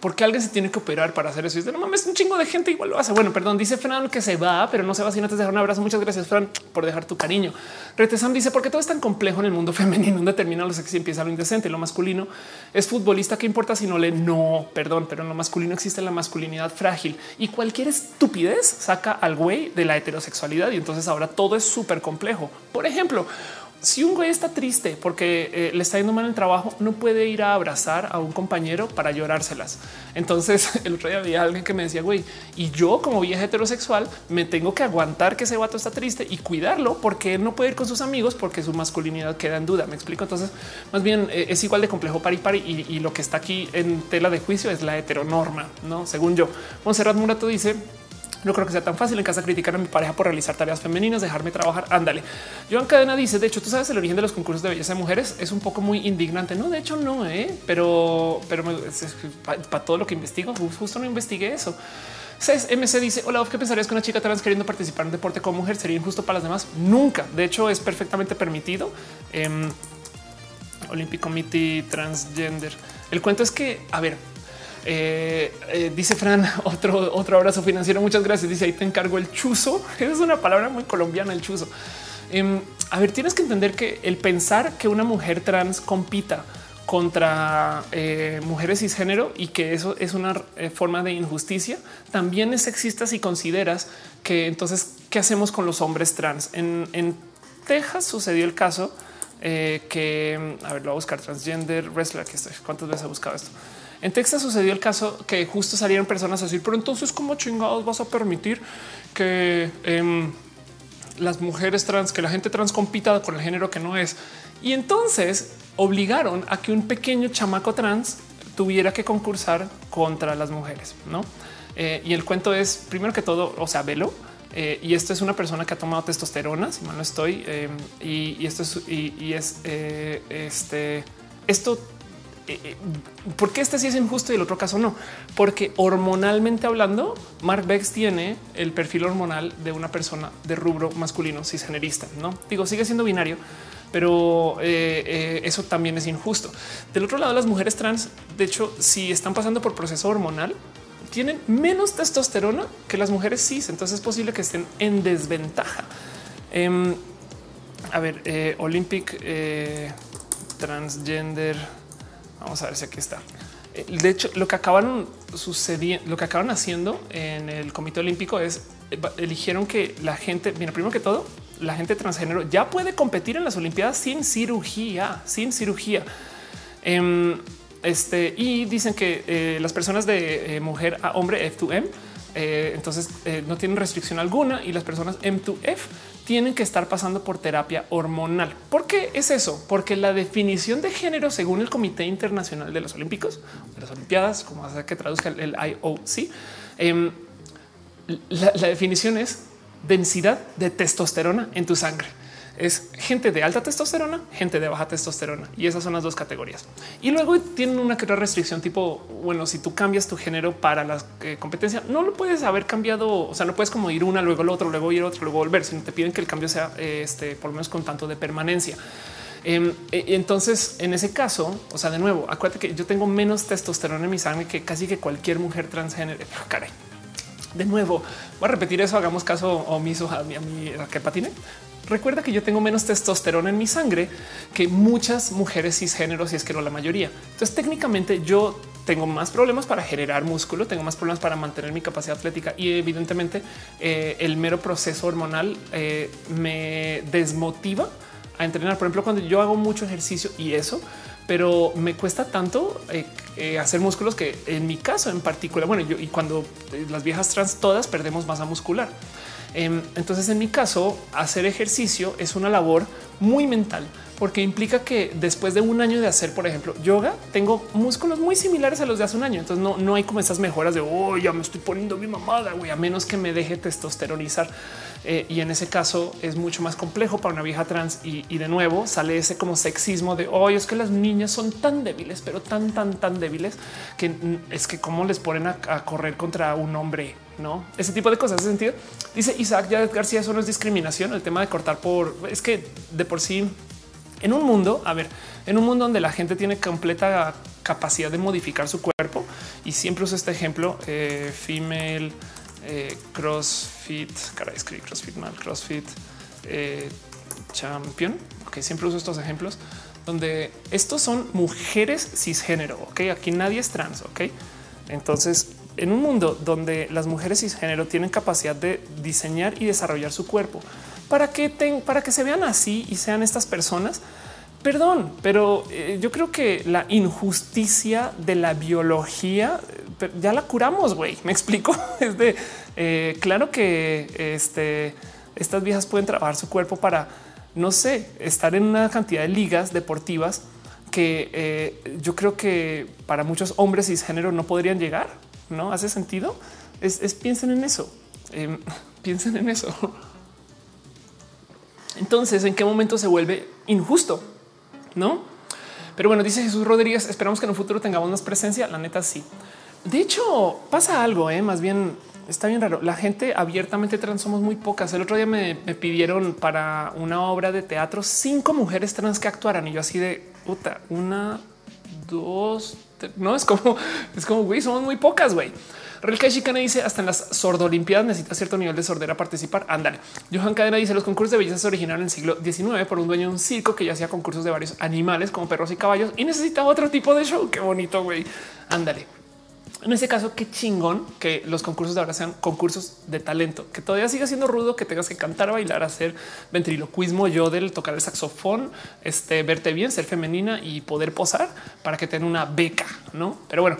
porque alguien se tiene que operar para hacer eso. Y no mames, un chingo de gente igual lo hace. Bueno, perdón, dice Fran que se va, pero no se va sin antes dejar un abrazo. Muchas gracias, Fran, por dejar tu cariño. Retesam dice porque todo es tan complejo en el mundo femenino. Un determina lo sexy empieza lo indecente. Lo masculino es futbolista. ¿Qué importa si no le no? Perdón, pero en lo masculino existe la masculinidad frágil y cualquier estupidez saca al güey de la heterosexualidad. Y entonces ahora todo es súper complejo. Por ejemplo, si un güey está triste porque eh, le está yendo mal el trabajo, no puede ir a abrazar a un compañero para llorárselas. Entonces el otro día había alguien que me decía, güey, y yo como vieja heterosexual me tengo que aguantar que ese vato está triste y cuidarlo porque él no puede ir con sus amigos porque su masculinidad queda en duda. Me explico. Entonces, más bien eh, es igual de complejo para y para y, y, lo que está aquí en tela de juicio es la heteronorma, no según yo. Monserrat Murato dice no creo que sea tan fácil en casa criticar a mi pareja por realizar tareas femeninas, dejarme trabajar. Ándale. Joan Cadena dice: De hecho, tú sabes el origen de los concursos de belleza de mujeres es un poco muy indignante. No, de hecho, no, ¿eh? pero, pero para todo lo que investigo, justo no investigué eso. MC dice: Hola, ¿qué pensarías que una chica trans queriendo participar en deporte como mujer sería injusto para las demás? Nunca. De hecho, es perfectamente permitido. Eh, Olympic Committee Transgender. El cuento es que, a ver, eh, eh, dice Fran, otro, otro abrazo financiero. Muchas gracias. Dice ahí te encargo el chuzo. Es una palabra muy colombiana, el chuzo. Em, a ver, tienes que entender que el pensar que una mujer trans compita contra eh, mujeres cisgénero y que eso es una forma de injusticia, también es sexista si consideras que entonces, ¿qué hacemos con los hombres trans? En, Texas sucedió el caso que a ver, lo voy a buscar transgender wrestler. Aquí estoy. ¿Cuántas veces he buscado esto? En Texas sucedió el caso que justo salieron personas a decir, pero entonces, ¿cómo chingados vas a permitir que em, las mujeres trans, que la gente trans compita con el género que no es? Y entonces obligaron a que un pequeño chamaco trans tuviera que concursar contra las mujeres, no? Eh, y el cuento es primero que todo, o sea, velo. Eh, y esto es una persona que ha tomado testosterona, si mal no estoy. Eh, y, esto es, y, es este, esto. ¿Por qué este sí es injusto y el otro caso no? Porque hormonalmente hablando, Mark Bex tiene el perfil hormonal de una persona de rubro masculino cisgenerista. No digo, sigue siendo binario, pero eso también es injusto. Del otro lado, las mujeres trans, de hecho, si están pasando por proceso hormonal, tienen menos testosterona que las mujeres cis. Entonces es posible que estén en desventaja. Em, a ver, eh, Olympic eh, Transgender. Vamos a ver si aquí está. Eh, de hecho, lo que acabaron sucediendo, lo que acaban haciendo en el Comité Olímpico es eligieron que la gente, mira, primero que todo, la gente transgénero ya puede competir en las Olimpiadas sin cirugía, sin cirugía. Em, este, y dicen que eh, las personas de eh, mujer a hombre F2M, eh, entonces no tienen restricción alguna y las personas M2F tienen que estar pasando por terapia hormonal. ¿Por qué es eso? Porque la definición de género, según el Comité Internacional de los Olímpicos, de las Olimpiadas, como hace que traduzca el IOC, em, la definición es densidad de testosterona en tu sangre es gente de alta testosterona, gente de baja testosterona y esas son las dos categorías. Y luego tienen una que restricción tipo, bueno, si tú cambias tu género para la eh, competencia, no lo puedes haber cambiado. O sea, no puedes como ir una, luego el otro, luego ir otro, luego volver, sino te piden que el cambio sea este, por lo menos con tanto de permanencia. Em, e, entonces, en ese caso, o sea, de nuevo, acuérdate que yo tengo menos testosterona en mi sangre que casi que cualquier mujer transgénero. Caray. De nuevo, voy a repetir eso. Hagamos caso omiso a mi, a mi que patine. Recuerda que yo tengo menos testosterona en mi sangre que muchas mujeres cisgéneros, y es que no la mayoría. Entonces, técnicamente yo tengo más problemas para generar músculo, tengo más problemas para mantener mi capacidad atlética y evidentemente eh, el mero proceso hormonal eh, me desmotiva a entrenar. Por ejemplo, cuando yo hago mucho ejercicio y eso, pero me cuesta tanto eh, hacer músculos que en mi caso en particular, bueno, yo y cuando las viejas trans todas perdemos masa muscular. Em, entonces, en mi caso, hacer ejercicio es una labor muy mental porque implica que después de un año de hacer, por ejemplo, yoga, tengo músculos muy similares a los de hace un año. Entonces no, no hay como esas mejoras de oh, ya me estoy poniendo mi mamada, güey, a menos que me deje testosteronizar. Eh, y en ese caso es mucho más complejo para una vieja trans. Y, de nuevo sale ese como sexismo de hoy es que las niñas son tan débiles, pero tan, tan, tan débiles que es que cómo les ponen a, correr contra un hombre, no ese tipo de cosas. Ese sentido dice Isaac ya García. Eso no es discriminación. El tema de cortar por es que de por sí en un mundo, a ver, en un mundo donde la gente tiene completa capacidad de modificar su cuerpo y siempre uso este ejemplo eh, female eh, CrossFit, cara, escribí CrossFit mal, CrossFit eh, champion. Ok, siempre uso estos ejemplos donde estos son mujeres cisgénero. Ok, aquí nadie es trans. Ok, entonces en un mundo donde las mujeres cisgénero tienen capacidad de diseñar y desarrollar su cuerpo para que, para que se vean así y sean estas personas, perdón, pero eh, yo creo que la injusticia de la biología ya la curamos, güey. Me explico. Es de eh, claro que este, estas viejas pueden trabajar su cuerpo para, no sé, estar en una cantidad de ligas deportivas que eh, yo creo que para muchos hombres cisgénero no podrían llegar. No hace sentido. Es, piensen en eso. Em, piensen en eso. Entonces, ¿en qué momento se vuelve injusto? No, pero bueno, dice Jesús Rodríguez. Esperamos que en un futuro tengamos más presencia. La neta, sí. De hecho, pasa algo, ¿eh? más bien está bien raro. La gente abiertamente trans somos muy pocas. El otro día me, pidieron para una obra de teatro cinco mujeres trans que actuaran y yo así de puta, una, dos, no es como, es como güey, somos muy pocas, güey. Relka Chicana dice hasta en las sordolimpiadas necesita cierto nivel de sordera participar. Ándale. Johan Cadena dice los concursos de belleza se originaron en el siglo XIX por un dueño de un circo que ya hacía concursos de varios animales como perros y caballos y necesitaba otro tipo de show. Qué bonito, güey. Ándale. En ese caso, qué chingón que los concursos de ahora sean concursos de talento, que todavía siga siendo rudo, que tengas que cantar, bailar, hacer ventriloquismo, yo del tocar el saxofón, este, verte bien, ser femenina y poder posar para que tenga una beca, no? Pero bueno,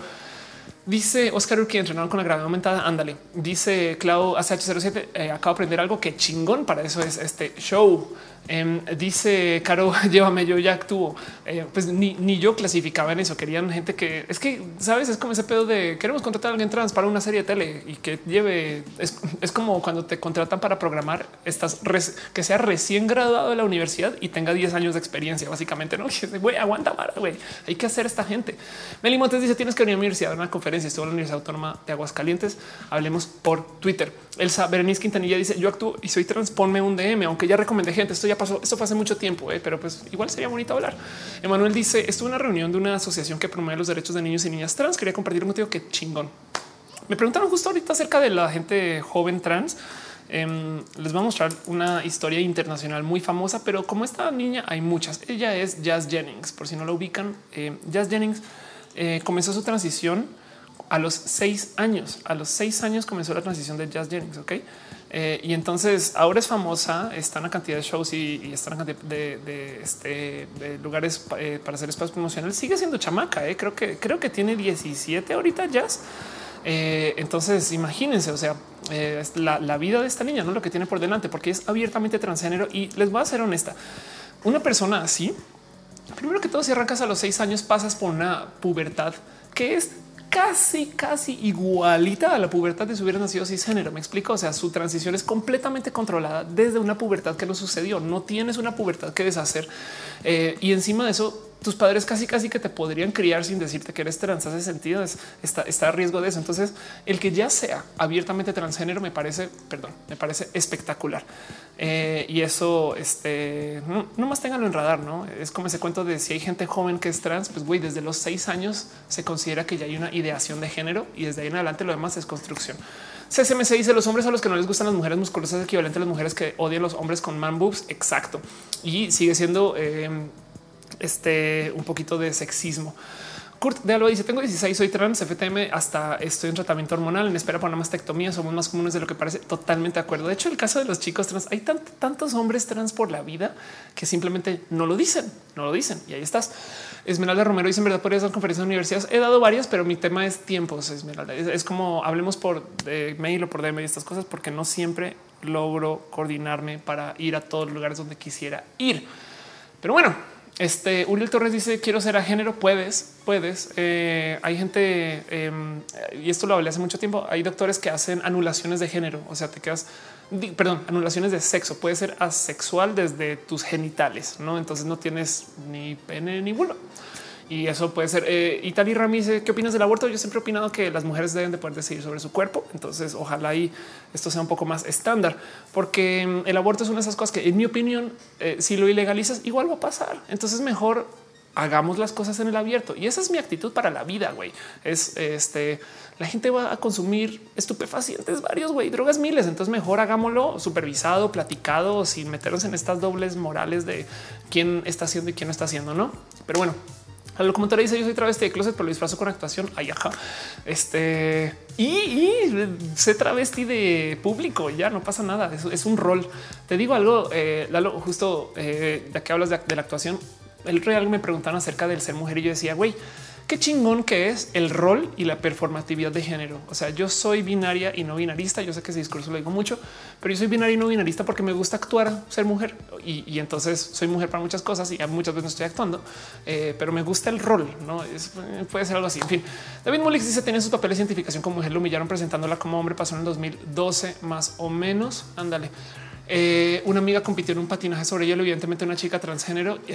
Dice Oscar Urquía, entrenado con la gravedad aumentada. Ándale. Dice Clau ACH07. Eh, acabo de aprender algo que chingón. Para eso es este show. Em, dice Caro, llévame, yo ya actúo. Eh, pues ni, yo clasificaba en eso. Querían gente que es que sabes, es como ese pedo de queremos contratar a alguien trans para una serie de tele y que lleve. Es, como cuando te contratan para programar, estás que sea recién graduado de la universidad y tenga 10 años de experiencia. Básicamente, no güey, aguanta para güey. Hay que hacer esta gente. Meli Montes dice: Tienes que venir a la universidad a una conferencia. Estuvo en la Universidad Autónoma de Aguascalientes. Hablemos por Twitter. Elsa Berenice Quintanilla dice: Yo actúo y soy trans. Ponme un DM, aunque ya recomendé gente. Esto ya pasó. Esto hace mucho tiempo, eh, pero pues igual sería bonito hablar. Emanuel dice: Estuve en una reunión de una asociación que promueve los derechos de niños y niñas trans. Quería compartir motivo que chingón. Me preguntaron justo ahorita acerca de la gente joven trans. Em, les voy a mostrar una historia internacional muy famosa, pero como esta niña hay muchas. Ella es Jazz Jennings, por si no la ubican. Eh, Jazz Jennings eh, comenzó su transición a los seis años. A los seis años comenzó la transición de Jazz Jennings. Ok. Eh, y entonces ahora es famosa, está una cantidad de shows y, está en una cantidad de, este, lugares eh, para hacer espacios promocionales. Sigue siendo chamaca. Eh. Creo que creo que tiene 17 ahorita Jazz. entonces imagínense, o sea, la, vida de esta niña, no lo que tiene por delante, porque es abiertamente transgénero. Y les voy a ser honesta, una persona así, primero que todo, si arrancas a los seis años, pasas por una pubertad que es casi, casi igualita a la pubertad de si hubiera nacido cisgénero. Me explico. O sea, su transición es completamente controlada desde una pubertad que no sucedió. No tienes una pubertad que deshacer. Eh, y encima de eso, tus padres casi casi que te podrían criar sin decirte que eres trans. Hace sentido, es, está, está a riesgo de eso. Entonces, el que ya sea abiertamente transgénero me parece, perdón, me parece espectacular. Eh, y eso, este, no, más tenganlo en radar, ¿no? Es como ese cuento de si hay gente joven que es trans, pues güey, desde los seis años se considera que ya hay una ideación de género y desde ahí en adelante lo demás es construcción. CSMC dice los hombres a los que no les gustan las mujeres musculosas es equivalente a las mujeres que odian los hombres con man boobs. Exacto. Y sigue siendo eh, este un poquito de sexismo. Kurt de Alba dice: Tengo 16, soy trans, FTM, hasta estoy en tratamiento hormonal, en espera para una mastectomía. Somos más comunes de lo que parece. Totalmente de acuerdo. De hecho, el caso de los chicos trans, hay tantos hombres trans por la vida que simplemente no lo dicen, no lo dicen. Y ahí estás. Esmeralda Romero dice: En verdad, podrías dar conferencias en universidades. He dado varias, pero mi tema es tiempos. Esmeralda es, como hablemos por mail o por DM y estas cosas, porque no siempre logro coordinarme para ir a todos los lugares donde quisiera ir. Pero bueno, este Uriel Torres dice quiero ser a género. Puedes, puedes. Eh, hay gente em, y esto lo hablé hace mucho tiempo. Hay doctores que hacen anulaciones de género. O sea, te quedas, perdón, anulaciones de sexo. Puede ser asexual desde tus genitales, no? Entonces no tienes ni pene ni vulva y eso puede ser. Eh, Itali Rami ¿qué opinas del aborto? Yo siempre he opinado que las mujeres deben de poder decidir sobre su cuerpo. Entonces, ojalá y esto sea un poco más estándar, porque mm, el aborto es una de esas cosas que, en mi opinión, eh, si lo ilegalizas, igual va a pasar. Entonces, mejor hagamos las cosas en el abierto. Y esa es mi actitud para la vida, güey. Es este, la gente va a consumir estupefacientes varios, güey, drogas miles. Entonces mejor hagámoslo supervisado, platicado, sin meternos en estas dobles morales de quién está haciendo y quién no está haciendo, ¿no? Pero bueno, al comentario dice yo soy travesti de closet, pero lo disfrazo con actuación. Ay, ajá. Este y, y sé travesti de público. Ya no pasa nada. Es, es un rol. Te digo algo, eh, justo eh, de que hablas de, de, la actuación. El real me preguntaron acerca del ser mujer y yo decía, güey, qué chingón que es el rol y la performatividad de género. O sea, yo soy binaria y no binarista. Yo sé que ese discurso lo digo mucho, pero yo soy binaria y no binarista porque me gusta actuar, ser mujer y, entonces soy mujer para muchas cosas y muchas veces no estoy actuando, eh, pero me gusta el rol. No puede ser algo así. En fin, David Mulix dice tiene sus papeles de identificación como mujer. Lo humillaron presentándola como hombre. Pasó en el 2012 más o menos. Ándale. Eh, una amiga compitió en un patinaje sobre hielo, evidentemente una chica transgénero. Y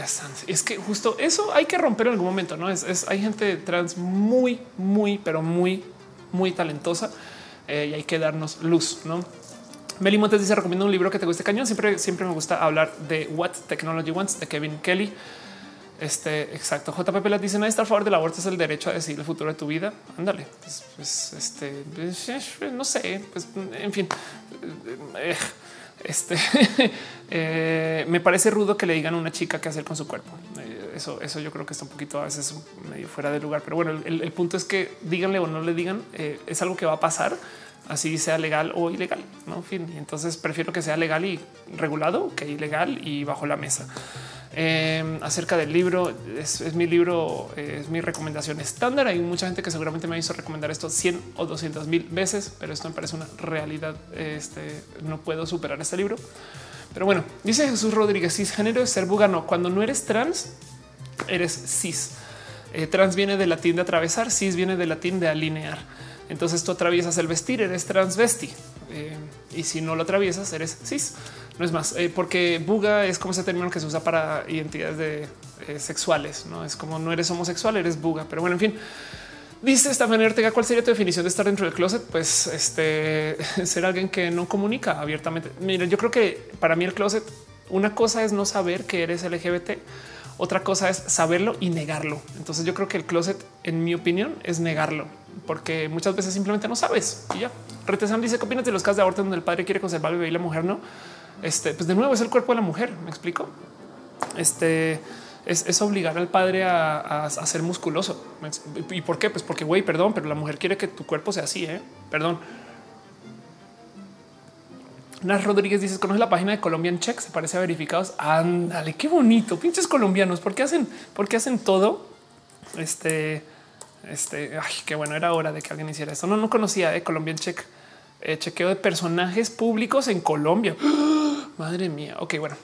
es que justo eso hay que romper en algún momento. No es, hay gente trans muy, muy, pero muy, muy talentosa eh, y hay que darnos luz. No Meli Montes dice recomiendo un libro que te guste cañón. Siempre, siempre me gusta hablar de What Technology Wants de Kevin Kelly. Este exacto. JP Pelas dice: Nadie está a favor del aborto, es el derecho a decidir el futuro de tu vida. Ándale, pues, pues este pues, no sé, pues en fin. Eh, este eh, me parece rudo que le digan a una chica qué hacer con su cuerpo. Eh, eso, eso yo creo que está un poquito a veces medio fuera de lugar. Pero bueno, el, punto es que díganle o no le digan, eh, es algo que va a pasar, así sea legal o ilegal. No, en fin, y entonces prefiero que sea legal y regulado que ilegal y bajo la mesa. Em, acerca del libro. Es, mi libro, es mi recomendación estándar. Hay mucha gente que seguramente me hizo recomendar esto 100 o 200 mil veces, pero esto me parece una realidad. Este no puedo superar este libro. Pero bueno, dice Jesús Rodríguez, cisgénero es ser bugano. Cuando no eres trans, eres cis. Eh, trans viene del latín de atravesar, cis viene del latín de alinear. Entonces tú atraviesas el vestir, eres transvesti. Eh, y si no lo atraviesas, eres cis. No es más, eh, porque buga es como ese término que se usa para identidades de, eh, sexuales. No es como no eres homosexual, eres buga. Pero bueno, en fin, dice esta manera Ortega, ¿cuál sería tu definición de estar dentro del closet? Pues este ser alguien que no comunica abiertamente. Mira, yo creo que para mí el closet, una cosa es no saber que eres LGBT. Otra cosa es saberlo y negarlo. Entonces yo creo que el closet, en mi opinión, es negarlo, porque muchas veces simplemente no sabes y ya. Retesam dice, ¿qué opinas de los casos de aborto donde el padre quiere conservar el bebé y la mujer no? Este, pues de nuevo es el cuerpo de la mujer. Me explico. Este es, obligar al padre a, ser musculoso. ¿Y por qué? Pues porque, güey, perdón, pero la mujer quiere que tu cuerpo sea así. ¿eh? Perdón. Nas Rodríguez dice: Conoce la página de Colombian Check. Se parece a verificados. Ándale, qué bonito. Pinches colombianos. ¿Por hacen, por qué hacen todo? Este, este, ay, qué bueno. Era hora de que alguien hiciera esto. No, no conocía de Colombian Check. Eh, chequeo de personajes públicos en Colombia. Madre mía. Ok, bueno.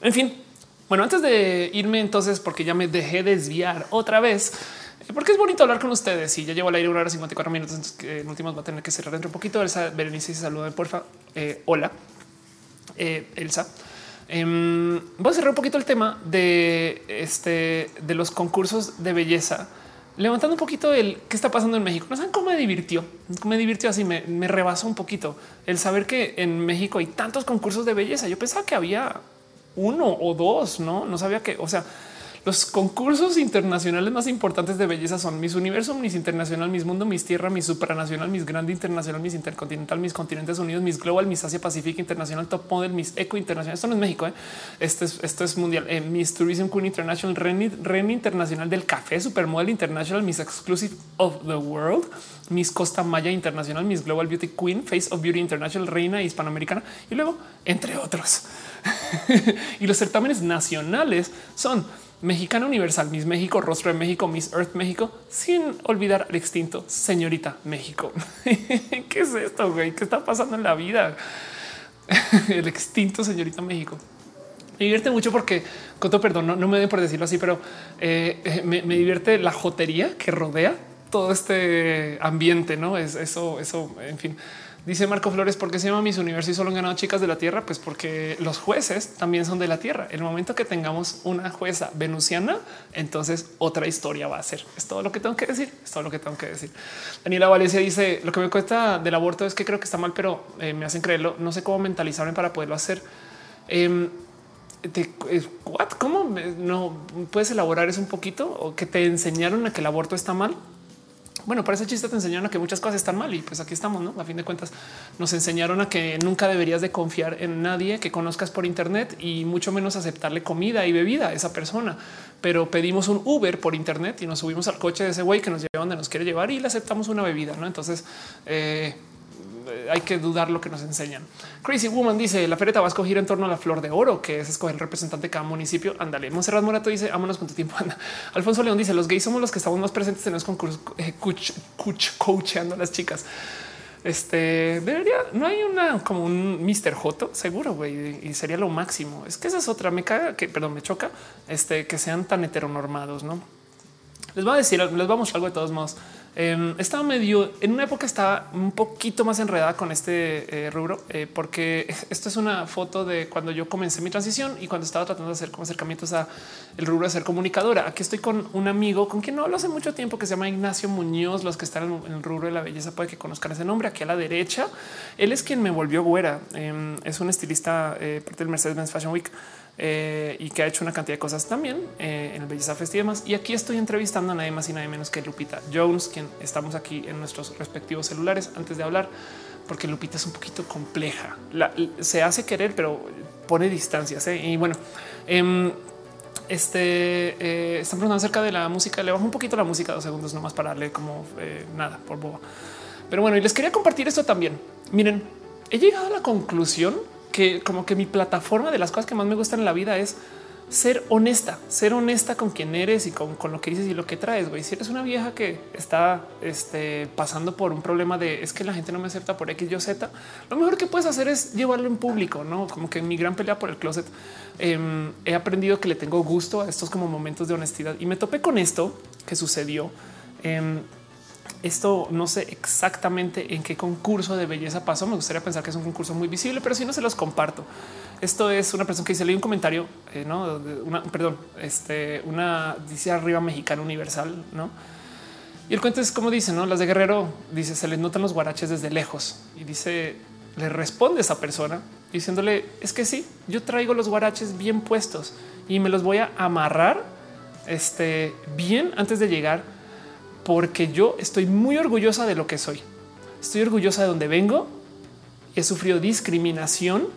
En fin. Bueno, antes de irme entonces, porque ya me dejé desviar otra vez, eh, porque es bonito hablar con ustedes y ya llevo al aire una hora 54 minutos, entonces en últimos va a tener que cerrar dentro un poquito. Elsa Berenice, saluda, porfa. Eh, hola, Elsa. Em, voy a cerrar un poquito el tema de este de los concursos de belleza levantando un poquito el qué está pasando en México. No saben cómo me divirtió, me divirtió así, me, me rebasó un poquito el saber que en México hay tantos concursos de belleza. Yo pensaba que había uno o dos, no, no sabía que, o sea, los concursos internacionales más importantes de belleza son Miss Universo, Miss Internacional, Miss Mundo, Miss Tierra, Miss Supranacional, Miss Grande Internacional, Miss Intercontinental, Miss Continentes Unidos, Miss Global, Miss Asia Pacífica Internacional, Top Model, Miss Eco Internacional. Esto no es México, ¿eh? esto, es, esto es mundial. Eh, Miss Tourism Queen International, Reina Internacional del Café, Supermodel International, Miss Exclusive of the World, Miss Costa Maya Internacional, Miss Global Beauty Queen, Face of Beauty International, Reina Hispanoamericana y luego entre otros. y los certámenes nacionales son Mexicana Universal, Miss México, Rostro de México, Miss Earth México, sin olvidar al extinto Señorita México. ¿Qué es esto? Güey? ¿Qué está pasando en la vida? el extinto Señorita México. Me divierte mucho porque, con todo perdón, no, me den por decirlo así, pero eh, eh, me, me, divierte la jotería que rodea todo este ambiente, ¿no? Es eso, eso, en fin. Dice Marco Flores, ¿por qué se llama Miss Universo y solo han ganado chicas de la Tierra? Pues porque los jueces también son de la Tierra. El momento que tengamos una jueza venusiana, entonces otra historia va a ser. Es todo lo que tengo que decir. Es todo lo que tengo que decir. Daniela Valencia dice, lo que me cuesta del aborto es que creo que está mal, pero eh, me hacen creerlo. No sé cómo mentalizarme para poderlo hacer. Eh, ¿Cómo no puedes elaborar eso un poquito o que te enseñaron a que el aborto está mal? Bueno, para ese chiste te enseñaron a que muchas cosas están mal y pues aquí estamos, ¿no? A fin de cuentas nos enseñaron a que nunca deberías de confiar en nadie que conozcas por internet y mucho menos aceptarle comida y bebida a esa persona. Pero pedimos un Uber por internet y nos subimos al coche de ese güey que nos lleva donde nos quiere llevar y le aceptamos una bebida, ¿no? Entonces, eh, hay que dudar lo que nos enseñan. Crazy Woman dice la feria Tabasco gira en torno a la flor de oro, que es escoger el representante de cada municipio. Ándale. Monserrat Morato dice vámonos cuánto tiempo anda. Alfonso León dice los gays somos los que estamos más presentes en los concursos eh, coacheando a las chicas. Este debería, no hay una como un Mr. Joto seguro, güey, y sería lo máximo. Es que esa es otra. Me caga que, perdón, me choca este que sean tan heteronormados, no? Les voy a decir, les vamos algo de todos modos. Eh, estaba medio en una época estaba un poquito más enredada con este eh, rubro, eh, porque esto es una foto de cuando yo comencé mi transición y cuando estaba tratando de hacer como acercamientos a el rubro de ser comunicadora. Aquí estoy con un amigo con quien no hablo hace mucho tiempo que se llama Ignacio Muñoz. Los que están en el rubro de la belleza puede que conozcan ese nombre. Aquí a la derecha, él es quien me volvió güera. Em, es un estilista eh, parte del Mercedes-Benz Fashion Week. Eh, y que ha hecho una cantidad de cosas también eh, en el Belleza Fest y demás. Y aquí estoy entrevistando a nadie más y nadie menos que Lupita Jones, quien estamos aquí en nuestros respectivos celulares antes de hablar, porque Lupita es un poquito compleja. se hace querer, pero pone distancias. ¿eh? Y bueno, em, este están preguntando acerca de la música. Le bajo un poquito la música, dos segundos nomás para darle como nada por boba. Pero bueno, y les quería compartir esto también. Miren, he llegado a la conclusión que como que mi plataforma de las cosas que más me gustan en la vida es ser honesta, ser honesta con quien eres y con, lo que dices y lo que traes. Güey, si eres una vieja que está este, pasando por un problema de es que la gente no me acepta por X, Y, Z, lo mejor que puedes hacer es llevarlo en público, no como que en mi gran pelea por el closet em, he aprendido que le tengo gusto a estos como momentos de honestidad y me topé con esto que sucedió. Em, esto no sé exactamente en qué concurso de belleza pasó. Me gustaría pensar que es un concurso muy visible, pero si no se los comparto. Esto es una persona que dice leí un comentario, eh, no, una, perdón, este, una dice arriba mexicana universal, no? Y el cuento es como dice, no? Las de Guerrero dice se les notan los guaraches desde lejos y dice le responde esa persona diciéndole es que sí, yo traigo los guaraches bien puestos y me los voy a amarrar este bien antes de llegar porque yo estoy muy orgullosa de lo que soy. Estoy orgullosa de donde vengo. He sufrido discriminación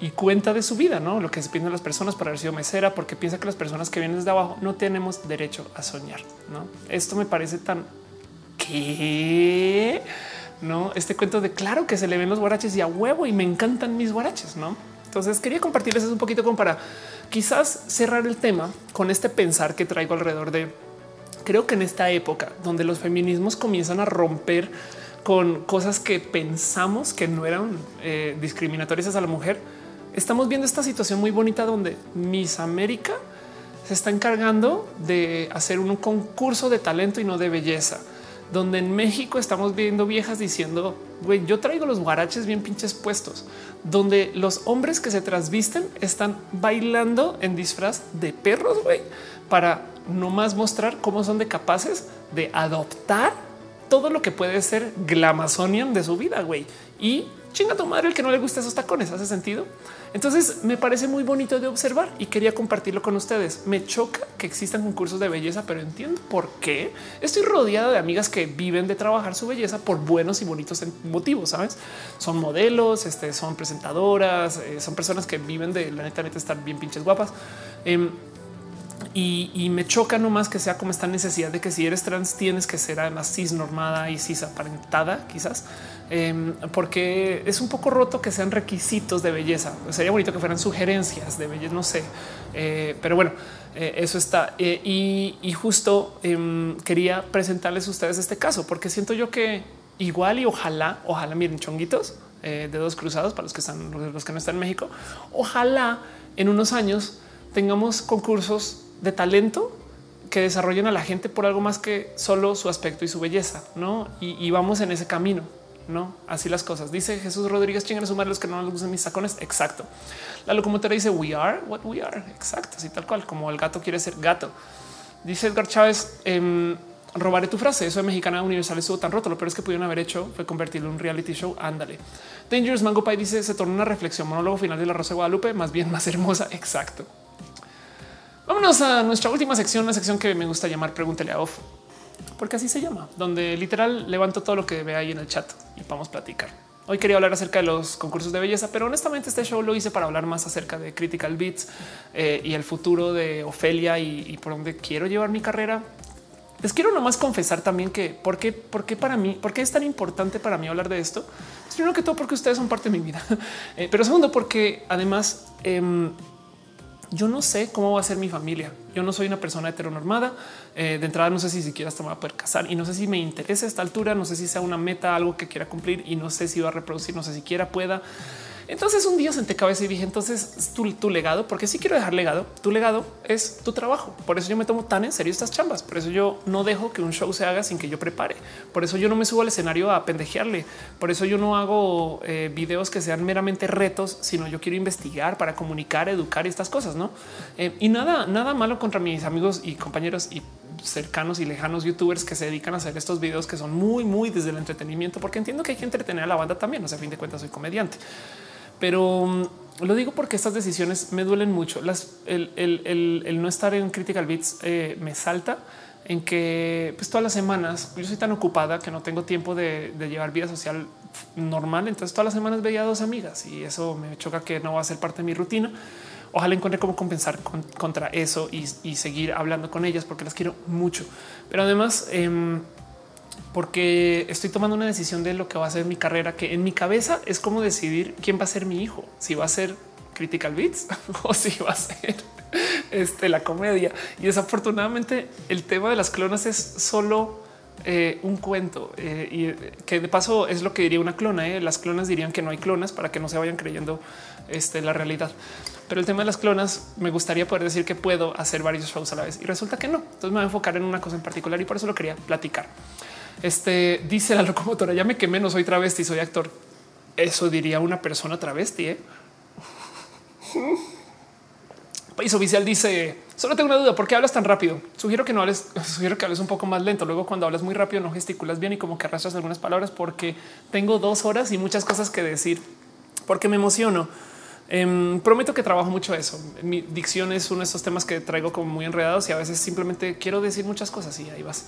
y, cuenta de su vida, no lo que se piden las personas para haber sido mesera, porque piensa que las personas que vienen desde abajo no tenemos derecho a soñar. No, esto me parece tan que no este cuento de claro que se le ven los guaraches y a huevo y me encantan mis guaraches. No, entonces quería compartirles un poquito como para quizás cerrar el tema con este pensar que traigo alrededor de creo que en esta época donde los feminismos comienzan a romper con cosas que pensamos que no eran eh, discriminatorias a la mujer, estamos viendo esta situación muy bonita donde Miss América se está encargando de hacer un concurso de talento y no de belleza, donde en México estamos viendo viejas diciendo, güey, yo traigo los guaraches bien pinches puestos, donde los hombres que se trasvisten están bailando en disfraz de perros, güey, para no más mostrar cómo son de capaces de adoptar todo lo que puede ser glamazonian de su vida, güey. Y chinga tu madre el que no le gusta esos tacones, ¿hace sentido? Entonces me parece muy bonito de observar y quería compartirlo con ustedes. Me choca que existan concursos de belleza, pero entiendo por qué. Estoy rodeada de amigas que viven de trabajar su belleza por buenos y bonitos motivos, ¿sabes? Son modelos, este, son presentadoras, eh, son personas que viven de la neta, neta estar bien pinches guapas. Em, y, me choca nomás que sea como esta necesidad de que si eres trans tienes que ser además cis normada y cis aparentada, quizás, em, porque es un poco roto que sean requisitos de belleza. Sería bonito que fueran sugerencias de belleza, no sé, eh, pero bueno, eh, eso está. Eh, y, justo em, quería presentarles a ustedes este caso, porque siento yo que igual y ojalá, ojalá miren chonguitos de dos cruzados para los que están, los que no están en México, ojalá en unos años tengamos concursos de talento que desarrollen a la gente por algo más que solo su aspecto y su belleza, ¿no? Y, vamos en ese camino, ¿no? Así las cosas. Dice Jesús Rodríguez, chingan a sumar los que no les gustan mis tacones. Exacto. La locomotora dice, we are what we are. Exacto, así tal cual, como el gato quiere ser gato. Dice Edgar Chávez, em, robaré tu frase. Eso de mexicana universal estuvo tan roto. Lo peor es que pudieron haber hecho fue convertirlo en un reality show. Ándale. Dangerous Mango Pie dice se tornó una reflexión monólogo final de la Rosa de Guadalupe, más bien más hermosa. Exacto. Vámonos a nuestra última sección, una sección que me gusta llamar Pregúntele a Off, porque así se llama, donde literal levanto todo lo que ve ahí en el chat y vamos a platicar. Hoy quería hablar acerca de los concursos de belleza, pero honestamente este show lo hice para hablar más acerca de Critical Beats eh, y el futuro de Ofelia y, por dónde quiero llevar mi carrera. Les quiero nomás confesar también que por qué, por qué para mí, por qué es tan importante para mí hablar de esto. Primero que todo porque ustedes son parte de mi vida, eh, pero segundo porque además em, yo no sé cómo va a ser mi familia. Yo no soy una persona heteronormada. Eh, de entrada, no sé si siquiera hasta me va a poder casar y no sé si me interesa esta altura. No sé si sea una meta, algo que quiera cumplir y no sé si va a reproducir, no sé si siquiera pueda. Entonces un día senté cabeza y dije, entonces tu, tu legado, porque sí quiero dejar legado, tu legado es tu trabajo. Por eso yo me tomo tan en serio estas chambas. Por eso yo no dejo que un show se haga sin que yo prepare. Por eso yo no me subo al escenario a pendejearle. Por eso yo no hago eh, videos que sean meramente retos, sino yo quiero investigar para comunicar, educar y estas cosas, ¿no? Eh, y nada, nada malo contra mis amigos y compañeros y cercanos y lejanos youtubers que se dedican a hacer estos videos que son muy, muy desde el entretenimiento, porque entiendo que hay que entretener a la banda también. O sea, a fin de cuentas soy comediante pero mm, lo digo porque estas decisiones me duelen mucho. El, no estar en Critical Beats eh, me salta en que pues, todas las semanas yo soy tan ocupada que no tengo tiempo de, llevar vida social normal. Entonces todas las semanas veía a dos amigas y eso me choca que no va a ser parte de mi rutina. ojalá encuentre cómo compensar contra eso y, seguir hablando con ellas porque las quiero mucho. Pero además, em, porque estoy tomando una decisión de lo que va a ser mi carrera, que en mi cabeza es como decidir quién va a ser mi hijo, si va a ser Critical Beats o si va a ser este, la comedia. Y desafortunadamente el tema de las clonas es solo eh, un cuento eh, y que de paso es lo que diría una clona. Eh. Las clonas dirían que no hay clonas para que no se vayan creyendo este, la realidad. Pero el tema de las clonas me gustaría poder decir que puedo hacer varios shows a la vez y resulta que no. Entonces me voy a enfocar en una cosa en particular y por eso lo quería platicar. Este dice la locomotora, ya me quemé, no soy travesti, soy actor. Eso diría una persona travesti. ¿eh? País oficial dice solo tengo una duda. ¿Por qué hablas tan rápido? Sugiero que no hables, sugiero que hables un poco más lento. Luego, cuando hablas muy rápido, no gesticulas bien y como que arrastras algunas palabras porque tengo dos horas y muchas cosas que decir porque me emociono. Em, prometo que trabajo mucho eso. Mi dicción es uno de esos temas que traigo como muy enredados y a veces simplemente quiero decir muchas cosas y ahí vas.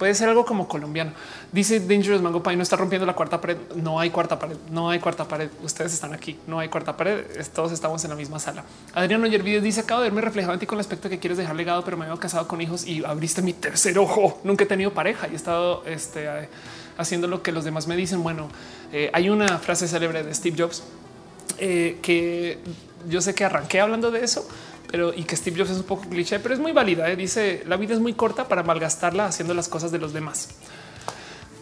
Puede ser algo como colombiano. Dice Dangerous Mango Pie no está rompiendo la cuarta pared. No hay cuarta pared. No hay cuarta pared. Ustedes están aquí. No hay cuarta pared. Todos estamos en la misma sala. Adriano Yervides dice acabo de verme reflejado en ti con el aspecto que quieres dejar legado, pero me veo casado con hijos y abriste mi tercer ojo. Nunca he tenido pareja y he estado este, haciendo lo que los demás me dicen. Bueno, eh, hay una frase célebre de Steve Jobs eh, que yo sé que arranqué hablando de eso, pero y que Steve Jobs es un poco cliché, pero es muy válida. ¿eh? Dice la vida es muy corta para malgastarla haciendo las cosas de los demás.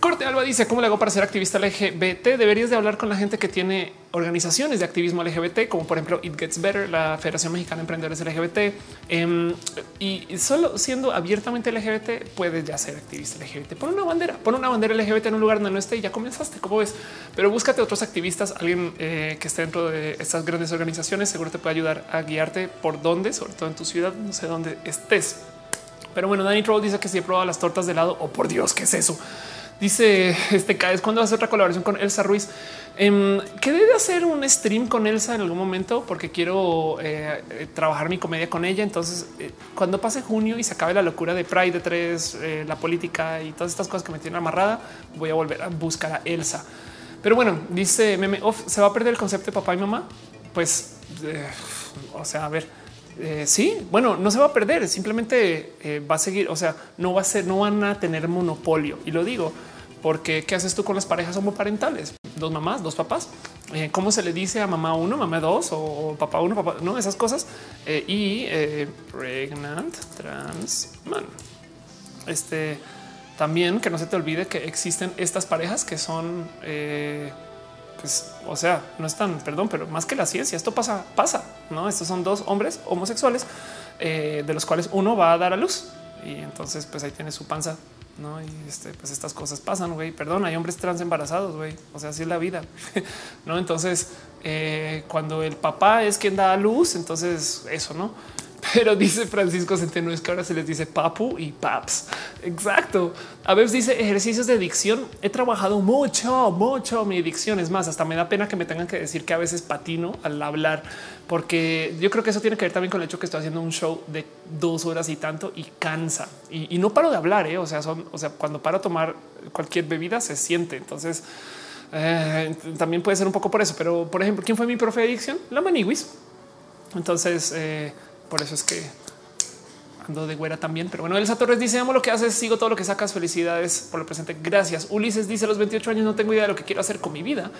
Corte Alba dice cómo le hago para ser activista LGBT. Deberías de hablar con la gente que tiene organizaciones de activismo LGBT, como por ejemplo It Gets Better, la Federación Mexicana de Emprendedores LGBT. Em, y solo siendo abiertamente LGBT puedes ya ser activista LGBT. Pon una bandera, pon una bandera LGBT en un lugar donde no esté y ya comenzaste. Como ves, pero búscate otros activistas, alguien eh, que esté dentro de estas grandes organizaciones. Seguro te puede ayudar a guiarte por dónde, sobre todo en tu ciudad, no sé dónde estés. Pero bueno, Danny Troll dice que si he probado las tortas de helado. Oh, por Dios, ¿qué es eso? Dice este es cuando hacer otra colaboración con Elsa Ruiz. Eh, que debe hacer un stream con Elsa en algún momento porque quiero eh, eh, trabajar mi comedia con ella. Entonces, eh, cuando pase junio y se acabe la locura de Pride de tres, la política y todas estas cosas que me tienen amarrada, voy a volver a buscar a Elsa. Pero bueno, dice meme se va a perder el concepto de papá y mamá. Pues, o sea, a ver, eh, sí, bueno, no se va a perder, simplemente eh, va a seguir, o sea, no va a ser, no van a tener monopolio. Y lo digo porque ¿qué haces tú con las parejas homoparentales? Dos mamás, dos papás. Eh, ¿Cómo se le dice a mamá uno, mamá dos o papá uno, papá no? Esas cosas. y pregnant trans man. Este también que no se te olvide que existen estas parejas que son pues, o sea, no están, perdón, pero más que la ciencia, esto pasa, pasa, no? Estos son dos hombres homosexuales eh, de los cuales uno va a dar a luz y entonces, pues ahí tiene su panza, no? Y este, pues estas cosas pasan, güey. Perdón, hay hombres trans embarazados, güey. O sea, así es la vida, no? Entonces, eh, cuando el papá es quien da a luz, entonces eso, no? Pero dice Francisco Centeno es que ahora se les dice papu y paps. Exacto. A veces dice ejercicios de dicción. He trabajado mucho, mucho mi dicción. Es más, hasta me da pena que me tengan que decir que a veces patino al hablar, porque yo creo que eso tiene que ver también con el hecho que estoy haciendo un show de dos horas y tanto y cansa y, no paro de hablar. ¿eh? O sea, son, o sea, cuando paro a tomar cualquier bebida se siente. Entonces, eh, también puede ser un poco por eso. Pero, por ejemplo, ¿quién fue mi profe de dicción? La Maniguis. Entonces, eh, por eso es que ando de güera también. Pero bueno, Elsa Torres dice: Amo lo que haces, sigo todo lo que sacas. Felicidades por lo presente. Gracias. Ulises dice: los 28 años no tengo idea de lo que quiero hacer con mi vida.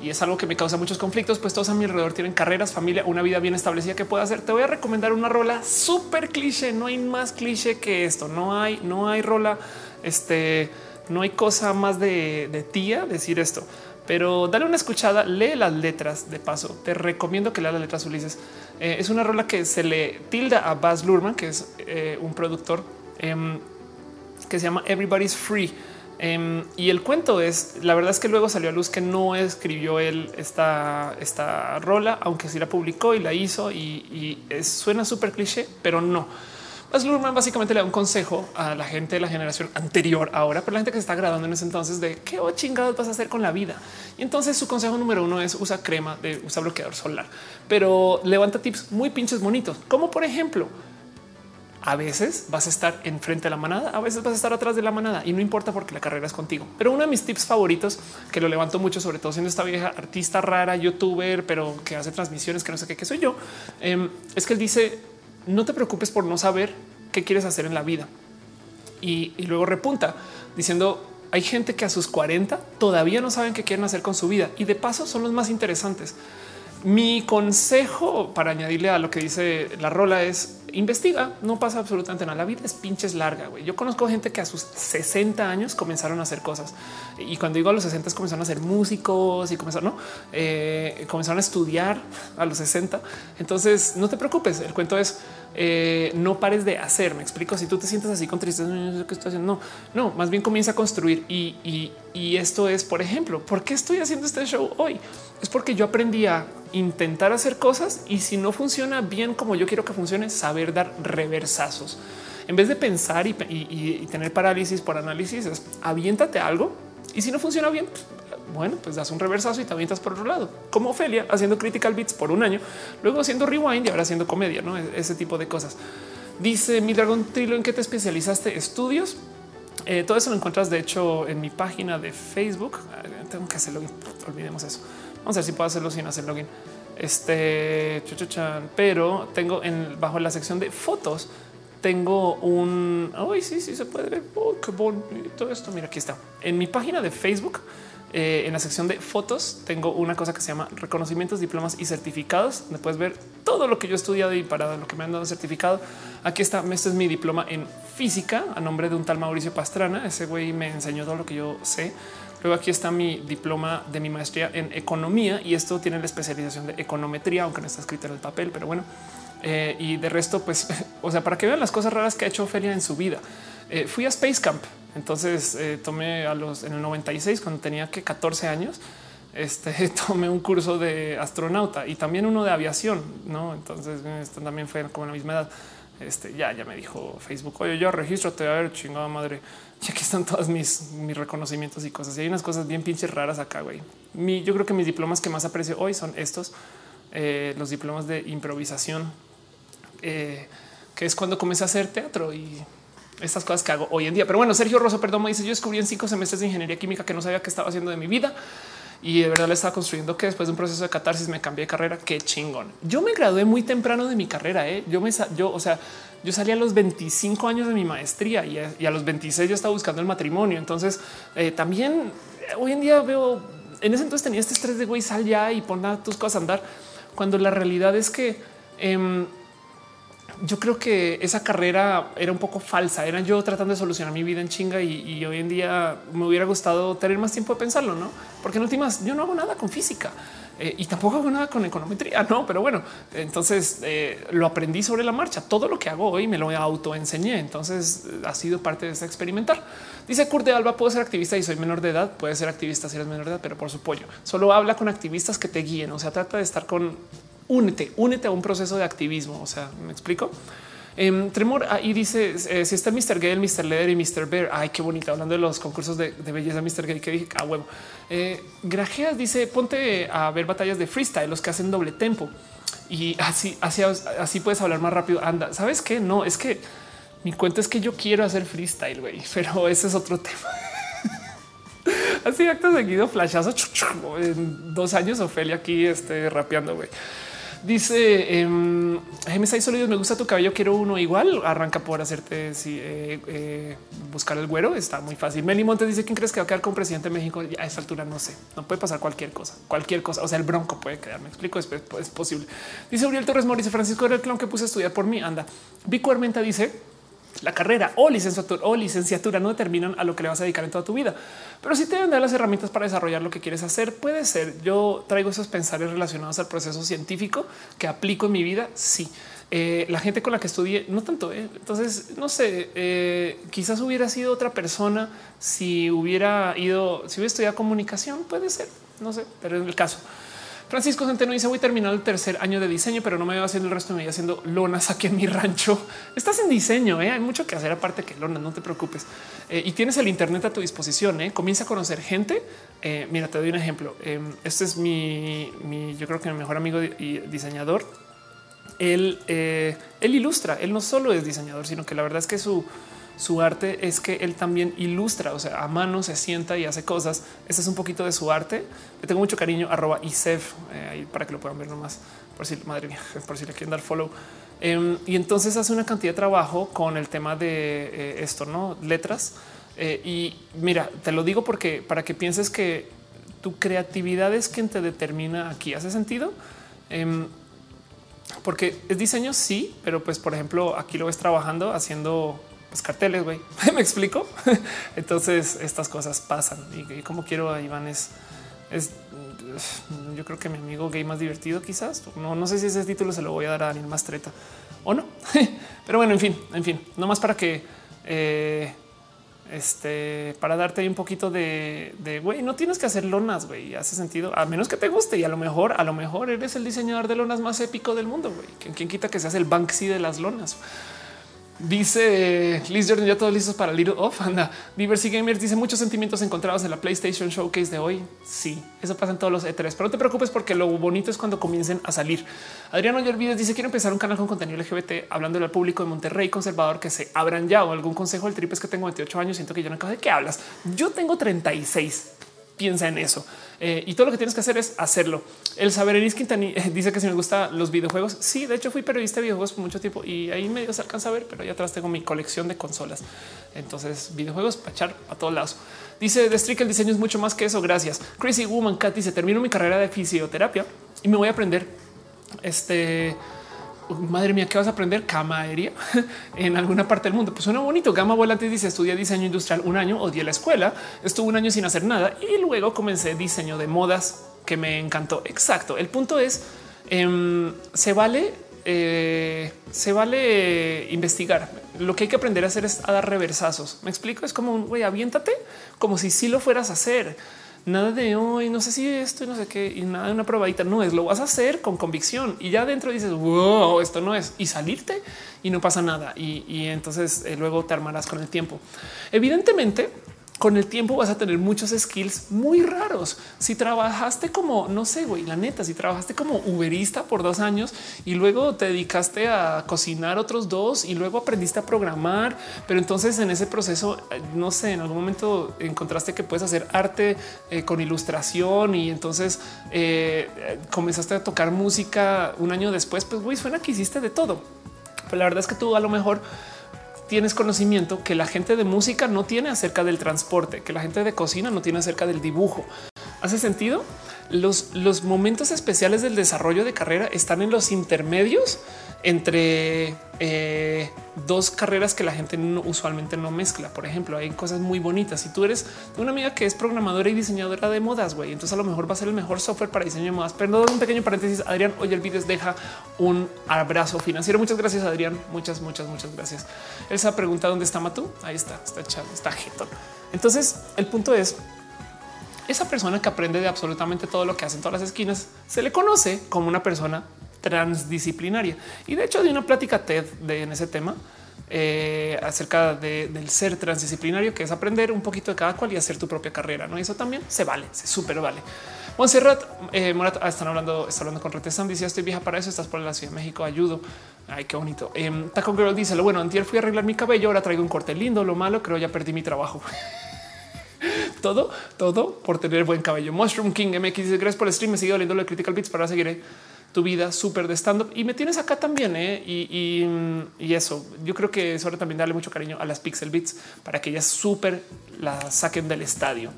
Y es algo que me causa muchos conflictos, pues todos a mi alrededor tienen carreras, familia, una vida bien establecida que puedo hacer. Te voy a recomendar una rola súper cliché. No hay más cliché que esto. No hay, no hay rola. Este no hay cosa más de, de tía decir esto pero dale una escuchada, lee las letras de paso. Te recomiendo que leas las letras Ulises. Eh, es una rola que se le tilda a Baz Luhrmann, que es eh, un productor em, que se llama Everybody's Free. Em, y el cuento es, la verdad es que luego salió a luz que no escribió él esta, esta rola, aunque sí la publicó y la hizo y, suena súper cliché, pero no Baz Luhrmann básicamente le da un consejo a la gente de la generación anterior ahora, pero la gente que se está graduando en ese entonces de qué chingados vas a hacer con la vida. Y entonces su consejo número uno es usa crema, de usa bloqueador solar, pero levanta tips muy pinches bonitos, como por ejemplo, A veces vas a estar enfrente de la manada, a veces vas a estar atrás de la manada y no importa porque la carrera es contigo. Pero uno de mis tips favoritos que lo levanto mucho, sobre todo siendo esta vieja artista rara, youtuber, pero que hace transmisiones que no sé qué, soy yo, em, es que él dice no te preocupes por no saber qué quieres hacer en la vida. Y, y luego repunta diciendo hay gente que a sus 40 todavía no saben qué quieren hacer con su vida y de paso son los más interesantes. Mi consejo para añadirle a lo que dice la rola es investiga, no pasa absolutamente nada. La vida es pinches larga. güey. Yo conozco gente que a sus 60 años comenzaron a hacer cosas y cuando digo a los 60 comenzaron a ser músicos y comenzaron. Eh, comenzaron a estudiar a los 60. Entonces no te preocupes. El cuento es eh, no pares de hacer. Me explico. Si tú te sientes así con tristeza, no. No, no, más bien comienza a construir. Y, y esto es, por ejemplo, ¿por qué estoy haciendo este show hoy? Es porque yo aprendí a intentar hacer cosas y si no funciona bien como yo quiero que funcione, saber dar reversazos. En vez de pensar y, tener parálisis por análisis, es aviéntate algo y si no funciona bien, pues, bueno, pues das un reversazo y te avientas por otro lado, como Ofelia haciendo critical beats por un año, luego haciendo rewind y ahora haciendo comedia, no e-, ese tipo de cosas. Dice mi dragón Trilo, ¿en qué te especializaste? Estudios. Eh, todo eso lo encuentras, de hecho, en mi página de Facebook. Tengo que hacerlo. Olvidemos eso. Vamos a ver si puedo hacerlo sin hacer login. Este, pero tengo en bajo la sección de fotos tengo un. Ay, sí, sí se puede ver. qué bonito esto. Mira, aquí está. En mi página de Facebook, eh, en la sección de fotos, tengo una cosa que se llama reconocimientos, diplomas y certificados. Donde puedes ver todo lo que yo he estudiado y para lo que me han dado certificado. Aquí está. Este es mi diploma en física a nombre de un tal Mauricio Pastrana. Ese güey me enseñó todo lo que yo sé. Luego aquí está mi diploma de mi maestría en economía y esto tiene la especialización de econometría, aunque no está escrito en el papel, pero bueno. Eh, y de resto, pues, o sea, para que vean las cosas raras que ha hecho Ophelia en su vida. Eh, fui a Space Camp, entonces eh, tomé a los en el 96 cuando tenía que 14 años. Este tomé un curso de astronauta y también uno de aviación, no? Entonces, esto también fue como la misma edad. Este ya, ya me dijo Facebook, oye, yo regístrate a ver, chingada madre. Y aquí están todos mis, mis reconocimientos y cosas. Y hay unas cosas bien pinches raras acá, güey. Mi, yo creo que mis diplomas que más aprecio hoy son estos, eh, los diplomas de improvisación, eh, que es cuando comencé a hacer teatro y estas cosas que hago hoy en día. Pero bueno, Sergio Rosso, perdón, me dice, yo descubrí en cinco semestres de ingeniería química que no sabía qué estaba haciendo de mi vida y de verdad le estaba construyendo que después de un proceso de catarsis me cambié de carrera. Qué chingón. Yo me gradué muy temprano de mi carrera. ¿eh? Yo me, yo, o sea, yo salí a los 25 años de mi maestría y a, los 26 yo estaba buscando el matrimonio. Entonces eh, también eh, hoy en día veo en ese entonces tenía este estrés de güey, sal ya y pon tus cosas a andar. Cuando la realidad es que em, yo creo que esa carrera era un poco falsa. Era yo tratando de solucionar mi vida en chinga y, hoy en día me hubiera gustado tener más tiempo de pensarlo, no? Porque en últimas yo no hago nada con física eh, y tampoco hago nada con econometría, no? Pero bueno, entonces eh, lo aprendí sobre la marcha. Todo lo que hago hoy me lo autoenseñé. Entonces ha sido parte de ese experimentar. Dice Kurt de Alba, puedo ser activista y soy menor de edad. Puede ser activista si eres menor de edad, pero por su pollo. Solo habla con activistas que te guíen. O sea, trata de estar con únete, únete a un proceso de activismo. O sea, me explico. Eh, Tremor ahí dice eh, si está Mr. Gay, el Mr. Leather y Mr. Bear. Ay, qué bonito. Hablando de los concursos de, belleza, Mr. Gay, que dije a ah, huevo. Eh, Grajeas dice ponte a ver batallas de freestyle, los que hacen doble tempo y así, así, así puedes hablar más rápido. Anda, sabes qué? No es que mi cuenta es que yo quiero hacer freestyle, güey, pero ese es otro tema. así acto seguido, flashazo en dos años. Ofelia aquí este, rapeando, güey. Dice em, MSI Sólidos, me gusta tu cabello, quiero uno igual. Arranca por hacerte eh, eh, buscar el güero. Está muy fácil. Meli Montes dice: ¿Quién crees que va a quedar como presidente de México? A esta altura no sé, no puede pasar cualquier cosa, cualquier cosa. O sea, el bronco puede quedar. Me explico, es, es posible. Dice Uriel Torres Morice Francisco era el clon que puse a estudiar por mí. Anda. Vico Armenta dice: la carrera o licenciatura o licenciatura no determinan a lo que le vas a dedicar en toda tu vida, pero si te dan las herramientas para desarrollar lo que quieres hacer. Puede ser. Yo traigo esos pensares relacionados al proceso científico que aplico en mi vida. Sí, eh, la gente con la que estudié, no tanto. Eh. Entonces, no sé, eh, quizás hubiera sido otra persona si hubiera ido, si hubiera estudiado comunicación. Puede ser, no sé, pero en el caso. Francisco Centeno dice voy terminando el tercer año de diseño, pero no me voy haciendo el resto de mi vida haciendo lonas aquí en mi rancho. Estás en diseño, ¿eh? hay mucho que hacer aparte que lonas, no te preocupes. Eh, y tienes el Internet a tu disposición. ¿eh? Comienza a conocer gente. mira, te doy un ejemplo. este es mi, yo creo que mi mejor amigo y diseñador él, eh, él ilustra. Él no solo es diseñador, sino que la verdad es que su, su arte es que él también ilustra, o sea, a mano se sienta y hace cosas. Este es un poquito de su arte. Le tengo mucho cariño, arroba Isef, eh, ahí para que lo puedan ver nomás, por si, madre mía, por si le quieren dar follow. Em, y entonces hace una cantidad de trabajo con el tema de eh, esto, no letras. y mira, te lo digo porque para que pienses que tu creatividad es quien te determina aquí. ¿Hace sentido? Em, porque es diseño, sí, pero pues por ejemplo aquí lo ves trabajando haciendo pues, carteles, güey. ¿Me explico? Entonces estas cosas pasan y, como quiero a Iván es, es yo creo que mi amigo gay más divertido quizás. No, no sé si ese título se lo voy a dar a Daniel Mastreta o no. Pero bueno, en fin, en fin, no más para que eh, este para darte un poquito de güey, no tienes que hacer lonas, güey, hace sentido, a menos que te guste y a lo mejor, a lo mejor eres el diseñador de lonas más épico del mundo, güey. ¿Quién, quita que seas el Banksy de las lonas? Dice Liz Jordan, ya todos listos para Little Off. Anda, Diversity Gamers dice muchos sentimientos encontrados en la PlayStation Showcase de hoy. Sí, eso pasa en todos los E3, pero no te preocupes porque lo bonito es cuando comiencen a salir. Adriano Olvides dice quiero empezar un canal con contenido LGBT hablando al público de Monterrey conservador que se abran ya o algún consejo. El trip es que tengo 28 años. Siento que yo no acabo de qué hablas. Yo tengo 36 piensa en eso. Eh, y todo lo que tienes que hacer es hacerlo. El saber en Quintani dice que si me gusta los videojuegos. Sí, de hecho fui periodista de videojuegos por mucho tiempo y ahí medio se alcanza a ver, pero ahí atrás tengo mi colección de consolas. Entonces, videojuegos para echar a todos lados. Dice de Strick, el diseño es mucho más que eso. Gracias. Crazy Woman Cat dice termino mi carrera de fisioterapia y me voy a aprender este madre mía, ¿qué vas a aprender? Cama aérea en alguna parte del mundo. Pues suena bonito. Gama Volante dice estudia diseño industrial un año, odié la escuela, estuve un año sin hacer nada y luego comencé diseño de modas que me encantó. Exacto. El punto es, em, se vale, eh, se vale investigar. Lo que hay que aprender a hacer es a dar reversazos. Me explico. Es como un güey, aviéntate como si sí lo fueras a hacer nada de hoy, no sé si esto y no sé qué, y nada de una probadita. No es lo vas a hacer con convicción y ya dentro dices, wow, esto no es y salirte y no pasa nada. Y, entonces eh, luego te armarás con el tiempo. Evidentemente, con el tiempo vas a tener muchos skills muy raros. Si trabajaste como, no sé, güey, la neta, si trabajaste como uberista por dos años y luego te dedicaste a cocinar otros dos y luego aprendiste a programar, pero entonces en ese proceso, eh, no sé, en algún momento encontraste que puedes hacer arte eh, con ilustración y entonces eh, comenzaste a tocar música un año después, pues güey, suena que hiciste de todo. Pero la verdad es que tú a lo mejor tienes conocimiento que la gente de música no tiene acerca del transporte, que la gente de cocina no tiene acerca del dibujo. ¿Hace sentido? Los, los momentos especiales del desarrollo de carrera están en los intermedios entre eh, dos carreras que la gente usualmente no mezcla. Por ejemplo, hay cosas muy bonitas. Si tú eres una amiga que es programadora y diseñadora de modas, güey, entonces a lo mejor va a ser el mejor software para diseño de modas. Pero un pequeño paréntesis, Adrián, hoy el video deja un abrazo financiero. Muchas gracias, Adrián. Muchas, muchas, muchas gracias. Esa pregunta dónde está Matú. Ahí está, está echado, está jetón. Entonces, el punto es esa persona que aprende de absolutamente todo lo que hacen todas las esquinas se le conoce como una persona transdisciplinaria. Y de hecho, de una plática TED de, en ese tema eh, acerca del ser transdisciplinario, que es aprender un poquito de cada cual y hacer tu propia carrera. No, y eso también se vale, se súper vale. Montserrat eh, Morat, ah, están hablando, está hablando con Retesam. Dice: Estoy vieja para eso. Estás por la Ciudad de México. Ayudo. Ay, qué bonito. Eh, Taco Girl dice: Lo bueno, antier fui a arreglar mi cabello. Ahora traigo un corte lindo. Lo malo, creo ya perdí mi trabajo. todo, todo por tener buen cabello. Mushroom King MX dice: Gracias por el stream. Me sigue doliendo de Critical Beats para seguir tu vida súper de stand up y me tienes acá también. ¿eh? Y, eso yo creo que es hora también darle mucho cariño a las Pixel Beats para que ellas súper la saquen del estadio.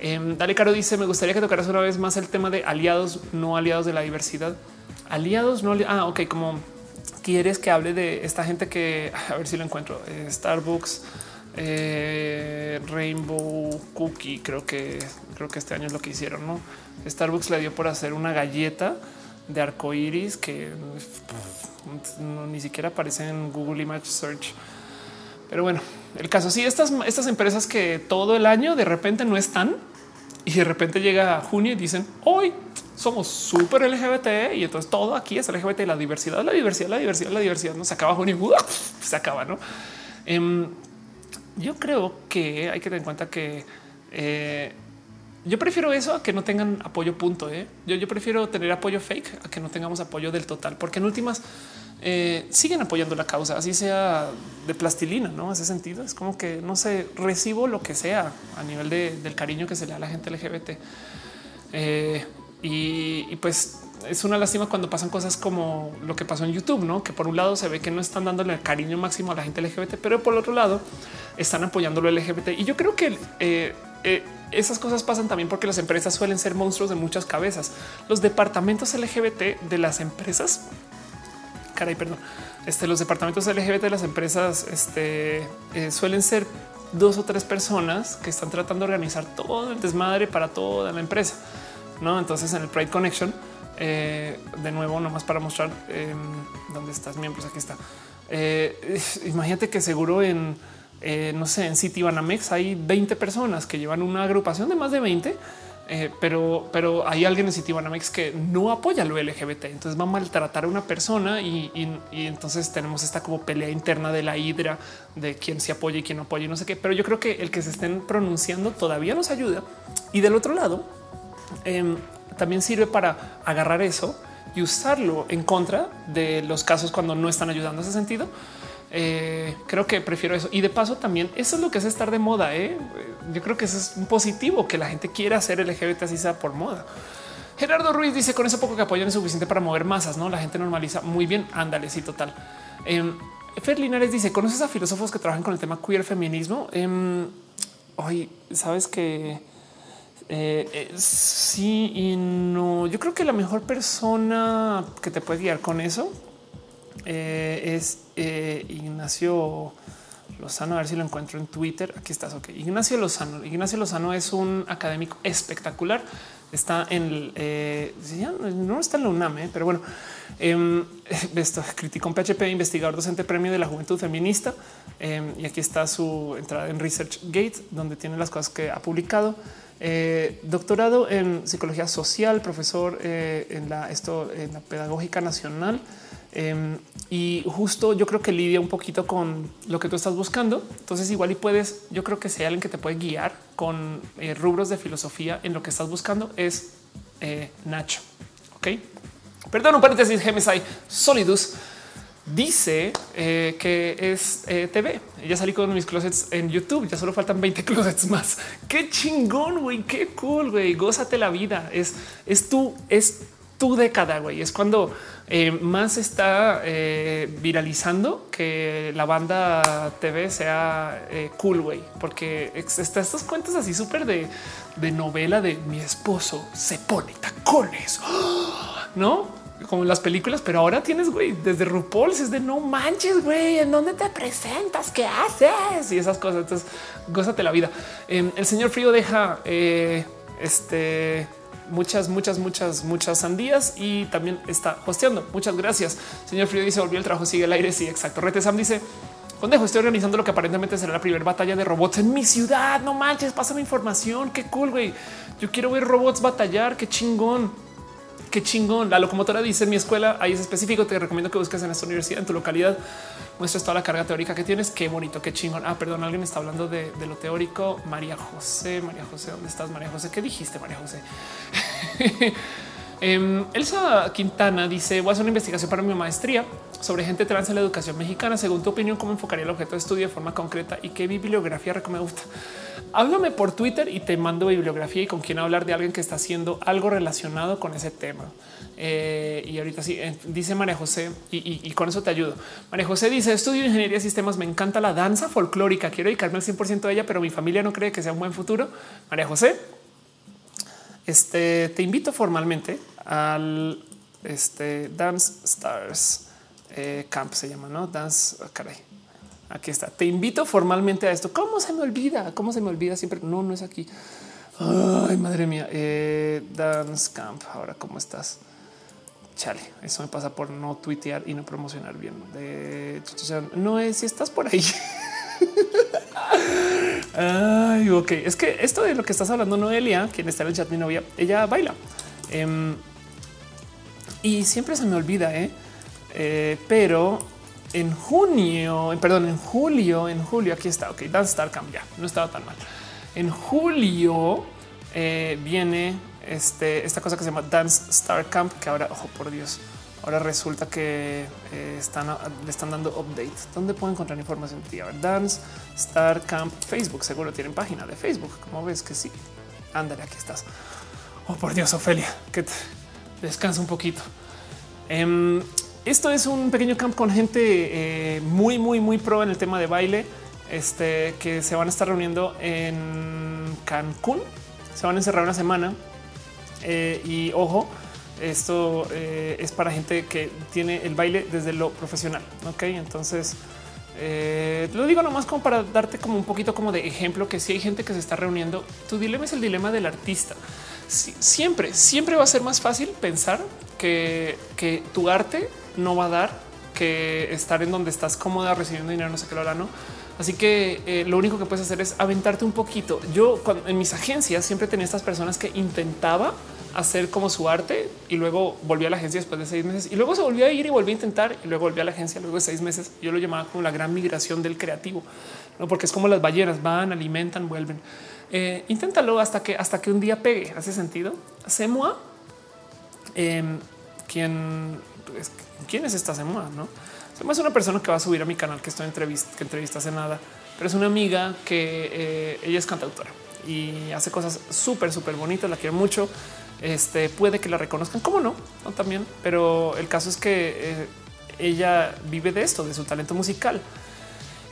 Em, Dale Caro dice: Me gustaría que tocaras una vez más el tema de aliados, no aliados de la diversidad. Aliados, no aliados. Ah, ok, como quieres que hable de esta gente que a ver si lo encuentro. Eh, Starbucks, eh, Rainbow Cookie. Creo que creo que este año es lo que hicieron. No, Starbucks le dio por hacer una galleta de arco iris que ni siquiera aparece en Google Image Search. Pero bueno, el caso sí, estas, estas empresas que todo el año de repente no están y de repente llega junio y dicen hoy somos súper LGBT y entonces todo aquí es LGBT, la diversidad, la diversidad, la diversidad, la diversidad. No se acaba junio, se acaba, no? Em, yo creo que hay que tener en cuenta que eh, yo prefiero eso a que no tengan apoyo punto. ¿eh? Yo, yo prefiero tener apoyo fake a que no tengamos apoyo del total, porque en últimas eh, siguen apoyando la causa, así sea de plastilina, no hace sentido. Es como que no sé, recibo lo que sea a nivel del cariño que se le da a la gente LGBT. Eh, y, pues es una lástima cuando pasan cosas como lo que pasó en YouTube, no? Que por un lado se ve que no están dándole el cariño máximo a la gente LGBT, pero por otro lado están apoyando lo LGBT. Y yo creo que eh, esas cosas pasan también porque las empresas suelen ser monstruos de muchas cabezas. Los departamentos LGBT de las empresas, caray, perdón, este, los departamentos LGBT de las empresas este, eh, suelen ser dos o tres personas que están tratando de organizar todo el desmadre para toda la empresa. No, entonces en el Pride Connection, eh, de nuevo, nomás para mostrar eh, dónde estás miembros. Aquí está. Eh, imagínate que seguro en eh, no sé, en City Banamex hay 20 personas que llevan una agrupación de más de 20, eh, pero, pero hay alguien en City Banamex que no apoya lo LGBT. Entonces va a maltratar a una persona y, entonces tenemos esta como pelea interna de la hidra de quién se apoya y quién no apoya y no sé qué. Pero yo creo que el que se estén pronunciando todavía nos ayuda. Y del otro lado, eh, también sirve para agarrar eso y usarlo en contra de los casos cuando no están ayudando en ese sentido. Eh, creo que prefiero eso. Y de paso también eso es lo que es estar de moda. ¿eh? Yo creo que eso es un positivo que la gente quiera hacer LGBT así sea por moda. Gerardo Ruiz dice con eso poco que apoyan es suficiente para mover masas. No la gente normaliza muy bien. Ándale, sí, total. Eh, Fer Linares dice: ¿Conoces a filósofos que trabajan con el tema queer feminismo? Hoy sabes que eh, sí y no. Yo creo que la mejor persona que te puede guiar con eso eh, es eh, Ignacio Lozano. A ver si lo encuentro en Twitter. Aquí estás. Ok. Ignacio Lozano. Ignacio Lozano es un académico espectacular. Está en eh, no está en la UNAM, pero bueno, eh, esto criticó un PHP, investigador docente premio de la juventud feminista. Em, y aquí está su entrada en Research Gate, donde tiene las cosas que ha publicado. Eh, doctorado en psicología social, profesor eh, en la esto en la pedagógica nacional. Em, y justo yo creo que lidia un poquito con lo que tú estás buscando. Entonces igual y puedes, yo creo que sea alguien que te puede guiar con eh, rubros de filosofía en lo que estás buscando es Nacho. Ok. Perdón, un paréntesis, Gemesai Solidus dice eh, que es eh, TV. Ya salí con mis closets en YouTube. Ya solo faltan 20 closets más. Qué chingón, güey. Qué cool, güey. Gózate la vida. Es, es tu, es tu década, güey. Es cuando eh, más está viralizando que la banda TV sea cool, güey, porque está estos cuentos así súper de, de novela de mi esposo se pone tacones, no? como en las películas, pero ahora tienes güey desde RuPaul es de no manches, güey, en dónde te presentas, qué haces y esas cosas. Entonces, gózate la vida. Em, el señor Frío deja eh, este muchas, muchas, muchas, muchas sandías y también está hosteando. Muchas gracias. Señor Frío dice volvió el trabajo, sigue el aire. Sí, exacto. Rete Sam dice Condejo, estoy organizando lo que aparentemente será la primera batalla de robots en mi ciudad. No manches, pásame información. Qué cool, güey. Yo quiero ver robots batallar. Qué chingón qué chingón. La locomotora dice en mi escuela, ahí es específico. Te recomiendo que busques en esta universidad, en tu localidad, muestres toda la carga teórica que tienes. Qué bonito, qué chingón. Ah, perdón, alguien está hablando de, lo teórico. María José, María José, ¿dónde estás, María José? ¿Qué dijiste, María José? Em, Elsa Quintana dice: Voy a hacer una investigación para mi maestría sobre gente trans en la educación mexicana. Según tu opinión, cómo enfocaría el objeto de estudio de forma concreta y qué bibliografía gusta. Háblame por Twitter y te mando bibliografía y con quién hablar de alguien que está haciendo algo relacionado con ese tema. Eh, y ahorita sí dice María José y, con eso te ayudo. María José dice estudio ingeniería de sistemas. Me encanta la danza folclórica. Quiero dedicarme al 100% de ella, pero mi familia no cree que sea un buen futuro. María José, este te invito formalmente al este Dance Stars eh, Camp se llama, no Dance. Caray, aquí está. Te invito formalmente a esto. ¿Cómo se me olvida? ¿Cómo se me olvida siempre? No, no es aquí. Ay, madre mía. Eh, Dance Camp. Ahora, ¿cómo estás? Chale, eso me pasa por no tuitear y no promocionar bien. De no es si estás por ahí. Ay, ok. Es que esto de lo que estás hablando, Noelia, quien está en el chat, mi novia, ella baila. Em, y siempre se me olvida, ¿eh? ¿eh? pero en junio, perdón, en julio, en julio, aquí está, ok, Dance Star Camp, ya, no estaba tan mal. En julio eh, viene este, esta cosa que se llama Dance Star Camp, que ahora, ojo por Dios, ahora resulta que eh, están, le están dando updates. ¿Dónde puedo encontrar información? Dance Star Camp Facebook, seguro tienen página de Facebook. Como ves que sí. Ándale, aquí estás. Oh, por Dios, Ofelia, que descansa un poquito. Em, esto es un pequeño camp con gente eh, muy, muy, muy pro en el tema de baile, este, que se van a estar reuniendo en Cancún. Se van a encerrar una semana eh, y ojo, esto eh, es para gente que tiene el baile desde lo profesional. Ok, entonces lo digo nomás como para darte como un poquito como de ejemplo que si hay gente que se está reuniendo, tu dilema es el dilema del artista siempre, siempre va a ser más fácil pensar que, que tu arte no va a dar que estar en donde estás cómoda recibiendo dinero, no sé qué lo hará, no. Así que eh, lo único que puedes hacer es aventarte un poquito. Yo en mis agencias siempre tenía estas personas que intentaba hacer como su arte y luego volví a la agencia después de seis meses y luego se volvió a ir y volví a intentar y luego volví a la agencia luego de seis meses. Yo lo llamaba como la gran migración del creativo, ¿no? porque es como las ballenas van, alimentan, vuelven. Eh, inténtalo hasta que hasta que un día pegue. Hace sentido. Semua, eh, ¿quién, quién es esta Semua? No es una persona que va a subir a mi canal que estoy entrevista, que entrevista hace nada, pero es una amiga que eh, ella es cantautora y hace cosas súper, súper bonitas. La quiero mucho. Este puede que la reconozcan, como no, no también, pero el caso es que eh, ella vive de esto, de su talento musical.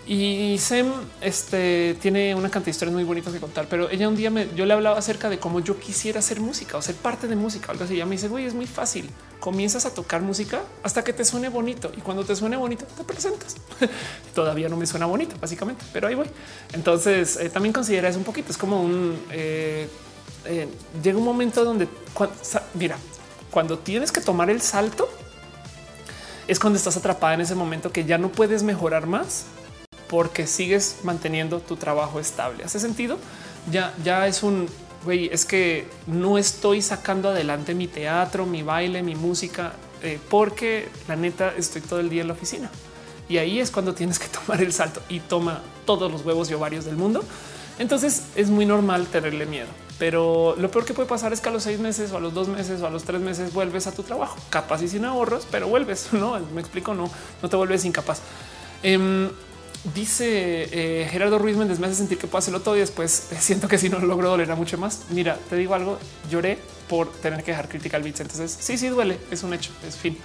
Y Sem este, tiene una cantidad de historias muy bonitas que contar, pero ella un día me, yo le hablaba acerca de cómo yo quisiera hacer música o ser parte de música. Algo así. Ella me dice, güey, es muy fácil. Comienzas a tocar música hasta que te suene bonito y cuando te suene bonito te presentas. Todavía no me suena bonito, básicamente, pero ahí voy. Entonces eh, también considera eso un poquito. Es como un eh, eh, llega un momento donde mira, cuando tienes que tomar el salto es cuando estás atrapada en ese momento que ya no puedes mejorar más porque sigues manteniendo tu trabajo estable. ¿Hace sentido? Ya, ya es un güey, es que no estoy sacando adelante mi teatro, mi baile, mi música, eh, porque la neta estoy todo el día en la oficina. Y ahí es cuando tienes que tomar el salto y toma todos los huevos y ovarios del mundo. Entonces es muy normal tenerle miedo. Pero lo peor que puede pasar es que a los seis meses o a los dos meses o a los tres meses vuelves a tu trabajo, capaz y sin ahorros, pero vuelves. No me explico, no, no te vuelves incapaz. Em, Dice eh, Gerardo Ruiz Méndez, me hace sentir que puedo hacerlo todo y después siento que si no lo logro dolerá mucho más. Mira, te digo algo, lloré por tener que dejar Critical Beats. Entonces sí, sí duele, es un hecho, es fin.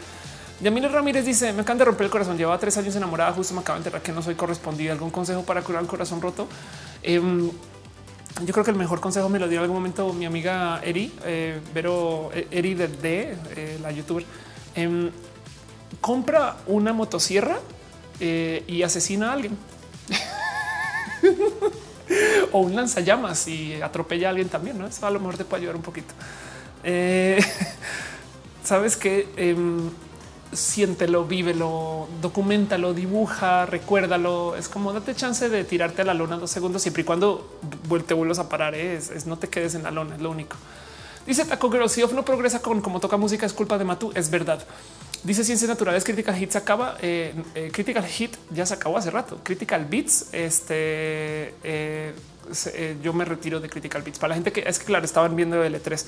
Yamile Ramírez dice, me encanta romper el corazón, llevaba tres años enamorada, justo me acaba de enterar que no soy correspondida. ¿Algún consejo para curar el corazón roto? Em, yo creo que el mejor consejo me lo dio en algún momento mi amiga Eri, eh, pero eh, Eri de, de la youtuber. Em, compra una motosierra eh, y asesina a alguien. o un lanzallamas y atropella a alguien también. ¿no? Eso a lo mejor te puede ayudar un poquito. Eh, Sabes que em, siéntelo, vívelo, documentalo, dibuja, recuérdalo. Es como date chance de tirarte a la lona dos segundos, siempre y cuando te vuelvas a parar. ¿eh? Es, no te quedes en la lona, es lo único. Dice Taco Girl, si no progresa con cómo toca música, es culpa de Matu. Es verdad. Dice Ciencias Naturales, Critical Hit se acaba. Eh, eh, Critical Hit ya se acabó hace rato. Critical Beats, este eh, yo me retiro de Critical Beats. Para la gente que es que claro, estaban viendo L3.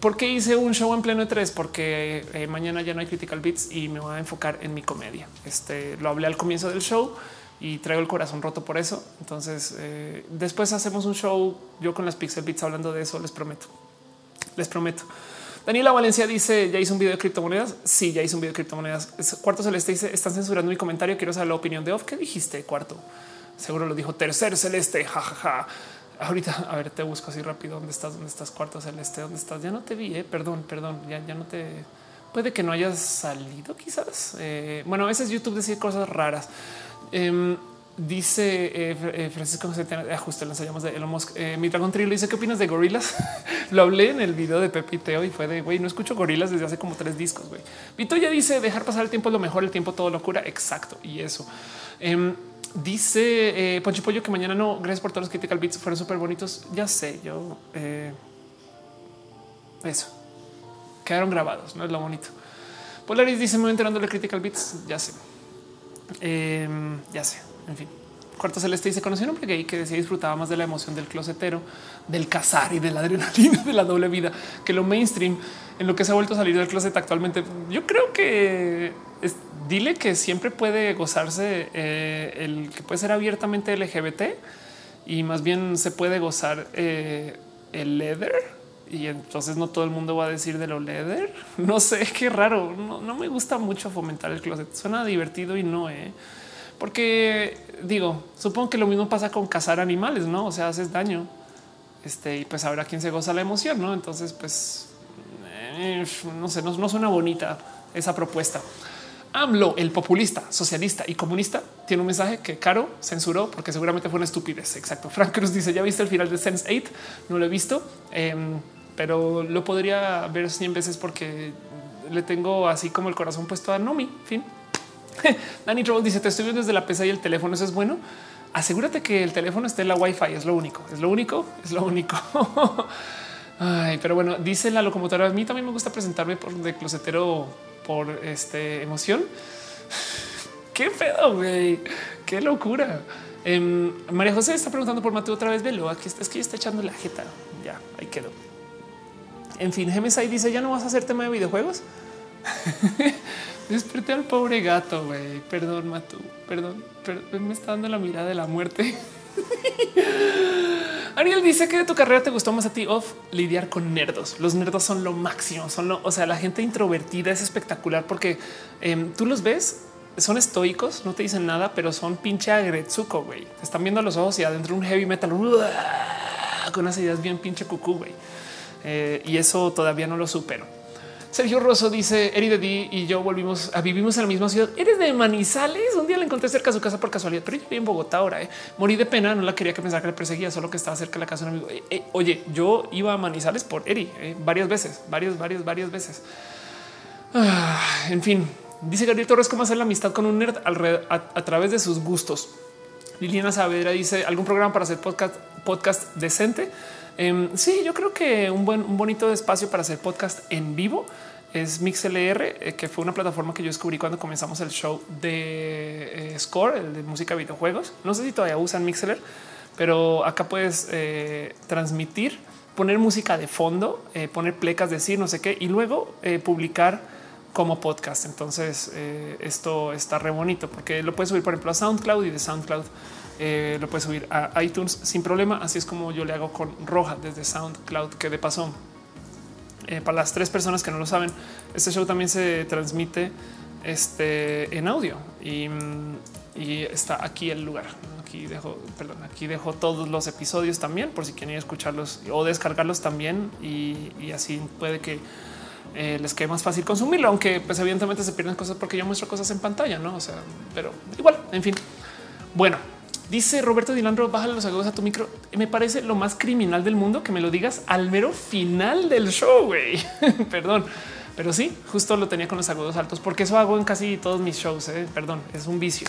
¿Por qué hice un show en pleno E3? Porque mañana ya no hay Critical Beats y me voy a enfocar en mi comedia. Este lo hablé al comienzo del show y traigo el corazón roto por eso. Entonces, después hacemos un show yo con las Pixel Beats hablando de eso. Les prometo, les prometo. Daniela Valencia dice ya hizo un video de criptomonedas. Sí, ya hizo un video de criptomonedas. Cuarto Celeste dice están censurando mi comentario. Quiero saber la opinión de Off. ¿Qué dijiste? Cuarto. Seguro lo dijo tercer celeste. Jajaja. Ahorita, a ver, te busco así rápido. ¿Dónde estás? ¿Dónde estás? Cuarto celeste. ¿Dónde estás? Ya no te vi. Eh? Perdón, perdón. Ya, ya no te puede que no hayas salido, quizás. Eh, bueno, a veces YouTube decide cosas raras. Em, Dice eh, eh, Francisco José, ajuste las llamas de Elon Musk. Eh, mi Dragon Trillo dice qué opinas de gorilas. Lo hablé en el video de Pepe y fue de güey, no escucho gorilas desde hace como tres discos. Güey, Vito ya dice dejar pasar el tiempo es lo mejor, el tiempo todo locura. Exacto. Y eso em, dice Poncho Pollo que mañana no. Gracias por todos los critical beats, fueron súper bonitos. Ya sé, yo eso quedaron grabados, no es lo bonito. Polaris dice me voy enterando de critical beats. Ya sé, em, ya sé en fin. Cuarto Celeste dice conocí un hombre gay que decía disfrutaba más de la emoción del closetero, del cazar y de la adrenalina de la doble vida que lo mainstream en lo que se ha vuelto a salir del closet actualmente. Yo creo que dile que siempre puede gozarse eh, el que puede ser abiertamente LGBT y más bien se puede gozar eh, el leather y entonces no todo el mundo va a decir de lo leather. No sé qué raro. No, me gusta mucho fomentar el closet. Suena divertido y no, eh? Porque digo, supongo que lo mismo pasa con cazar animales, no? O sea, haces daño. Este y pues habrá quien se goza la emoción, no? Entonces, pues eh, no sé, no, no suena bonita esa propuesta. AMLO, el populista, socialista y comunista, tiene un mensaje que Caro censuró porque seguramente fue una estupidez. Exacto. Frank Cruz dice: Ya viste el final de Sense 8? No lo he visto. Em, pero lo podría ver 100 veces porque le tengo así como el corazón puesto a Nomi. Fin. Danny Troll dice: Te estoy viendo desde la PC y el teléfono. Eso es bueno. Asegúrate que el teléfono esté en la Wi-Fi. Es lo único. Es lo único. Es lo único. Ay, pero bueno, dice la locomotora. A mí también me gusta presentarme por de closetero por este emoción. Qué pedo, güey. Qué locura. Em, María José está preguntando por Mateo otra vez. Velo aquí es que está echando la jeta. Ya ahí quedó. En fin, ahí dice: Ya no vas a hacer tema de videojuegos. Desperté al pobre gato, güey. Perdón, Matu. Perdón, me está dando la mirada de la muerte. Ariel dice que de tu carrera te gustó más a ti off lidiar con nerdos. Los nerdos son lo máximo, son lo, o sea, la gente introvertida es espectacular porque em, tú los ves, son estoicos, no te dicen nada, pero son pinche agretsuko, güey. Te están viendo los ojos y adentro un heavy metal con unas ideas bien pinche cucú, güey. Eh, y eso todavía no lo supero. Sergio Rosso dice Eri de Di y yo volvimos a vivimos en la misma ciudad. Eres de Manizales. Un día la encontré cerca de su casa por casualidad, pero yo en Bogotá ahora. Eh. Morí de pena. No la quería que pensara que le perseguía, solo que estaba cerca de la casa de un amigo. Eh, eh, oye, yo iba a Manizales por Eri varias veces, varios, varios, varias veces. Ah, en fin, dice Gabriel Torres cómo hacer la amistad con un nerd a, través de sus gustos. Liliana Saavedra dice algún programa para hacer podcast, podcast decente. Em, sí, yo creo que un buen, un bonito espacio para hacer podcast en vivo es MixLR, eh, que fue una plataforma que yo descubrí cuando comenzamos el show de eh, Score, el de música de videojuegos. No sé si todavía usan MixLR, pero acá puedes eh, transmitir, poner música de fondo, poner plecas, decir no sé qué y luego publicar como podcast. Entonces esto está re bonito porque lo puedes subir, por ejemplo, a SoundCloud y de SoundCloud lo puedes subir a iTunes sin problema. Así es como yo le hago con Roja desde SoundCloud, que de paso, eh, para las tres personas que no lo saben, este show también se transmite este, en audio y, está aquí el lugar. Aquí dejo, perdón, aquí dejo todos los episodios también por si quieren escucharlos o descargarlos también y, así puede que eh, les quede más fácil consumirlo, aunque pues evidentemente se pierden cosas porque yo muestro cosas en pantalla, no? O sea, pero igual, en fin. Bueno, Dice Roberto Dilandro, bájale los agudos a tu micro. Me parece lo más criminal del mundo que me lo digas al mero final del show, güey. Perdón, pero sí, justo lo tenía con los agudos altos, porque eso hago en casi todos mis shows. ¿eh? Perdón, es un vicio.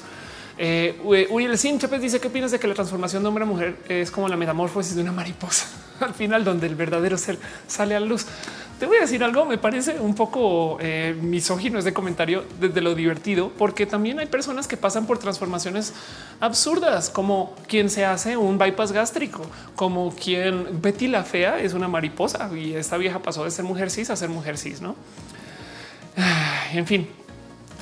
Eh, Uriel Sin Chávez dice: ¿Qué opinas de que la transformación de hombre a mujer es como la metamorfosis de una mariposa? Al final, donde el verdadero ser sale a luz. Te voy a decir algo, me parece un poco eh, misógino ese comentario desde lo divertido, porque también hay personas que pasan por transformaciones absurdas, como quien se hace un bypass gástrico, como quien Betty la fea es una mariposa y esta vieja pasó de ser mujer cis a ser mujer cis, ¿no? En fin,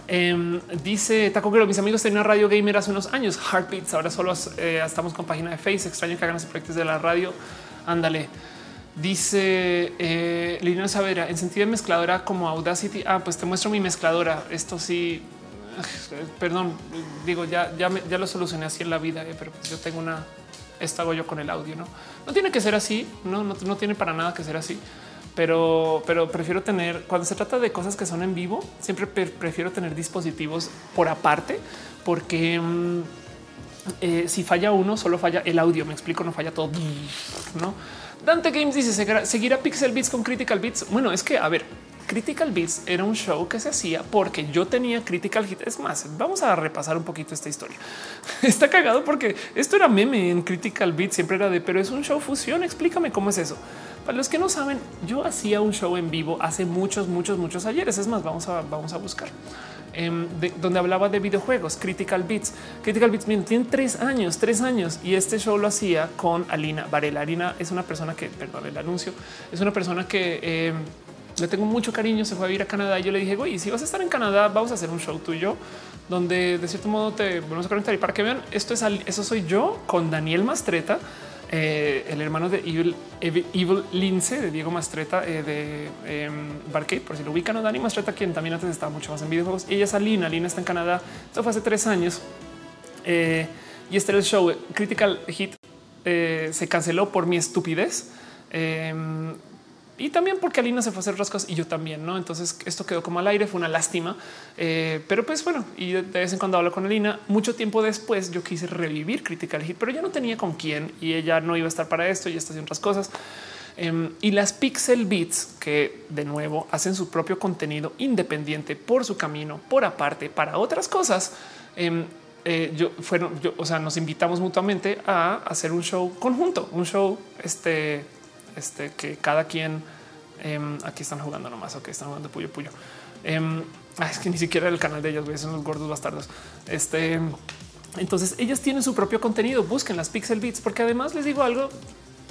em, dice Taco que mis amigos tenían radio gamer hace unos años, Heartbeats. Ahora solo eh, estamos con página de Face. Extraño que hagan esos proyectos de la radio. Ándale. Dice eh, Lina Savera en sentido de mezcladora como Audacity. Ah, pues te muestro mi mezcladora. Esto sí, perdón, digo, ya, ya, ya lo solucioné así en la vida, eh, pero pues yo tengo una, esto hago yo con el audio, no? No tiene que ser así, no, no, no tiene para nada que ser así, pero, pero prefiero tener cuando se trata de cosas que son en vivo, siempre prefiero tener dispositivos por aparte, porque mm, eh, si falla uno, solo falla el audio. Me explico, no falla todo, no? Dante Games dice seguir a Pixel Beats con Critical Beats. Bueno, es que a ver, Critical Beats era un show que se hacía porque yo tenía Critical Hit. Es más, vamos a repasar un poquito esta historia. Está cagado porque esto era meme en Critical Beats, siempre era de, pero es un show fusión. Explícame cómo es eso. Para los que no saben, yo hacía un show en vivo hace muchos, muchos, muchos ayeres. Es más, vamos a, vamos a buscar. Em, donde hablaba de videojuegos, Critical Beats. Critical Beats tiene tres años, tres años y este show lo hacía con Alina Varela. Alina es una persona que, perdón, el anuncio, es una persona que em, le tengo mucho cariño, se fue a vivir a Canadá y yo le dije, güey, si vas a estar en Canadá, vamos a hacer un show tuyo donde de cierto modo te vamos a conectar y para que vean esto es eso soy yo con Daniel Mastreta, eh, el hermano de Evil, Evil, Lince de Diego Mastreta eh, de eh, Barcade, por si lo ubican, o Dani Mastreta, quien también antes estaba mucho más en videojuegos. Ella es Alina, Alina está en Canadá. Esto fue hace tres años eh, y este era el show Critical Hit. se canceló por mi estupidez y también porque Alina se fue a hacer rascas y yo también, ¿no? Entonces esto quedó como al aire, fue una lástima, eh, pero pues bueno, y de vez en cuando hablo con Alina, mucho tiempo después yo quise revivir Critical Hit, pero ya no tenía con quién y ella no iba a estar para esto y está haciendo otras cosas. Em, y las Pixel Beats, que de nuevo hacen su propio contenido independiente por su camino, por aparte, para otras cosas. Em, eh, yo fueron, yo, o sea, nos invitamos mutuamente a hacer un show conjunto, un show este este, que cada quien em, aquí están jugando nomás o que están jugando Puyo Puyo. Em, es que ni siquiera el canal de ellos son los gordos bastardos. Este, entonces ellas tienen su propio contenido. Busquen las Pixel Beats, porque además les digo algo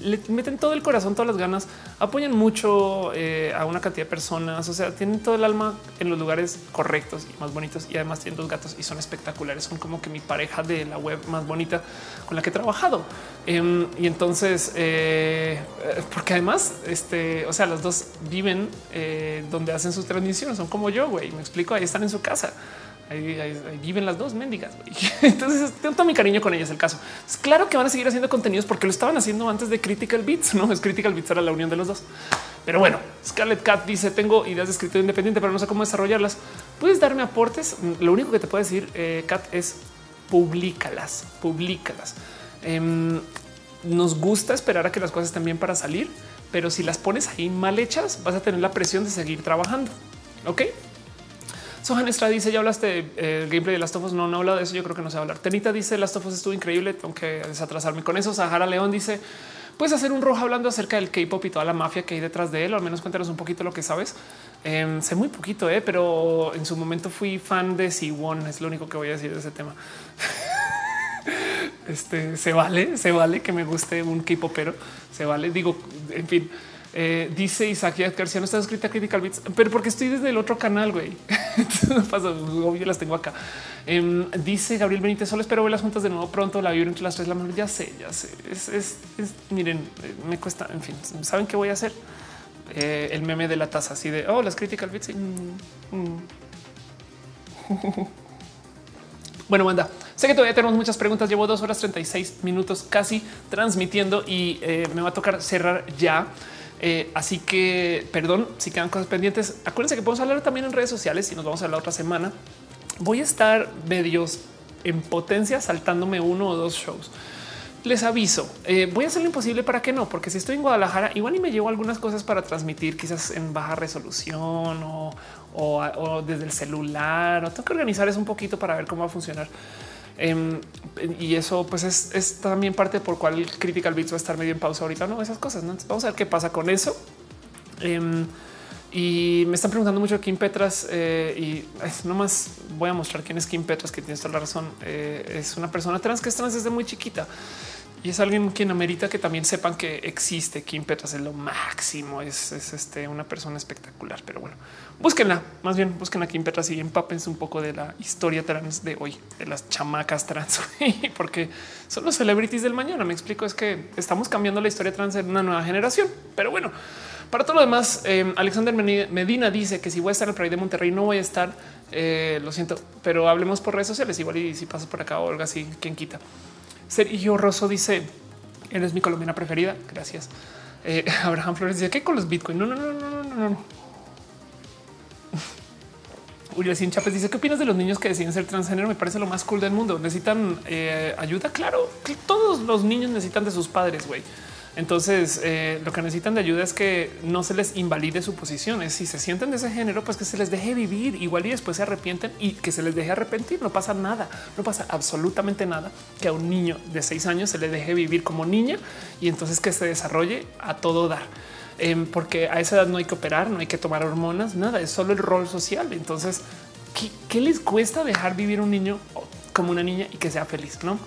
le meten todo el corazón, todas las ganas, apoyan mucho eh, a una cantidad de personas. O sea, tienen todo el alma en los lugares correctos y más bonitos. Y además tienen dos gatos y son espectaculares. Son como que mi pareja de la web más bonita con la que he trabajado. Em, y entonces, eh, porque además, este, o sea, los dos viven eh, donde hacen sus transmisiones. Son como yo, güey. Me explico. Ahí están en su casa. Ahí, viven las dos mendigas. Entonces tengo todo mi cariño con ellas. El caso es claro que van a seguir haciendo contenidos porque lo estaban haciendo antes de Critical Beats. No es Critical Beats era la unión de los dos. Pero bueno, Scarlett Cat dice tengo ideas de escritura independiente, pero no sé cómo desarrollarlas. Puedes darme aportes. Lo único que te puedo decir, eh, es publícalas, publícalas. Em, nos gusta esperar a que las cosas estén bien para salir, pero si las pones ahí mal hechas, vas a tener la presión de seguir trabajando. Ok, Sohan Estrada dice: Ya hablaste del eh, gameplay de las tofos. No, no habla de eso. Yo creo que no se va hablar. Tenita dice: Las tofos estuvo increíble. Tengo que desatrasarme con eso. Sahara León dice: Puedes hacer un rojo hablando acerca del K-pop y toda la mafia que hay detrás de él. O al menos cuéntanos un poquito lo que sabes. Em, sé muy poquito, eh, pero en su momento fui fan de Siwon. Es lo único que voy a decir de ese tema. este se vale, se vale que me guste un K-popero. Se vale. Digo, en fin. Eh, dice Isaac García, no está escrita Critical Beats, pero porque estoy desde el otro canal, güey. obvio las tengo acá. Em, dice Gabriel Benítez, solo espero ver las juntas de nuevo pronto, la vibra entre las tres, la. Ya sé, ya sé. Es, miren, eh, me cuesta, en fin, ¿saben qué voy a hacer? Eh, el meme de la taza, así de, oh, las Critical Beats. Mm, mm. Bueno, manda. Sé que todavía tenemos muchas preguntas. Llevo dos horas 36 minutos casi transmitiendo y me va a tocar cerrar ya. Eh, así que perdón si quedan cosas pendientes. Acuérdense que podemos hablar también en redes sociales y nos vamos a la otra semana. Voy a estar medios en potencia saltándome uno o dos shows. Les aviso, eh, voy a hacer lo imposible para que no, porque si estoy en Guadalajara, igual y me llevo algunas cosas para transmitir, quizás en baja resolución o, o desde el celular. O tengo que organizar eso un poquito para ver cómo va a funcionar. Em, y eso pues es, también parte por cual Critical Beats va a estar medio en pausa ahorita, no esas cosas. ¿no? vamos a ver qué pasa con eso. Em, y me están preguntando mucho Kim Petras eh, y no más voy a mostrar quién es Kim Petras, que tienes toda la razón. Eh, es una persona trans que es trans desde muy chiquita y es alguien quien amerita que también sepan que existe Kim Petras es lo máximo. Es, este, una persona espectacular, pero bueno, búsquenla. Más bien busquen a Kim Petras y empápense un poco de la historia trans de hoy, de las chamacas trans, porque son los celebrities del mañana. Me explico, es que estamos cambiando la historia trans en una nueva generación, pero bueno. Para todo lo demás, eh, Alexander Medina dice que si voy a estar en el de Monterrey, no voy a estar. Eh, lo siento, pero hablemos por redes sociales. Igual y si pasas por acá o algo así, quien quita. Sergio Rosso dice: Eres mi colombiana preferida. Gracias. Eh, Abraham Flores dice: ¿Qué con los Bitcoin? No, no, no, no, no, no. Uriel Chávez dice: ¿Qué opinas de los niños que deciden ser transgénero? Me parece lo más cool del mundo. Necesitan eh, ayuda. Claro, todos los niños necesitan de sus padres, güey. Entonces, eh, lo que necesitan de ayuda es que no se les invalide su posición. Si se sienten de ese género, pues que se les deje vivir igual y después se arrepienten y que se les deje arrepentir. No pasa nada, no pasa absolutamente nada que a un niño de seis años se le deje vivir como niña y entonces que se desarrolle a todo dar. Em, porque a esa edad no hay que operar, no hay que tomar hormonas, nada, es solo el rol social. Entonces, ¿qué, les cuesta dejar vivir un niño como una niña y que sea feliz? No,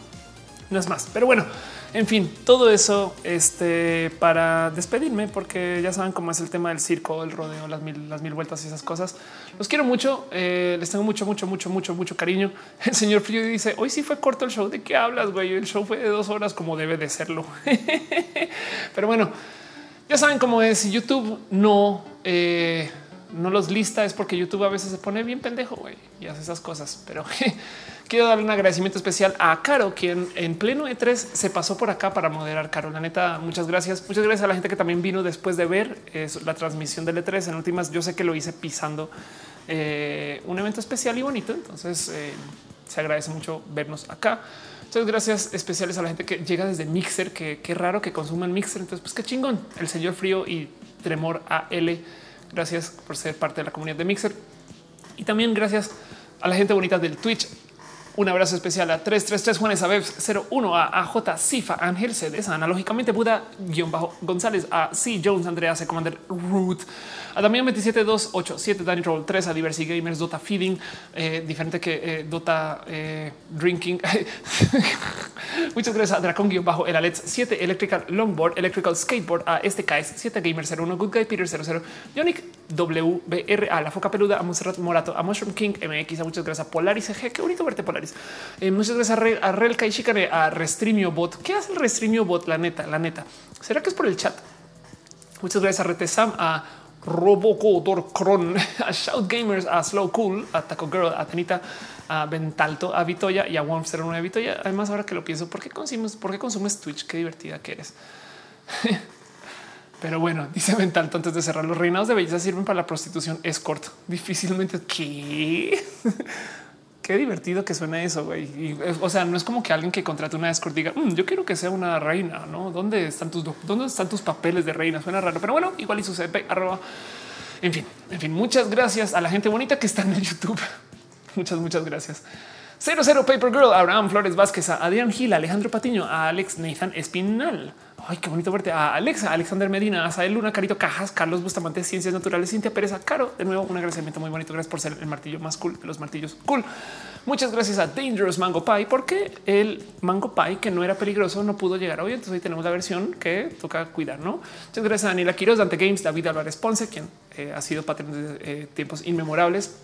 no es más. Pero bueno, en fin, todo eso este, para despedirme, porque ya saben cómo es el tema del circo, el rodeo, las mil, las mil vueltas y esas cosas. Los quiero mucho, eh, les tengo mucho, mucho, mucho, mucho, mucho cariño. El señor Frío dice, hoy sí fue corto el show, ¿de qué hablas, güey? El show fue de dos horas como debe de serlo. Pero bueno, ya saben cómo es. YouTube no... Eh, no los lista es porque YouTube a veces se pone bien pendejo güey, y hace esas cosas. Pero quiero darle un agradecimiento especial a Caro, quien en pleno E3 se pasó por acá para moderar. Caro, la neta, muchas gracias. Muchas gracias a la gente que también vino después de ver la transmisión del E3. En últimas, yo sé que lo hice pisando eh, un evento especial y bonito. Entonces eh, se agradece mucho vernos acá. Muchas gracias especiales a la gente que llega desde Mixer, que qué raro que consuman Mixer. Entonces, pues qué chingón. El señor frío y Tremor AL Gracias por ser parte de la comunidad de Mixer. Y también gracias a la gente bonita del Twitch. Un abrazo especial a 333 Juanes Abebs 01 a AJ Sifa Ángel Cedes, analógicamente Buda guion bajo González, a C Jones, Andrea C Commander Root, a Damián 27287, Danny Roll 3, a Diversity Gamers, Dota Feeding, eh, diferente que eh, Dota eh, Drinking. Muchas gracias a Dracon bajo el Alex 7, Electrical Longboard, Electrical Skateboard, a este KS 7 Gamer 01, Good Guy Peter 00, Yonic WBR, a la Foca Peluda, a Monserrat Morato, a Mushroom King MX, a muchas gracias a Polaris G, qué bonito verte Polaris. muchas gracias a, Re, a y a Restreamio Bot. ¿Qué hace el Restreamio Bot? La neta, la neta. ¿Será que es por el chat? Muchas gracias a Retesam, a Robocotor Cron, a Shout Gamers, a Slow Cool, a Taco Girl, a Tenita, a Ventalto, a Vitoya y a One a Vitoya. Además, ahora que lo pienso, ¿por qué consumes, por qué consumes Twitch? Qué divertida que eres. Pero bueno, dice Ventalto antes de cerrar, los reinados de belleza sirven para la prostitución escort. Difícilmente. ¿Qué? qué divertido que suena eso. güey. o sea, no es como que alguien que contrate una escort diga mm, yo quiero que sea una reina. No, dónde están tus dónde están tus papeles de reina? Suena raro, pero bueno, igual y sucede. Arroba. En fin, en fin, muchas gracias a la gente bonita que está en el YouTube. muchas, muchas gracias. 00 Paper Girl, Abraham Flores Vázquez, a Adrián Gil, Alejandro Patiño, a Alex Nathan Espinal. Ay, qué bonito verte a Alexa, Alexander Medina, a Sael Luna, Carito Cajas, Carlos Bustamante, Ciencias Naturales, Cintia Pérez, Caro. De nuevo, un agradecimiento muy bonito. Gracias por ser el martillo más cool de los martillos. Cool. Muchas gracias a Dangerous Mango Pie, porque el Mango Pie, que no era peligroso, no pudo llegar hoy. Entonces hoy tenemos la versión que toca cuidar. No muchas gracias a Daniela Quiroz, Dante Games, David Álvarez Ponce, quien eh, ha sido patrón de eh, tiempos inmemorables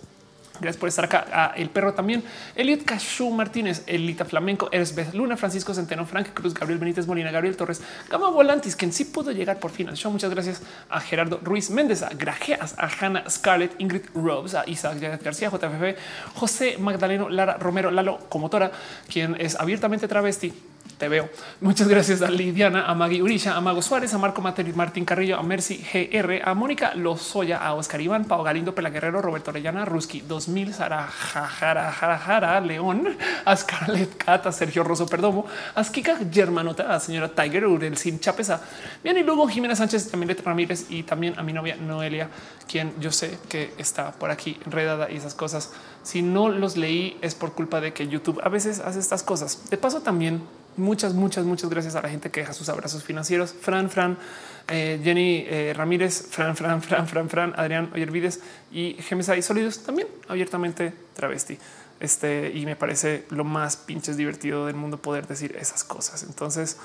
Gracias por estar acá. A el perro también. Elliot Cashu Martínez, Elita Flamenco, Eresbeth Luna, Francisco Centeno, Frank Cruz, Gabriel Benítez Molina, Gabriel Torres, Gama Volantis, quien sí pudo llegar por fin al show. Muchas gracias a Gerardo Ruiz Méndez, a Grajeas, a Hannah Scarlett, Ingrid Robes, a Isaac García, JFF, José Magdaleno, Lara Romero, Lalo Comotora, quien es abiertamente travesti te veo. Muchas gracias a Lidiana, a Maggie Urisha, a Mago Suárez, a Marco Martín Carrillo, a Mercy GR, a Mónica Lozoya, a Oscar Iván, Pau Galindo, Pela Guerrero, Roberto Orellana, Ruski 2000, Sara Jara, Jara, León, a Scarlett Cat, a Sergio Rosso Perdomo, a Skika Germanota, a señora Tiger Urel Sin Chapesa, bien y luego Jimena Sánchez, también Ramírez y también a mi novia Noelia, quien yo sé que está por aquí enredada y esas cosas. Si no los leí es por culpa de que YouTube a veces hace estas cosas. De paso también muchas, muchas, muchas gracias a la gente que deja sus abrazos financieros. Fran, Fran, eh, Jenny eh, Ramírez, Fran, Fran, Fran, Fran, Fran, Adrián Oyervides y Gemesa y Sólidos también abiertamente travesti. Este y me parece lo más pinches divertido del mundo poder decir esas cosas. Entonces,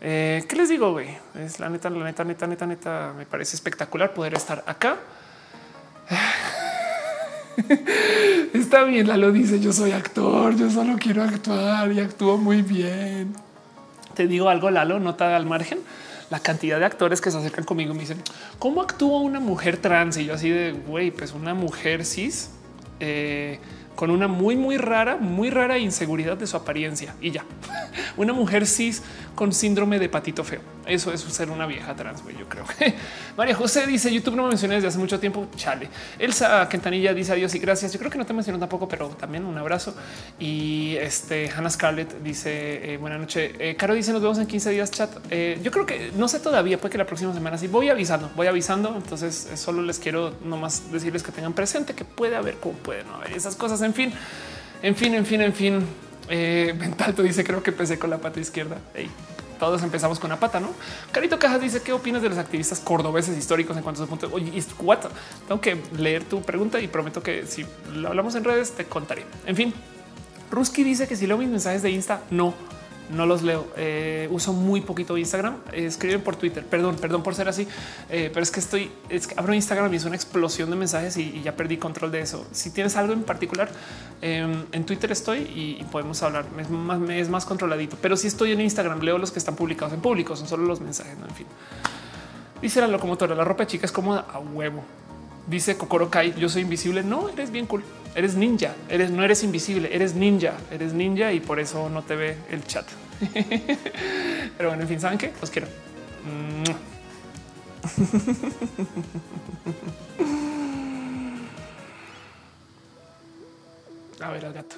eh, ¿qué les digo? Güey? Es la neta, la neta, neta, neta, neta. Me parece espectacular poder estar acá. Está bien, lo dice, yo soy actor, yo solo quiero actuar y actúo muy bien. Te digo algo, Lalo, nota al margen. La cantidad de actores que se acercan conmigo me dicen, ¿cómo actúa una mujer trans? Y yo así de, güey, pues una mujer cis. Eh, con una muy, muy rara, muy rara inseguridad de su apariencia y ya. Una mujer cis con síndrome de patito feo. Eso es ser una vieja trans. Yo creo que María José dice YouTube no me mencioné desde hace mucho tiempo. Chale. Elsa Quintanilla dice adiós y gracias. Yo creo que no te mencionó tampoco, pero también un abrazo. Y este Hannah Scarlett dice eh, buena noche. Eh, Caro dice nos vemos en 15 días chat. Eh, yo creo que no sé todavía, puede que la próxima semana sí voy avisando, voy avisando. Entonces solo les quiero nomás decirles que tengan presente que puede haber como pueden haber esas cosas. En fin, en fin, en fin, en fin. Eh, Ventalto dice creo que empecé con la pata izquierda. Todos empezamos con una pata, ¿no? Carito Cajas dice, ¿qué opinas de los activistas cordobeses históricos en cuanto a su punto? Oye, what? Tengo que leer tu pregunta y prometo que si lo hablamos en redes te contaré. En fin, Ruski dice que si leo mis mensajes de Insta, no no los leo. Eh, uso muy poquito Instagram. escriben por Twitter. Perdón, perdón por ser así, eh, pero es que estoy, es que abro Instagram y es una explosión de mensajes y, ya perdí control de eso. Si tienes algo en particular, em, en Twitter estoy y, podemos hablar. Es más, es más controladito, pero si estoy en Instagram, leo los que están publicados en público. Son solo los mensajes. ¿no? En fin, dice la locomotora: la ropa chica es cómoda a huevo. Dice Kokoro Kai, yo soy invisible. No, eres bien cool. Eres ninja. Eres no eres invisible, eres ninja. Eres ninja y por eso no te ve el chat. Pero bueno, en fin, ¿saben qué? Los quiero. A ver al gato.